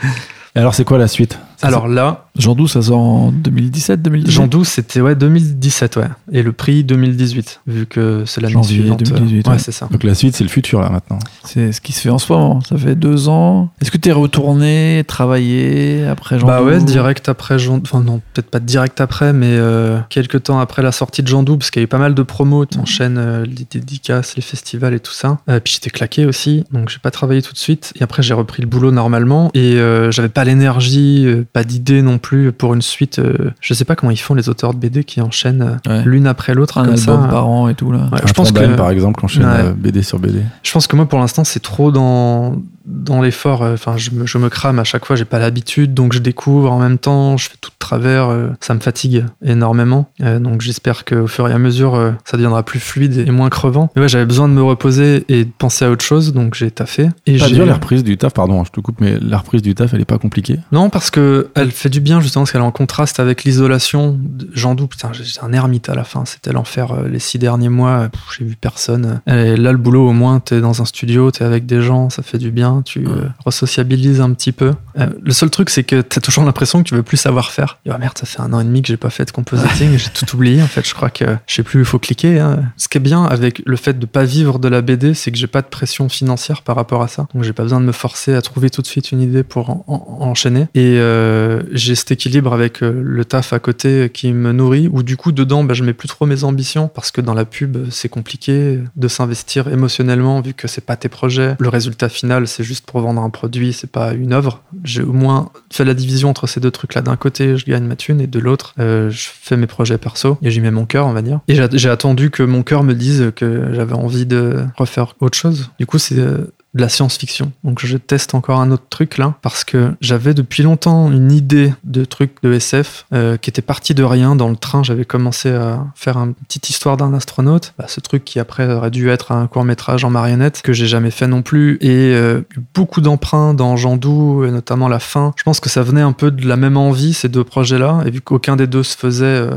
Et alors c'est quoi la suite? Ça, Alors là, Jean Dou, ça sort en 2017, 2018 Jean Dou, c'était ouais, 2017, ouais. Et le prix 2018, vu que c'est l'année suivante. 2018, ouais, ouais. c'est ça. Donc la suite c'est le futur là maintenant. C'est ce qui se fait en ce moment. Ça fait deux ans. Est-ce que t'es retourné travailler après Jean bah Dou ouais, direct après Jean Enfin non, peut-être pas direct après, mais euh, quelques temps après la sortie de Jean Dou, parce qu'il y a eu pas mal de promos, tu enchaînes euh, les dédicaces, les festivals et tout ça. Euh, puis j'étais claqué aussi, donc j'ai pas travaillé tout de suite. Et après j'ai repris le boulot normalement, et euh, j'avais pas l'énergie, euh, pas d'idée non plus pour une suite. euh, je sais pas comment ils font les auteurs de BD qui enchaînent euh, Ouais. l'une après l'autre Un comme album ça. par an et tout là. Ouais, je pense que par exemple enchaîne Ouais. euh, BD sur BD. Je pense que moi, pour l'instant, c'est trop dans, dans l'effort. euh, Enfin, je me, je me crame à chaque fois, j'ai pas l'habitude, donc je découvre en même temps, je fais tout de travers. euh, ça me fatigue énormément. Euh, donc j'espère qu'au fur et à mesure, euh, ça deviendra plus fluide et moins crevant. Mais ouais, j'avais besoin de me reposer et de penser à autre chose, donc j'ai taffé. Et Pas j'ai- la reprise du taf, pardon, je te coupe, mais la reprise du taf elle est pas compliquée? Non, parce que elle fait du bien justement, parce qu'elle est en contraste avec l'isolation. J'en doute, putain, j'étais un ermite à la fin. C'était l'enfer euh, les six derniers mois. euh, J'ai vu personne. Et là, le boulot, au moins, t'es dans un studio, t'es avec des gens, ça fait du bien. Tu euh, resociabilises un petit peu. Euh, le seul truc, c'est que t'as toujours l'impression que tu veux plus savoir faire. Et, oh merde, ça fait un an et demi que j'ai pas fait de compositing. j'ai tout oublié. En fait, je crois que je sais plus où il faut cliquer. hein. Ce qui est bien avec le fait de pas vivre de la BD, c'est que j'ai pas de pression financière par rapport à ça. Donc j'ai pas besoin de me forcer à trouver tout de suite une idée pour en- en- enchaîner. Et euh, j'ai équilibre avec euh, le taf à côté qui me nourrit, où du coup dedans, bah, je mets plus trop mes ambitions parce que dans la pub, c'est compliqué de s'investir émotionnellement vu que c'est pas tes projets. Le résultat final, c'est juste pour vendre un produit, c'est pas une œuvre. J'ai au moins fait la division entre ces deux trucs-là. D'un côté, je gagne ma thune et de l'autre, euh, je fais mes projets perso et j'y mets mon cœur, on va dire. Et j'ai j'ai attendu que mon cœur me dise que j'avais envie de refaire autre chose. Du coup, c'est euh, de la science-fiction. Donc je teste encore un autre truc là parce que j'avais depuis longtemps une idée de truc de SF euh, qui était parti de rien dans le train. J'avais commencé à faire une petite histoire d'un astronaute. Bah, ce truc qui après aurait dû être un court métrage en marionnette que j'ai jamais fait non plus et euh, beaucoup d'emprunts dans Jean Dou et notamment la fin. Je pense que ça venait un peu de la même envie ces deux projets là et vu qu'aucun des deux se faisait, euh,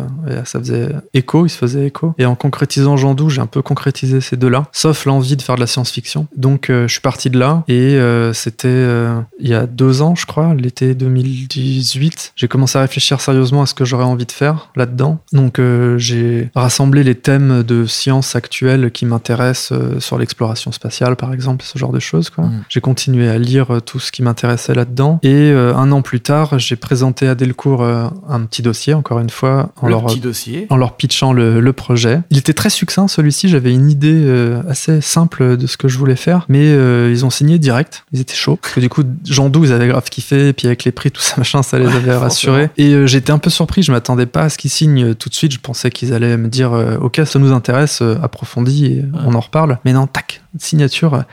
ça faisait écho, il se faisait écho. Et en concrétisant Jean Dou, j'ai un peu concrétisé ces deux là, sauf l'envie de faire de la science-fiction. Donc euh, je suis parti de là et euh, c'était euh, il y a deux ans, je crois, l'été 2018. J'ai commencé à réfléchir sérieusement à ce que j'aurais envie de faire là-dedans. Donc euh, j'ai rassemblé les thèmes de sciences actuelles qui m'intéressent sur l'exploration spatiale, par exemple, ce genre de choses. Quoi. Mm. J'ai continué à lire tout ce qui m'intéressait là-dedans et un an plus tard, j'ai présenté à Delcourt un petit dossier, encore une fois, en Le leur petit dossier. en leur pitchant le, le projet. Il était très succinct celui-ci, j'avais une idée assez simple de ce que je voulais faire, mais euh, ils ont signé direct, ils étaient chauds. Parce que du coup, Jean Dou, ils avaient grave kiffé, et puis avec les prix, tout ça machin, ça les avait rassurés. Et euh, j'étais un peu surpris, je m'attendais pas à ce qu'ils signent euh, tout de suite, je pensais qu'ils allaient me dire, ok, ça nous intéresse, approfondis, et on en reparle. Mais non, tac, signature.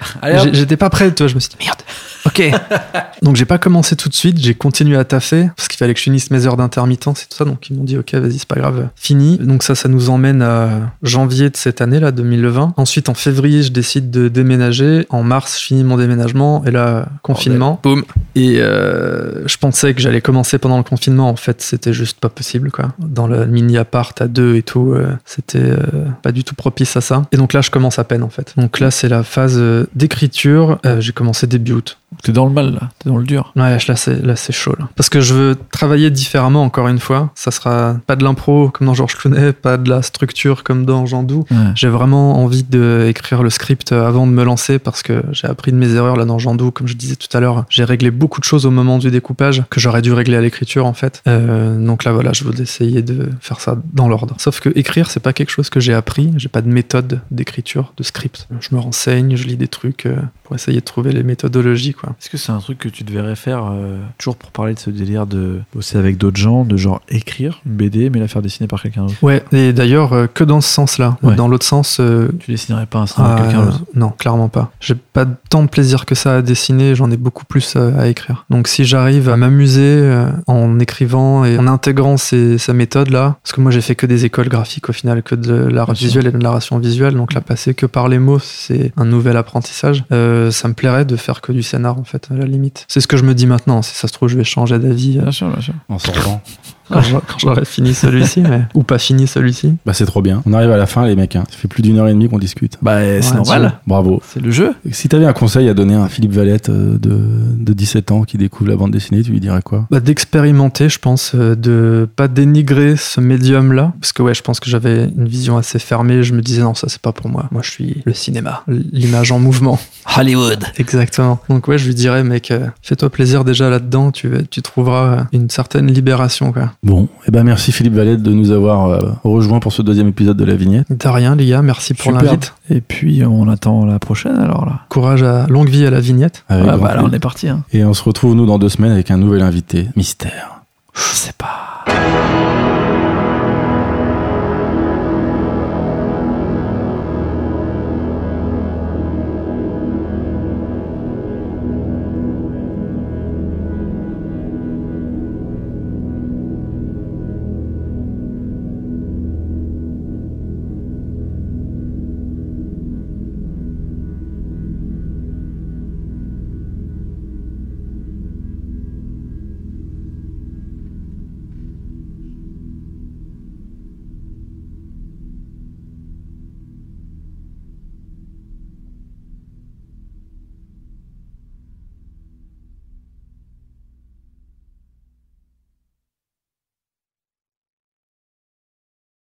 J'étais pas prêt, toi, je me suis dit, merde. Ok. Donc j'ai pas commencé tout de suite, j'ai continué à taffer parce qu'il fallait que je finisse mes heures d'intermittence et tout ça. Donc ils m'ont dit ok vas-y c'est pas grave, fini. Donc ça ça nous emmène à janvier de cette année là 2020. Ensuite en février je décide de déménager. En mars je finis mon déménagement et là confinement. Boum. Et euh, je pensais que j'allais commencer pendant le confinement. En fait c'était juste pas possible quoi. Dans le mini appart à deux et tout, euh, c'était euh, pas du tout propice à ça. Et donc là je commence à peine en fait. Donc là c'est la phase euh, d'écriture. Euh, j'ai commencé début août. T'es dans le mal, là. T'es dans le dur. Ouais, là c'est là c'est chaud là. Parce que je veux travailler différemment encore une fois. Ça sera pas de l'impro comme dans Georges Clooney, pas de la structure comme dans Jean Doux. Ouais. J'ai vraiment envie d'écrire le script avant de me lancer parce que j'ai appris de mes erreurs là dans Jean Doux, comme je disais tout à l'heure. J'ai réglé beaucoup de choses au moment du découpage que j'aurais dû régler à l'écriture en fait. Euh, donc là voilà, je veux essayer de faire ça dans l'ordre. Sauf que écrire c'est pas quelque chose que j'ai appris. J'ai pas de méthode d'écriture, de script. Je me renseigne, je lis des trucs euh, pour essayer de trouver les méthodologies quoi. Est-ce que c'est un truc que tu devrais faire euh, toujours pour parler de ce délire de bosser avec d'autres gens, de genre écrire une BD mais la faire dessiner par quelqu'un d'autre? Ouais, et d'ailleurs euh, que dans ce sens-là. Ouais. Dans l'autre sens, euh, Tu dessinerais pas un scénario Ah, avec quelqu'un d'autre? non, clairement pas. J'ai pas tant de plaisir que ça à dessiner, j'en ai beaucoup plus à, à écrire. Donc si j'arrive à m'amuser en écrivant et en intégrant ces, ces méthodes-là, parce que moi j'ai fait que des écoles graphiques au final, que de l'art visuel et de la narration visuelle, donc là passer que par les mots, c'est un nouvel apprentissage. Euh, ça me plairait de faire que du scénar en fait, à la limite. C'est ce que je me dis maintenant, si ça se trouve je vais changer d'avis euh, Bien sûr, bien sûr. En sortant. Quand j'aurai fini celui-ci, mais... ou pas fini celui-ci. Bah c'est trop bien. On arrive à la fin les mecs. hein. Ça fait plus d'une heure et demie qu'on discute. Bah, c'est Ouais, normal. Bravo. C'est le jeu. Si t'avais un conseil à donner à Philippe Valette euh, de, de 17 ans qui découvre la bande dessinée, tu lui dirais quoi? Bah, d'expérimenter, je pense, euh, de pas dénigrer ce médium-là, parce que ouais, je pense que j'avais une vision assez fermée. Je me disais non, ça c'est pas pour moi. Moi, je suis le cinéma, l'image en mouvement. Hollywood. Exactement. Donc ouais, je lui dirais, mec, euh, fais-toi plaisir déjà là-dedans. Tu tu trouveras une certaine libération, quoi. Bon, et ben merci Philippe Valette de nous avoir euh, rejoint pour ce deuxième épisode de la vignette. De rien, les gars. Merci pour l'invite. Et puis, on attend la prochaine alors là. Courage à longue vie à la vignette. Avec Ah, grand bah, là, on est parti. Hein. Et on se retrouve nous dans deux semaines avec un nouvel invité. Mystère. Je sais pas.